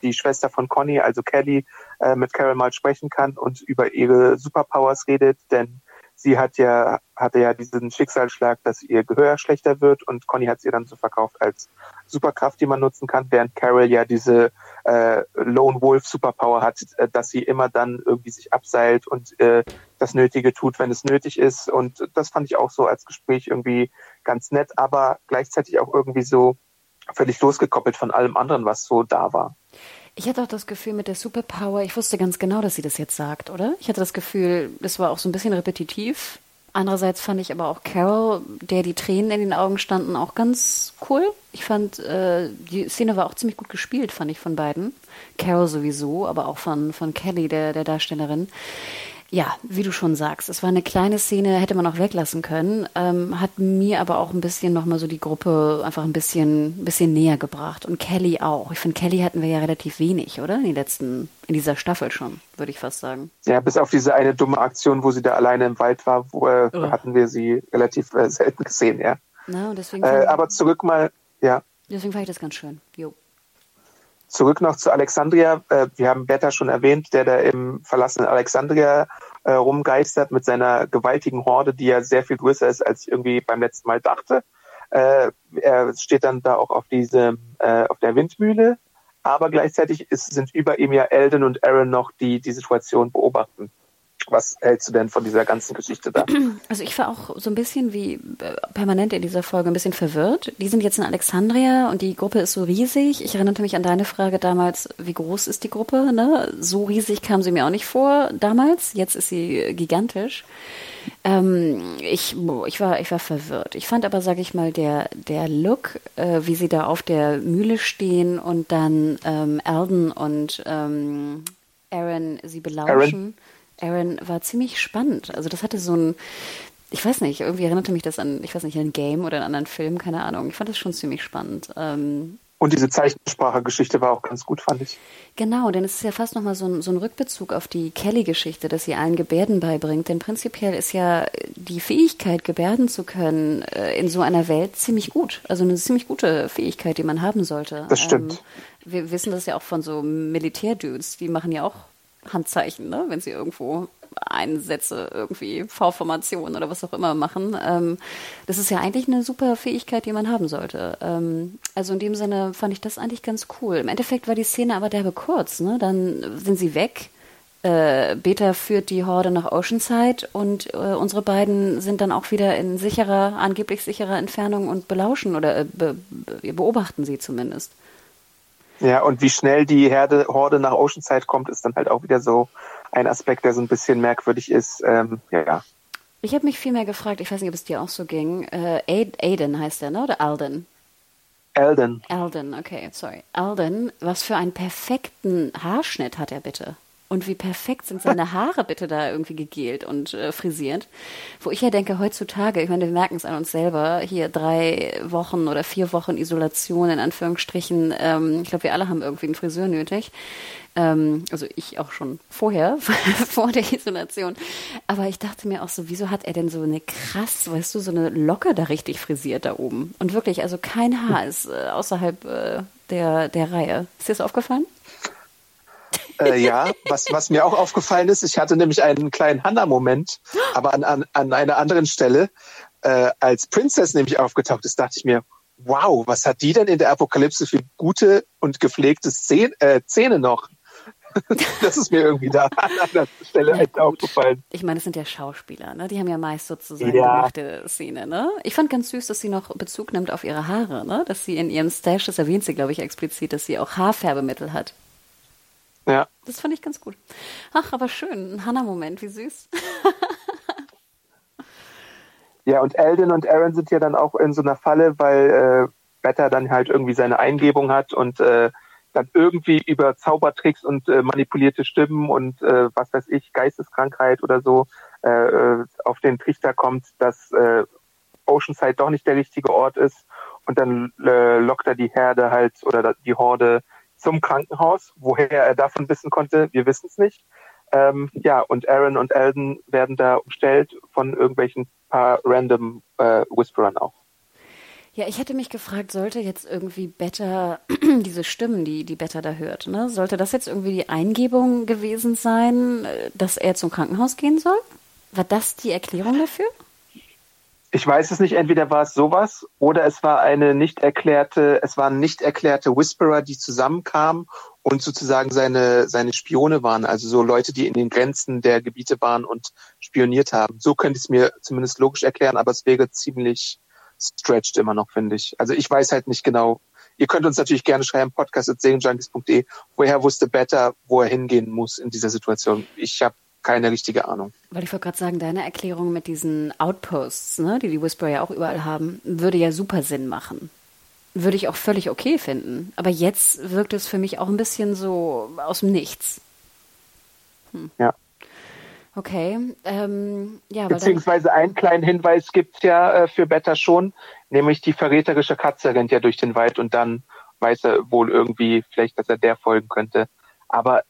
die Schwester von Conny, also Kelly, äh, mit Carol mal sprechen kann und über ihre Superpowers redet, denn sie hat ja, hatte ja diesen Schicksalsschlag, dass ihr Gehör schlechter wird und Conny hat sie dann so verkauft als Superkraft, die man nutzen kann, während Carol ja diese äh, Lone Wolf Superpower hat, äh, dass sie immer dann irgendwie sich abseilt und äh, das Nötige tut, wenn es nötig ist. Und das fand ich auch so als Gespräch irgendwie ganz nett, aber gleichzeitig auch irgendwie so völlig losgekoppelt von allem anderen, was so da war. Ich hatte auch das Gefühl mit der Superpower, ich wusste ganz genau, dass sie das jetzt sagt, oder? Ich hatte das Gefühl, das war auch so ein bisschen repetitiv. Andererseits fand ich aber auch Carol, der die Tränen in den Augen standen, auch ganz cool. Ich fand, äh, die Szene war auch ziemlich gut gespielt, fand ich von beiden. Carol sowieso, aber auch von, von Kelly, der, der Darstellerin. Ja, wie du schon sagst, es war eine kleine Szene, hätte man auch weglassen können, ähm, hat mir aber auch ein bisschen nochmal so die Gruppe einfach ein bisschen, ein bisschen näher gebracht. Und Kelly auch. Ich finde, Kelly hatten wir ja relativ wenig, oder? In, den letzten, in dieser Staffel schon, würde ich fast sagen. Ja, bis auf diese eine dumme Aktion, wo sie da alleine im Wald war, wo, äh, oh. hatten wir sie relativ äh, selten gesehen, ja. Na, und deswegen äh, aber zurück mal, ja. Deswegen fand ich das ganz schön. Jo. Zurück noch zu Alexandria. Äh, wir haben Beta schon erwähnt, der da im verlassenen Alexandria äh, rumgeistert mit seiner gewaltigen Horde, die ja sehr viel größer ist, als ich irgendwie beim letzten Mal dachte. Äh, er steht dann da auch auf diesem, äh, auf der Windmühle, aber gleichzeitig ist, sind über ihm ja Elden und Aaron noch, die die Situation beobachten. Was hältst du denn von dieser ganzen Geschichte da? [CLEARS THROAT] Also ich war auch so ein bisschen wie äh, permanent in dieser Folge ein bisschen verwirrt. Die sind jetzt in Alexandria und die Gruppe ist so riesig. Ich erinnerte mich an deine Frage damals, wie groß ist die Gruppe? Ne? So riesig kam sie mir auch nicht vor damals. Jetzt ist sie gigantisch. Ähm, ich, ich, war, ich war verwirrt. Ich fand aber, sage ich mal, der, der Look, äh, wie sie da auf der Mühle stehen und dann ähm, Alden und ähm, Aaron sie belauschen. Aaron Aaron war ziemlich spannend. Also das hatte so ein, ich weiß nicht, irgendwie erinnerte mich das an, ich weiß nicht, ein Game oder einen anderen Film, keine Ahnung. Ich fand das schon ziemlich spannend. Ähm, und diese Zeichensprache-Geschichte war auch ganz gut, fand ich. Genau, denn es ist ja fast nochmal so ein, so ein Rückbezug auf die Kelly-Geschichte, dass sie allen Gebärden beibringt. Denn prinzipiell ist ja die Fähigkeit, Gebärden zu können, äh, in so einer Welt ziemlich gut. Also eine ziemlich gute Fähigkeit, die man haben sollte. Das stimmt. Ähm, wir wissen das ja auch von so Militärdudes, die machen ja auch Handzeichen, ne? wenn sie irgendwo Einsätze, irgendwie V-Formationen oder was auch immer machen. Ähm, das ist ja eigentlich eine super Fähigkeit, die man haben sollte. Ähm, also in dem Sinne fand ich das eigentlich ganz cool. Im Endeffekt war die Szene aber derbe kurz. Ne? Dann sind sie weg. Äh, Beta führt die Horde nach Oceanside und äh, unsere beiden sind dann auch wieder in sicherer, angeblich sicherer Entfernung und belauschen oder äh, be beobachten sie zumindest. Ja, und wie schnell die Herde, Horde nach Oceanside kommt, ist dann halt auch wieder so ein Aspekt, der so ein bisschen merkwürdig ist. Ähm, ja. Ich habe mich viel mehr gefragt, ich weiß nicht, ob es dir auch so ging. Äh, Aiden heißt der, ne? Oder Alden? Alden. Alden, okay, sorry. Alden, was für einen perfekten Haarschnitt hat er bitte? Und wie perfekt sind seine [LAUGHS] Haare bitte da irgendwie gegelt und äh, frisiert. Wo ich ja denke, heutzutage, ich meine, wir merken es an uns selber, hier drei Wochen oder vier Wochen Isolation in Anführungsstrichen. Ähm, ich glaube, wir alle haben irgendwie einen Friseur nötig. Ähm, also ich auch schon vorher, [LAUGHS] vor der Isolation. Aber ich dachte mir auch so, wieso hat er denn so eine krass, weißt du, so eine Locke da richtig frisiert da oben? Und wirklich, also kein Haar [LAUGHS] ist äh, außerhalb äh, der, der Reihe. Ist dir das aufgefallen? Äh, ja, was, was mir auch aufgefallen ist, ich hatte nämlich einen kleinen Hannah-Moment, aber an, an, an einer anderen Stelle, äh, als Princess nämlich aufgetaucht ist, dachte ich mir, wow, was hat die denn in der Apokalypse für gute und gepflegte Szene, äh, Zähne noch? [LAUGHS] das ist mir irgendwie da an der Stelle halt aufgefallen. Ich meine, es sind ja Schauspieler, ne? Die haben ja meist sozusagen ja. gemachte Szene, ne? Ich fand ganz süß, dass sie noch Bezug nimmt auf ihre Haare, ne? Dass sie in ihrem Stash, das erwähnt sie, glaube ich, explizit, dass sie auch Haarfärbemittel hat. Ja. Das fand ich ganz gut. Ach, aber schön. Ein Hannah-Moment, wie süß. [LAUGHS] ja, und Eldon und Aaron sind ja dann auch in so einer Falle, weil äh, Beta dann halt irgendwie seine Eingebung hat und äh, dann irgendwie über Zaubertricks und äh, manipulierte Stimmen und äh, was weiß ich, Geisteskrankheit oder so äh, äh auf den Trichter kommt, dass äh, Oceanside doch nicht der richtige Ort ist und dann äh, lockt er die Herde halt oder die Horde zum Krankenhaus. Woher er davon wissen konnte, wir wissen es nicht. Ähm, ja, und Aaron und Eldon werden da umstellt von irgendwelchen paar random äh, Whisperern auch. Ja, ich hätte mich gefragt, sollte jetzt irgendwie Better, [CLEARS THROAT] diese Stimmen, die, die Better da hört, ne, sollte das jetzt irgendwie die Eingebung gewesen sein, äh, dass er zum Krankenhaus gehen soll? War das die Erklärung dafür? Ich weiß es nicht, entweder war es sowas oder es war eine nicht erklärte, es waren nicht erklärte Whisperer, die zusammenkamen und sozusagen seine, seine Spione waren, also so Leute, die in den Grenzen der Gebiete waren und spioniert haben. So könnte ich es mir zumindest logisch erklären, aber es wäre ziemlich stretched immer noch, finde ich. Also ich weiß halt nicht genau. Ihr könnt uns natürlich gerne schreiben, podcast.serienjunkies.de, woher wusste Better, wo er hingehen muss in dieser Situation. Ich habe keine richtige Ahnung. Weil ich wollte gerade sagen, deine Erklärung mit diesen Outposts, ne, die die Whisperer ja auch überall haben, würde ja super Sinn machen. Würde ich auch völlig okay finden. Aber jetzt wirkt es für mich auch ein bisschen so aus dem Nichts. Hm. Ja. Okay. Ähm, ja, Beziehungsweise einen kleinen Hinweis gibt es ja äh, für Beta schon, nämlich die verräterische Katze rennt ja durch den Wald und dann weiß er wohl irgendwie vielleicht, dass er der folgen könnte. Aber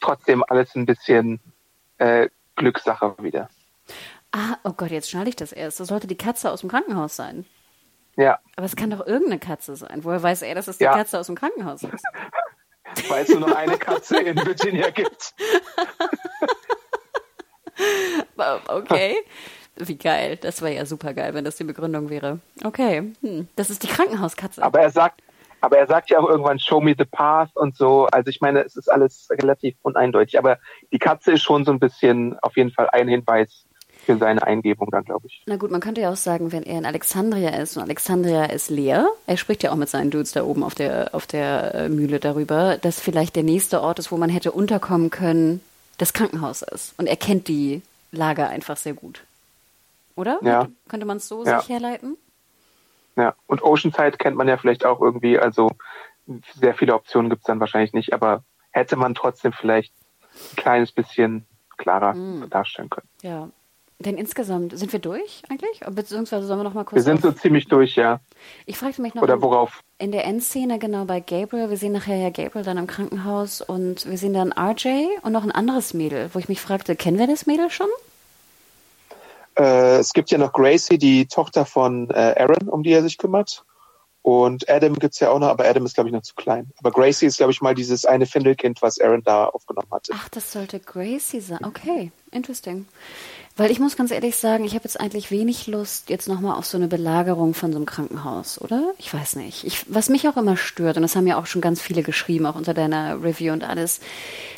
trotzdem alles ein bisschen äh, Glückssache wieder. Ah, oh Gott, jetzt schneide ich das erst. Das sollte die Katze aus dem Krankenhaus sein. Ja. Aber es kann doch irgendeine Katze sein. Woher weiß er, dass es die ja. Katze aus dem Krankenhaus ist? [LAUGHS] Weil es nur noch eine Katze in Virginia gibt. [LAUGHS] okay. Wie geil. Das wäre ja super geil, wenn das die Begründung wäre. Okay. Hm. Das ist die Krankenhauskatze. Aber er sagt, aber er sagt ja auch irgendwann, show me the path und so. Also ich meine, es ist alles relativ uneindeutig. Aber die Katze ist schon so ein bisschen auf jeden Fall ein Hinweis für seine Eingebung dann, glaube ich. Na gut, man könnte ja auch sagen, wenn er in Alexandria ist und Alexandria ist leer, er spricht ja auch mit seinen Dudes da oben auf der, auf der äh, Mühle darüber, dass vielleicht der nächste Ort ist, wo man hätte unterkommen können, das Krankenhaus ist. Und er kennt die Lager einfach sehr gut. Oder? Ja. Könnte man es so ja. sich herleiten? Ja, und Oceanside kennt man ja vielleicht auch irgendwie, also sehr viele Optionen gibt's dann wahrscheinlich nicht, aber hätte man trotzdem vielleicht ein kleines bisschen klarer mm. darstellen können. Ja. Denn insgesamt sind wir durch eigentlich? Beziehungsweise sollen wir noch mal kurz. Wir sind so ziemlich durch, ja. Ich fragte mich noch. Oder worauf? In der Endszene, genau bei Gabriel. Wir sehen nachher ja Gabriel dann im Krankenhaus und wir sehen dann RJ und noch ein anderes Mädel, wo ich mich fragte, kennen wir das Mädel schon? Äh, es gibt ja noch Gracie, die Tochter von äh, Aaron, um die er sich kümmert. Und Adam gibt's ja auch noch, aber Adam ist, glaube ich, noch zu klein. Aber Gracie ist, glaube ich, mal dieses eine Findelkind, was Aaron da aufgenommen hatte. Ach, das sollte Gracie sein. Okay, interesting. Weil ich muss ganz ehrlich sagen, ich habe jetzt eigentlich wenig Lust jetzt nochmal auf so eine Belagerung von so einem Krankenhaus, oder? Ich weiß nicht. Ich, was mich auch immer stört, und das haben ja auch schon ganz viele geschrieben, auch unter deiner Review und alles,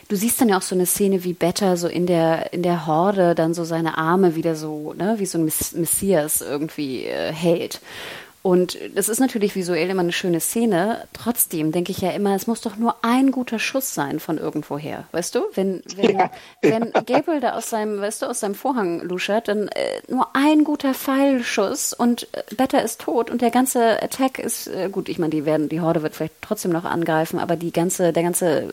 du siehst dann ja auch so eine Szene wie Better so in der, in der Horde dann so seine Arme wieder so, ne, wie so ein Messias irgendwie äh, hält. Und das ist natürlich visuell immer eine schöne Szene. Trotzdem denke ich ja immer, es muss doch nur ein guter Schuss sein von irgendwoher. Weißt du? Wenn, wenn, ja. wenn Gabriel da aus seinem, weißt du, aus seinem Vorhang luschert, dann äh, nur ein guter Pfeilschuss und äh, Better ist tot und der ganze Attack ist, äh, gut, ich meine, die werden, die Horde wird vielleicht trotzdem noch angreifen, aber die ganze, der ganze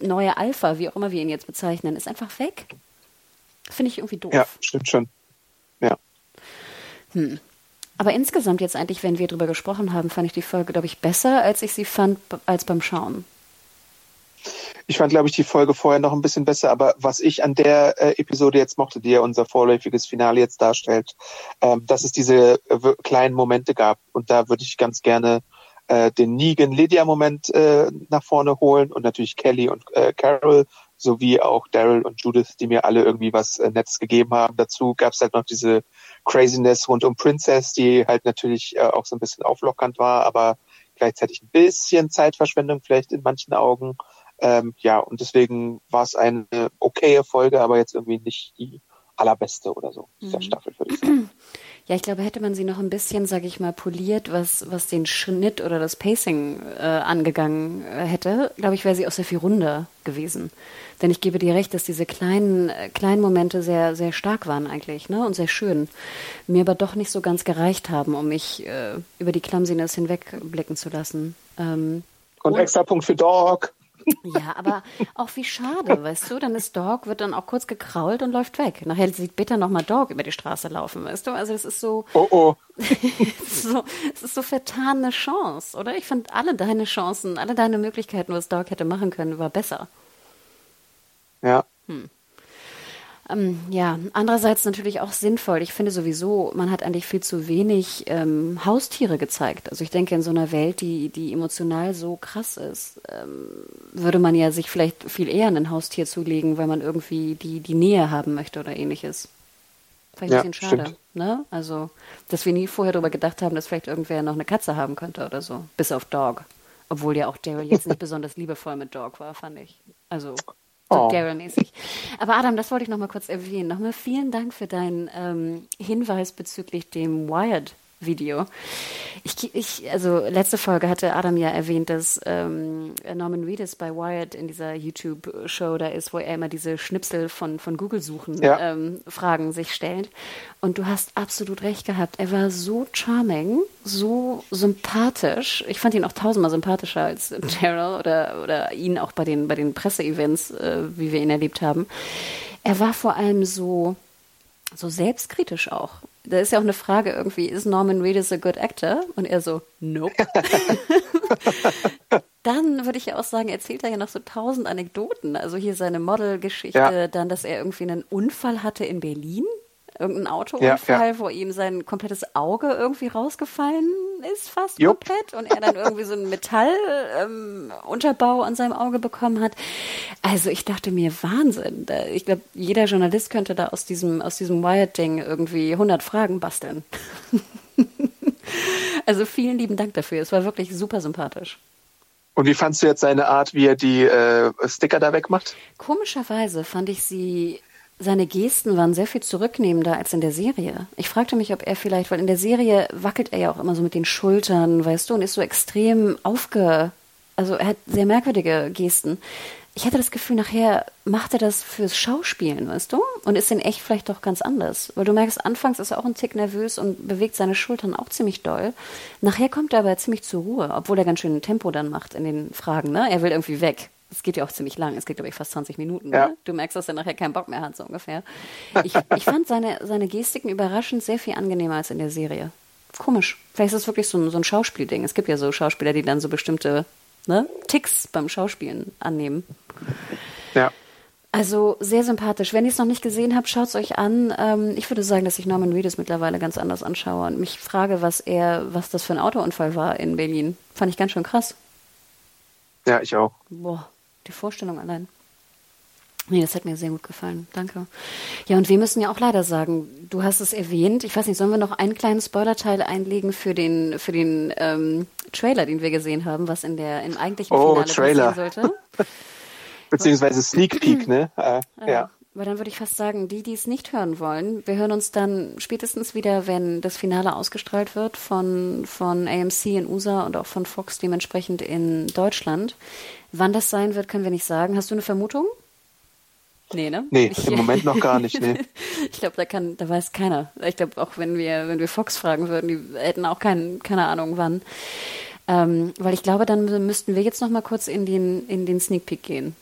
neue Alpha, wie auch immer wir ihn jetzt bezeichnen, ist einfach weg. Finde ich irgendwie doof. Ja, stimmt schon. Ja. Hm. Aber insgesamt jetzt eigentlich, wenn wir darüber gesprochen haben, fand ich die Folge, glaube ich, besser, als ich sie fand als beim Schauen. Ich fand, glaube ich, die Folge vorher noch ein bisschen besser, aber was ich an der äh, Episode jetzt mochte, die ja unser vorläufiges Finale jetzt darstellt, ähm, dass es diese äh, kleinen Momente gab. Und da würde ich ganz gerne äh, den Negan-Lydia-Moment äh, nach vorne holen und natürlich Kelly und äh, Carol sowie auch Daryl und Judith, die mir alle irgendwie was äh, Nettes gegeben haben. Dazu gab es halt noch diese Craziness rund um Princess, die halt natürlich äh, auch so ein bisschen auflockernd war, aber gleichzeitig ein bisschen Zeitverschwendung vielleicht in manchen Augen. Ähm, ja, und deswegen war es eine okaye Folge, aber jetzt irgendwie nicht die allerbeste oder so mhm. Staffel, würde ich sagen. [CLEARS THROAT] Ja, ich glaube, hätte man sie noch ein bisschen, sage ich mal, poliert, was, was den Schnitt oder das Pacing äh, angegangen äh, hätte, glaube ich, wäre sie auch sehr viel runder gewesen. Denn ich gebe dir recht, dass diese kleinen, äh, kleinen Momente sehr, sehr stark waren eigentlich, ne? Und sehr schön. Mir aber doch nicht so ganz gereicht haben, um mich äh, über die Clumsiness hinwegblicken zu lassen. Ähm, und, und extra Punkt für Dog. Ja, aber auch wie schade, weißt du? Dann ist Dog, wird dann auch kurz gekrault und läuft weg. Nachher sieht Bitter nochmal Dog über die Straße laufen, weißt du? Also das ist so. Oh oh. [LAUGHS] es, ist so es ist so vertane Chance, oder? Ich fand alle deine Chancen, alle deine Möglichkeiten, was Dog hätte machen können, war besser. Ja. Hm. Ähm, ja, andererseits natürlich auch sinnvoll. Ich finde sowieso, man hat eigentlich viel zu wenig ähm, Haustiere gezeigt. Also ich denke, in so einer Welt, die, die emotional so krass ist, ähm, würde man ja sich vielleicht viel eher ein Haustier zulegen, weil man irgendwie die, die Nähe haben möchte oder ähnliches. Vielleicht ja, ein bisschen schade. Ne? Also, dass wir nie vorher darüber gedacht haben, dass vielleicht irgendwer noch eine Katze haben könnte oder so. Bis auf Dog. Obwohl ja auch Daryl jetzt nicht [LAUGHS] besonders liebevoll mit Dog war, fand ich. Also so oh. [LAUGHS] Daryl-mäßig. Aber Adam, das wollte ich noch mal kurz erwähnen. Nochmal vielen Dank für deinen ähm, Hinweis bezüglich dem Wired Video. Ich, ich, also letzte Folge hatte Adam ja erwähnt, dass ähm, Norman Reedus bei Wired in dieser YouTube-Show da ist, wo er immer diese Schnipsel von, von Google-Suchen ja. ähm, Fragen sich stellt. Und du hast absolut recht gehabt. Er war so charming, so sympathisch. Ich fand ihn auch tausendmal sympathischer als Daryl oder, oder ihn auch bei den, bei den Presseevents, äh, wie wir ihn erlebt haben. Er war vor allem so, so selbstkritisch auch da ist ja auch eine Frage irgendwie, ist Norman Reedus a good actor? Und er so, nope. [LAUGHS] dann würde ich ja auch sagen, erzählt er ja noch so tausend Anekdoten. Also hier seine Modelgeschichte, ja. dann, dass er irgendwie einen Unfall hatte in Berlin irgendein Autounfall, ja, ja. wo ihm sein komplettes Auge irgendwie rausgefallen ist, fast Jupp. komplett, und er dann irgendwie so einen Metallunterbau ähm, an seinem Auge bekommen hat. Also ich dachte mir, Wahnsinn. Ich glaube, jeder Journalist könnte da aus diesem, aus diesem Wired-Ding irgendwie 100 Fragen basteln. [LAUGHS] also vielen lieben Dank dafür. Es war wirklich super sympathisch. Und wie fandst du jetzt seine Art, wie er die äh, Sticker da wegmacht? Komischerweise fand ich sie seine Gesten waren sehr viel zurücknehmender als in der Serie. Ich fragte mich, ob er vielleicht, weil in der Serie wackelt er ja auch immer so mit den Schultern, weißt du, und ist so extrem aufge, also er hat sehr merkwürdige Gesten. Ich hatte das Gefühl, nachher macht er das fürs Schauspielen, weißt du? Und ist in echt vielleicht doch ganz anders. Weil du merkst, anfangs ist er auch ein Tick nervös und bewegt seine Schultern auch ziemlich doll. Nachher kommt er aber ziemlich zur Ruhe, obwohl er ganz schön Tempo dann macht in den Fragen, ne? Er will irgendwie weg es geht ja auch ziemlich lang. Es geht, glaube ich, fast 20 Minuten. Ja. Ne? Du merkst, dass er nachher keinen Bock mehr hat, so ungefähr. Ich, ich fand seine, seine Gestiken überraschend sehr viel angenehmer als in der Serie. Komisch. Vielleicht ist es wirklich so ein, so ein Schauspielding. Es gibt ja so Schauspieler, die dann so bestimmte ne, Ticks beim Schauspielen annehmen. Ja. Also sehr sympathisch. Wenn ihr es noch nicht gesehen habt, schaut es euch an. Ähm, ich würde sagen, dass ich Norman Reedus mittlerweile ganz anders anschaue und mich frage, was er, was das für ein Autounfall war in Berlin. Fand ich ganz schön krass. Ja, ich auch. Boah, die Vorstellung allein. Nee, das hat mir sehr gut gefallen. Danke. Ja, und wir müssen ja auch leider sagen, du hast es erwähnt. Ich weiß nicht, sollen wir noch einen kleinen Spoilerteil einlegen für den, für den ähm, Trailer, den wir gesehen haben, was in der im eigentlichen oh, Finale Trailer. passieren sollte? [LAUGHS] Beziehungsweise Sneak Peek, ne? Äh, ja. ja. Weil dann würde ich fast sagen, die, die es nicht hören wollen, wir hören uns dann spätestens wieder, wenn das Finale ausgestrahlt wird von, von AMC in USA und auch von Fox dementsprechend in Deutschland. Wann das sein wird, können wir nicht sagen. Hast du eine Vermutung? Nee, ne? Nee, im Moment noch gar nicht, nee. [LAUGHS] ich glaube, da kann, da weiß keiner. Ich glaube, auch wenn wir, wenn wir Fox fragen würden, die hätten auch kein, keine Ahnung wann. Ähm, weil ich glaube, dann müssten wir jetzt noch mal kurz in den, in den Sneak Peek gehen.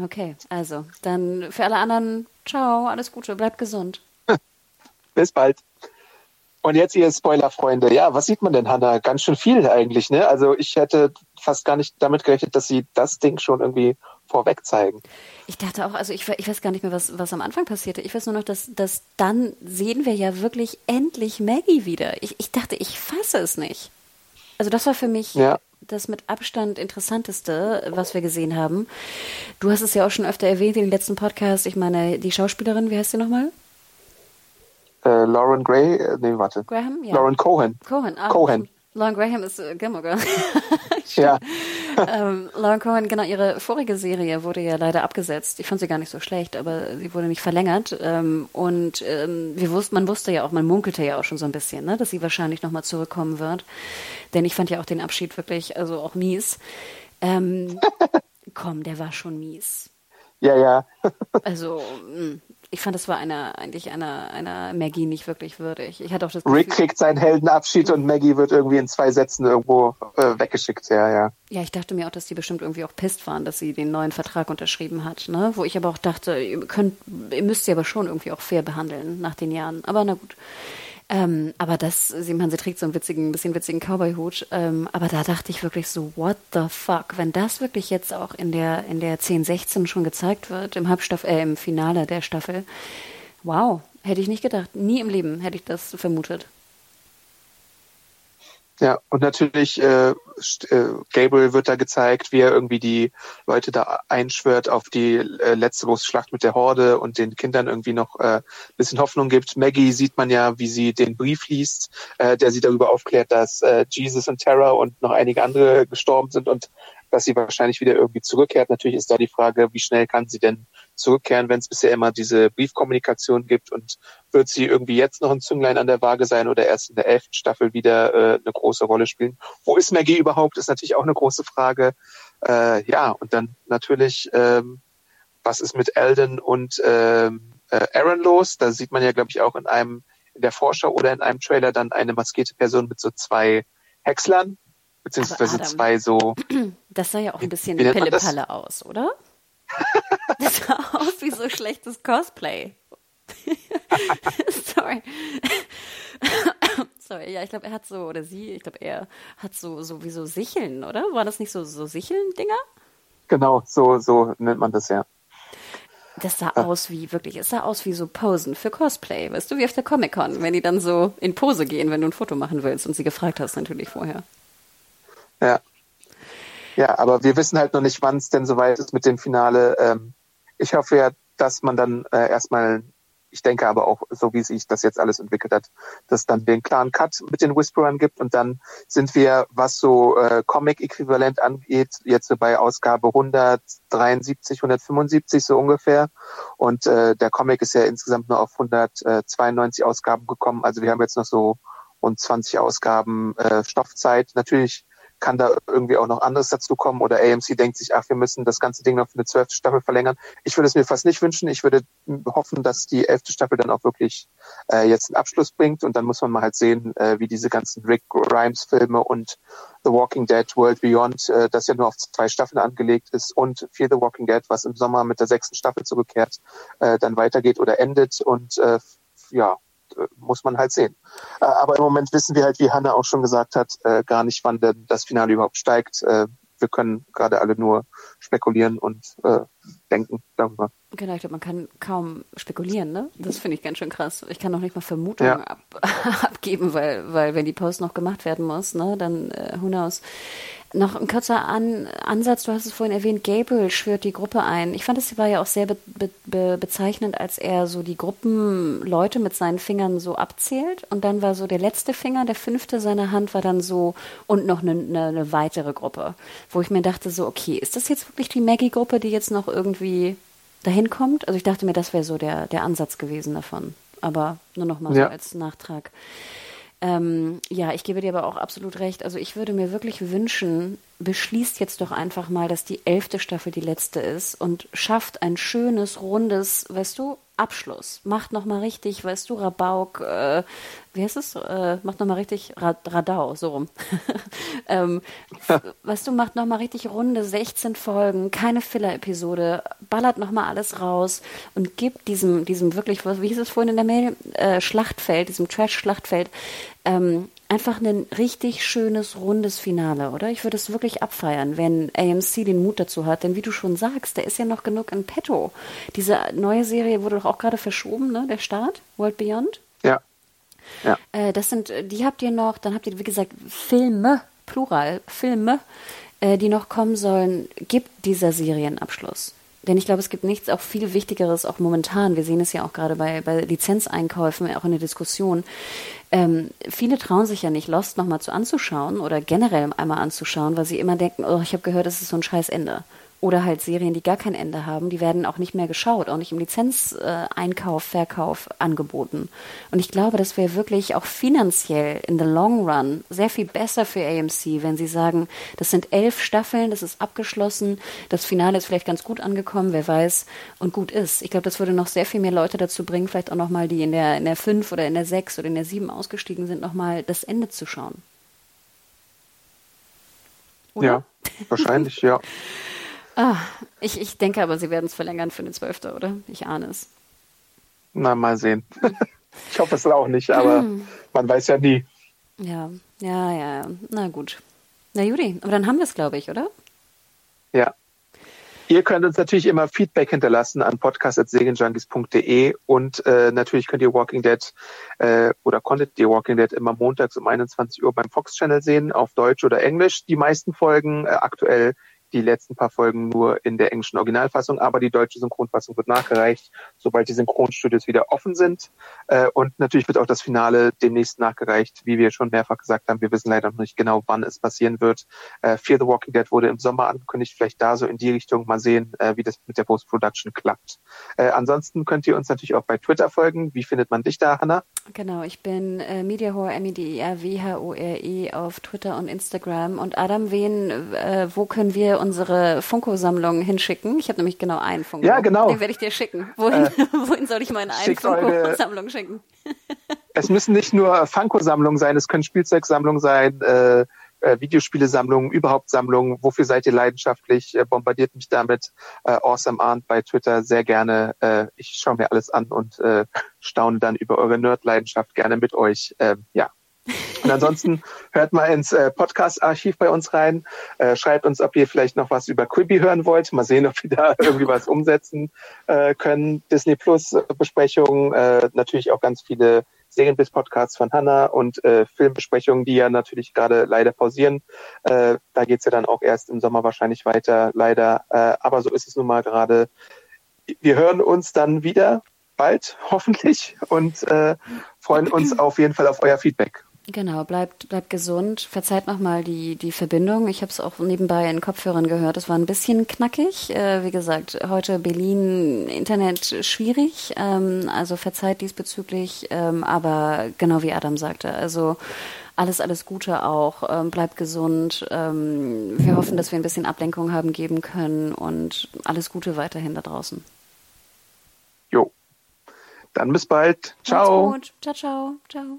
Okay, also, dann für alle anderen, ciao, alles Gute, bleibt gesund. [LAUGHS] Bis bald. Und jetzt ihr Spoiler-Freunde. Ja, was sieht man denn, Hanna? Ganz schön viel eigentlich, ne? Also ich hätte fast gar nicht damit gerechnet, dass sie das Ding schon irgendwie vorweg zeigen. Ich dachte auch, also ich, ich weiß gar nicht mehr, was, was am Anfang passierte. Ich weiß nur noch, dass, dass dann sehen wir ja wirklich endlich Maggie wieder. Ich, ich dachte, ich fasse es nicht. Also das war für mich ja. Das mit Abstand interessanteste, was wir gesehen haben. Du hast es ja auch schon öfter erwähnt in den letzten Podcasts. Ich meine, die Schauspielerin, wie heißt sie nochmal? Äh, Lauren Gray, äh, nee, warte. Graham? Ja. Lauren Cohen. Cohen, ah, Cohen. Lauren Graham ist äh, Gilmore Girl. [LAUGHS] ja. [LAUGHS] ähm, Lauren Cohen, genau, ihre vorige Serie wurde ja leider abgesetzt. Ich fand sie gar nicht so schlecht, aber sie wurde nicht verlängert. Ähm, und ähm, wir wussten, man wusste ja auch, man munkelte ja auch schon so ein bisschen, ne, dass sie wahrscheinlich nochmal zurückkommen wird. Denn ich fand ja auch den Abschied wirklich, also auch mies. Ähm, [LAUGHS] komm, der war schon mies. Ja, ja. also, mh, mm ich fand, das war einer, eigentlich einer, einer Maggie nicht wirklich würdig. Ich hatte auch das Gefühl, Rick kriegt seinen Heldenabschied und Maggie wird irgendwie in zwei Sätzen irgendwo äh, weggeschickt, ja, ja. Ja, ich dachte mir auch, dass die bestimmt irgendwie auch pisst waren, dass sie den neuen Vertrag unterschrieben hat, ne? Wo ich aber auch dachte, ihr könnt, ihr müsst sie aber schon irgendwie auch fair behandeln nach den Jahren. Aber na gut. Ähm, aber das, sie, man, sie trägt so einen witzigen, bisschen witzigen Cowboy-Hut. Ähm, aber da dachte ich wirklich so, what the fuck? Wenn das wirklich jetzt auch in der, in der 10-16 schon gezeigt wird, im Halbstaffel, äh, im Finale der Staffel, wow, hätte ich nicht gedacht. Nie im Leben hätte ich das vermutet. Ja, und natürlich, äh, äh, Gabriel wird da gezeigt, wie er irgendwie die Leute da einschwört auf die äh, letzte große Schlacht mit der Horde und den Kindern irgendwie noch äh, bisschen Hoffnung gibt. Maggie sieht man ja, wie sie den Brief liest, äh, der sie darüber aufklärt, dass äh, Jesus und Terra und noch einige andere gestorben sind und dass sie wahrscheinlich wieder irgendwie zurückkehrt. Natürlich ist da die Frage, wie schnell kann sie denn zurückkehren, wenn es bisher immer diese Briefkommunikation gibt und wird sie irgendwie jetzt noch ein Zünglein an der Waage sein oder erst in der elften Staffel wieder äh, eine große Rolle spielen? Wo ist Maggie überhaupt? Ist natürlich auch eine große Frage. Äh, ja, und dann natürlich, ähm, was ist mit Eldon und ähm, äh, Aaron los? Da sieht man ja, glaube ich, auch in einem in der Vorschau oder in einem Trailer dann eine maskierte Person mit so zwei Häckslern, beziehungsweise Adam, zwei so. Das sah ja auch ein bisschen Pille-Palle aus, oder? [LAUGHS] das sah aus wie so schlechtes Cosplay. [LAUGHS] Sorry. Sorry, ja, ich glaube, er hat so, oder sie, ich glaube, er hat so, so wie so Sicheln, oder? War das nicht so, so Sicheln-Dinger? Genau, so, so nennt man das ja. Das sah ja. aus wie, wirklich, es sah aus wie so Posen für Cosplay, weißt du, wie auf der Comic-Con, wenn die dann so in Pose gehen, wenn du ein Foto machen willst und sie gefragt hast natürlich vorher. Ja. Ja, aber wir wissen halt noch nicht, wann es denn soweit ist mit dem Finale. Ähm, ich hoffe ja, dass man dann äh, erstmal, ich denke aber auch, so wie sich das jetzt alles entwickelt hat, dass dann den klaren Cut mit den Whisperern gibt und dann sind wir, was so äh, Comic-Äquivalent angeht, jetzt so bei Ausgabe 173, 175 so ungefähr und äh, der Comic ist ja insgesamt nur auf 192 Ausgaben gekommen, also wir haben jetzt noch so rund 20 Ausgaben äh, Stoffzeit. Natürlich kann da irgendwie auch noch anderes dazu kommen oder AMC denkt sich, ach, wir müssen das ganze Ding noch für eine zwölfte Staffel verlängern. Ich würde es mir fast nicht wünschen. Ich würde hoffen, dass die elfte Staffel dann auch wirklich äh, jetzt einen Abschluss bringt und dann muss man mal halt sehen, äh, wie diese ganzen Rick Grimes Filme und The Walking Dead World Beyond, äh, das ja nur auf zwei Staffeln angelegt ist und Fear the Walking Dead, was im Sommer mit der sechsten Staffel zurückkehrt, äh, dann weitergeht oder endet und äh, ja, muss man halt sehen. Äh, aber im Moment wissen wir halt, wie Hanna auch schon gesagt hat, äh, gar nicht, wann denn das Finale überhaupt steigt. Äh, wir können gerade alle nur spekulieren und denken darüber. Genau, ich glaube, man kann kaum spekulieren, ne? Das finde ich ganz schön krass. Ich kann noch nicht mal Vermutungen ja. ab, [LAUGHS] abgeben, weil, weil wenn die Post noch gemacht werden muss, ne, dann äh, who knows. Noch ein kurzer An Ansatz, du hast es vorhin erwähnt, Gabriel schwört die Gruppe ein. Ich fand, es war ja auch sehr be be bezeichnend, als er so die Gruppenleute mit seinen Fingern so abzählt und dann war so der letzte Finger, der fünfte seiner Hand war dann so und noch eine, eine, eine weitere Gruppe, wo ich mir dachte so, okay, ist das jetzt wirklich die Maggie-Gruppe, die jetzt noch irgendwie dahin kommt? Also ich dachte mir, das wäre so der, der Ansatz gewesen davon. Aber nur noch mal ja. so als Nachtrag. Ähm, ja, ich gebe dir aber auch absolut recht. Also ich würde mir wirklich wünschen, beschließt jetzt doch einfach mal, dass die elfte Staffel die letzte ist und schafft ein schönes, rundes, weißt du, Abschluss. Macht nochmal richtig, weißt du, Rabauk, äh, wie heißt es? Äh, macht nochmal richtig Rad Radau, so rum. [LAUGHS] ähm, weißt du, macht nochmal richtig runde 16 Folgen, keine Filler-Episode, ballert nochmal alles raus und gibt diesem, diesem wirklich, wie hieß es vorhin in der Mail, äh, Schlachtfeld, diesem Trash-Schlachtfeld, ähm, einfach ein richtig schönes, rundes Finale, oder? Ich würde es wirklich abfeiern, wenn AMC den Mut dazu hat. Denn wie du schon sagst, da ist ja noch genug in petto. Diese neue Serie wurde doch auch gerade verschoben, ne? Der Start, World Beyond. Ja. ja. Äh, das sind, die habt ihr noch, dann habt ihr, wie gesagt, Filme, Plural, Filme, äh, die noch kommen sollen. Gibt dieser Serienabschluss. Denn ich glaube, es gibt nichts auch viel Wichtigeres, auch momentan. Wir sehen es ja auch gerade bei, bei Lizenzeinkäufen, auch in der Diskussion. Ähm, viele trauen sich ja nicht, Lost nochmal zu anzuschauen oder generell einmal anzuschauen, weil sie immer denken, oh, ich habe gehört, das ist so ein scheiß Ende. Oder halt Serien, die gar kein Ende haben, die werden auch nicht mehr geschaut, auch nicht im Lizenzeinkauf, äh, Verkauf angeboten. Und ich glaube, das wäre wirklich auch finanziell in the long run sehr viel besser für AMC, wenn sie sagen, das sind elf Staffeln, das ist abgeschlossen, das Finale ist vielleicht ganz gut angekommen, wer weiß, und gut ist. Ich glaube, das würde noch sehr viel mehr Leute dazu bringen, vielleicht auch nochmal, die in der, in der fünf oder in der sechs oder in der sieben ausgestiegen sind, nochmal das Ende zu schauen. Oder? Ja, wahrscheinlich, ja. [LAUGHS] Ah, ich, ich denke aber, sie werden es verlängern für den 12., oder? Ich ahne es. Na, mal sehen. [LAUGHS] ich hoffe es auch nicht, aber hm. man weiß ja nie. Ja, ja, ja. Na gut. Na Juri, aber dann haben wir es, glaube ich, oder? Ja. Ihr könnt uns natürlich immer Feedback hinterlassen an podcast.segenjunkies.de und äh, natürlich könnt ihr Walking Dead äh, oder konntet ihr Walking Dead immer montags um 21 Uhr beim Fox Channel sehen, auf Deutsch oder Englisch. Die meisten Folgen äh, aktuell die letzten paar Folgen nur in der englischen Originalfassung, aber die deutsche Synchronfassung wird nachgereicht, sobald die Synchronstudios wieder offen sind. Äh, und natürlich wird auch das Finale demnächst nachgereicht, wie wir schon mehrfach gesagt haben. Wir wissen leider noch nicht genau, wann es passieren wird. Äh, Fear the Walking Dead wurde im Sommer angekündigt, vielleicht da so in die Richtung mal sehen, äh, wie das mit der Post-Production klappt. ansonsten könnt ihr uns natürlich auch bei Twitter folgen. Wie findet man dich da, Hanna? Genau, ich bin äh, Mediahore, M-E-D-I-R-W-H-O-R-E auf Twitter und Instagram. Und Adam, wen, äh, wo können wir unsere Funko-Sammlung hinschicken? Ich habe nämlich genau einen Funko. Ja, genau. Den werde ich dir schicken. Wohin, äh, [LAUGHS] wohin soll ich meine einen Funko-Sammlung schicken? es müssen nicht nur Funko-Sammlungen sein, es können Spielzeugsammlungen sein, äh, äh, Videospielesammlungen, überhaupt Sammlungen. Wofür seid ihr leidenschaftlich? Äh, bombardiert mich damit. Äh, awesome Arndt bei Twitter sehr gerne. Äh, ich schaue mir alles an und äh, staune dann über eure Nerd-Leidenschaft gerne mit euch. Äh, ja, und ansonsten [LAUGHS] hört mal ins äh, Podcast-Archiv bei uns rein. Äh, schreibt uns, ob ihr vielleicht noch was über Quibi hören wollt. Mal sehen, ob wir da [LAUGHS] irgendwie was umsetzen äh, können. Disney Plus Besprechungen, äh, natürlich auch ganz viele Serienbiss-Podcasts von Hanna und äh, Filmbesprechungen, die ja natürlich gerade leider pausieren. Äh, da geht's ja dann auch erst im Sommer wahrscheinlich weiter, leider. Äh, aber so ist es nun mal gerade. Wir hören uns dann wieder bald, [LAUGHS] hoffentlich, und äh, freuen uns auf jeden Fall auf euer Feedback. Genau, bleibt, bleibt gesund. Verzeiht nochmal die, die Verbindung. Ich habe es auch nebenbei in Kopfhörern gehört. Es war ein bisschen knackig. Äh, wie gesagt, heute Berlin Internet schwierig. Ähm, also verzeiht diesbezüglich. Ähm, aber genau wie Adam sagte, also alles, alles Gute auch. Ähm, bleibt gesund. Ähm, wir hoffen, dass wir ein bisschen Ablenkung haben geben können und alles Gute weiterhin da draußen. Jo. Dann bis bald. Ciao. Ciao, ciao. Ciao.